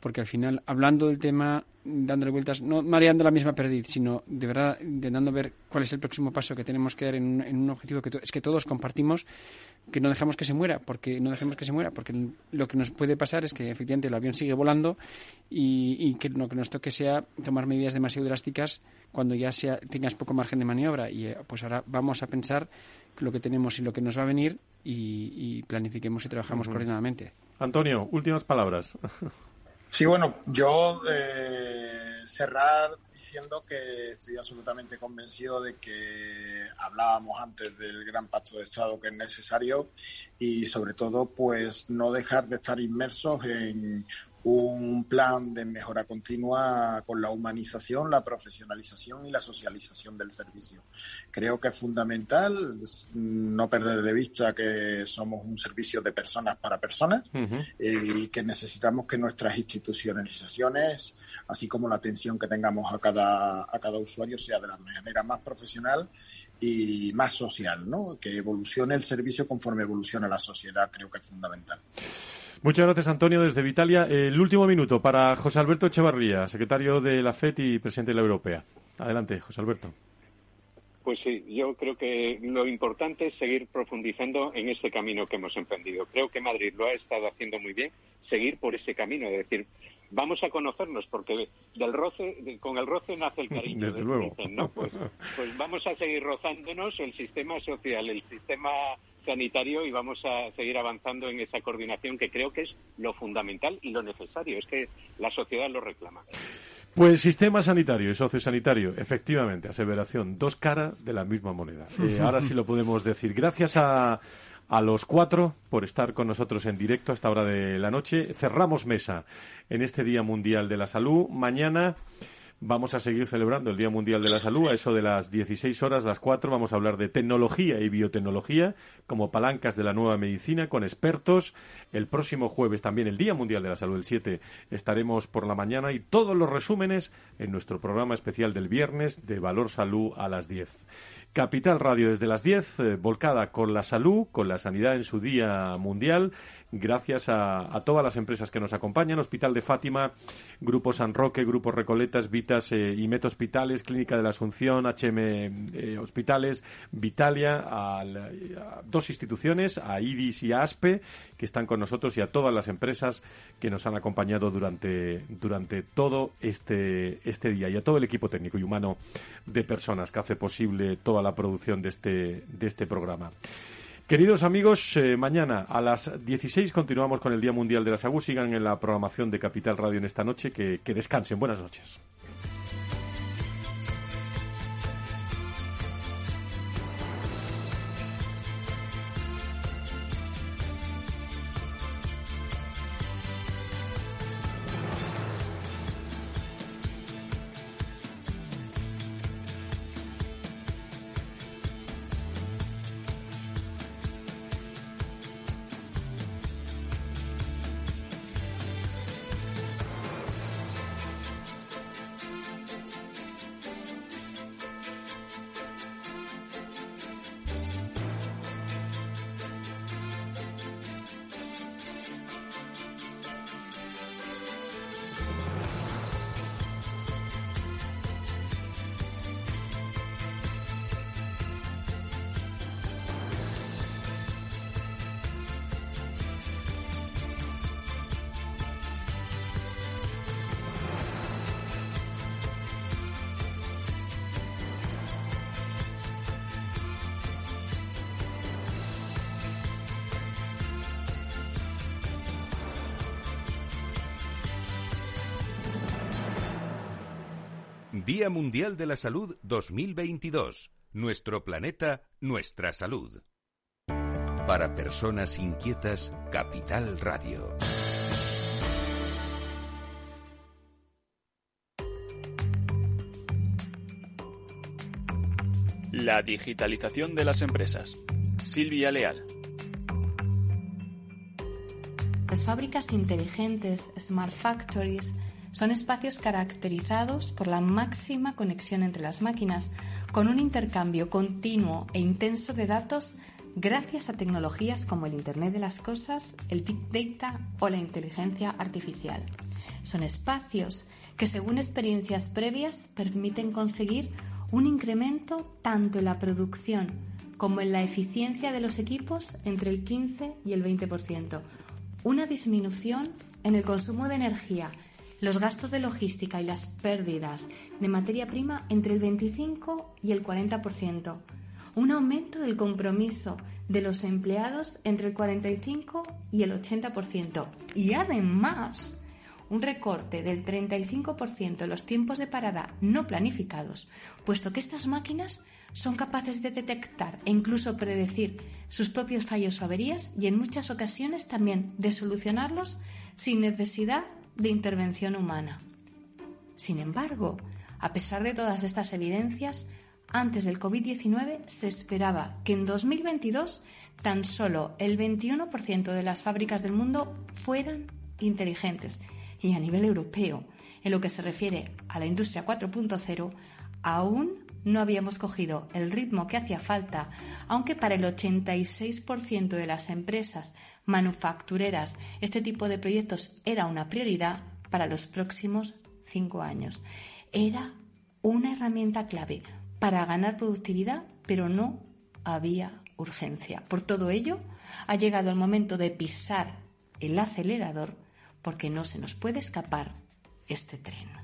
porque al final, hablando del tema, dándole vueltas, no mareando la misma perdiz, sino de verdad intentando ver cuál es el próximo paso que tenemos que dar en, un objetivo que es que todos compartimos, que no dejamos que se muera, porque no dejemos que se muera, porque lo que nos puede pasar es que efectivamente el avión sigue volando y, que lo que nos toque sea tomar medidas demasiado drásticas cuando ya sea, tengas poco margen de maniobra. Y eh, pues ahora vamos a pensar lo que tenemos y lo que nos va a venir y, planifiquemos y trabajamos coordinadamente. Antonio, últimas palabras. Sí, bueno, yo eh, cerrar diciendo que estoy absolutamente convencido de que hablábamos antes del gran pacto de Estado que es necesario y sobre todo pues no dejar de estar inmersos en un plan de mejora continua con la humanización, la profesionalización y la socialización del servicio. Creo que es fundamental no perder de vista que somos un servicio de personas para personas eh, y que necesitamos que nuestras institucionalizaciones, así como la atención que tengamos a cada, a cada usuario, sea de la manera más profesional y más social, ¿no? Que evolucione el servicio conforme evoluciona la sociedad, creo que es fundamental. Muchas gracias, Antonio, desde Vitalia. El último minuto para José Alberto Echevarría, secretario de la FED y presidente de la Europea. Adelante, José Alberto. Pues sí, yo creo que lo importante es seguir profundizando en este camino que hemos emprendido. Creo que Madrid lo ha estado haciendo muy bien, seguir por ese camino, es decir, vamos a conocernos porque del roce, con el roce nace el cariño. Desde luego. Pues, pues vamos a seguir rozándonos el sistema social, el sistema sanitario y vamos a seguir avanzando en esa coordinación que creo que es lo fundamental y lo necesario. Es que la sociedad lo reclama. Pues sistema sanitario y sociosanitario, efectivamente, aseveración, dos caras de la misma moneda. Eh, ahora sí lo podemos decir. Gracias a, a los cuatro por estar con nosotros en directo a esta hora de la noche. Cerramos mesa en este Día Mundial de la Salud. Mañana Vamos a seguir celebrando el Día Mundial de la Salud. A eso de las 16 horas, las 4, vamos a hablar de tecnología y biotecnología como palancas de la nueva medicina con expertos. El próximo jueves, también el Día Mundial de la Salud, el 7, estaremos por la mañana y todos los resúmenes en nuestro programa especial del viernes de Valor Salud a las 10. Capital Radio desde las 10, eh, volcada con la salud, con la sanidad en su día mundial, gracias a, todas las empresas que nos acompañan, Hospital de Fátima, Grupo San Roque, Grupo Recoletas, Vitas eh, y Met Hospitales, Clínica de la Asunción, HM Hospitales, Vitalia, a, dos instituciones, a IDIS y a ASPE, que están con nosotros y a todas las empresas que nos han acompañado durante, durante todo este, este día y a todo el equipo técnico y humano de personas que hace posible toda la producción de este, de este programa. Queridos amigos, eh, mañana a las 16 continuamos con el Día Mundial de la Salud. Sigan en la programación de Capital Radio en esta noche. que descansen. Buenas noches. Día Mundial de la Salud 2022. Nuestro planeta, nuestra salud. Para personas inquietas, Capital Radio. La digitalización de las empresas. Silvia Leal. Las fábricas inteligentes, smart factories, son espacios caracterizados por la máxima conexión entre las máquinas, con un intercambio continuo e intenso de datos gracias a tecnologías como el Internet de las Cosas, el Big Data o la inteligencia artificial. Son espacios que, según experiencias previas, permiten conseguir un incremento tanto en la producción como en la eficiencia de los equipos entre el 15 y el 20%, una disminución en el consumo de energía, los gastos de logística y las pérdidas de materia prima entre el 25 y el 40%, un aumento del compromiso de los empleados entre el 45 y el 80% y además un recorte del 35% en los tiempos de parada no planificados, puesto que estas máquinas son capaces de detectar e incluso predecir sus propios fallos o averías y en muchas ocasiones también de solucionarlos sin necesidad de intervención humana. Sin embargo, a pesar de todas estas evidencias, antes del COVID-19 se esperaba que en 2022 tan solo el 21% de las fábricas del mundo fueran inteligentes y a nivel europeo, en lo que se refiere a la industria 4.0, aún no habíamos cogido el ritmo que hacía falta, aunque para el 86% de las empresas manufactureras este tipo de proyectos era una prioridad para los próximos cinco años. Era una herramienta clave para ganar productividad, pero no había urgencia. Por todo ello, ha llegado el momento de pisar el acelerador porque no se nos puede escapar este tren.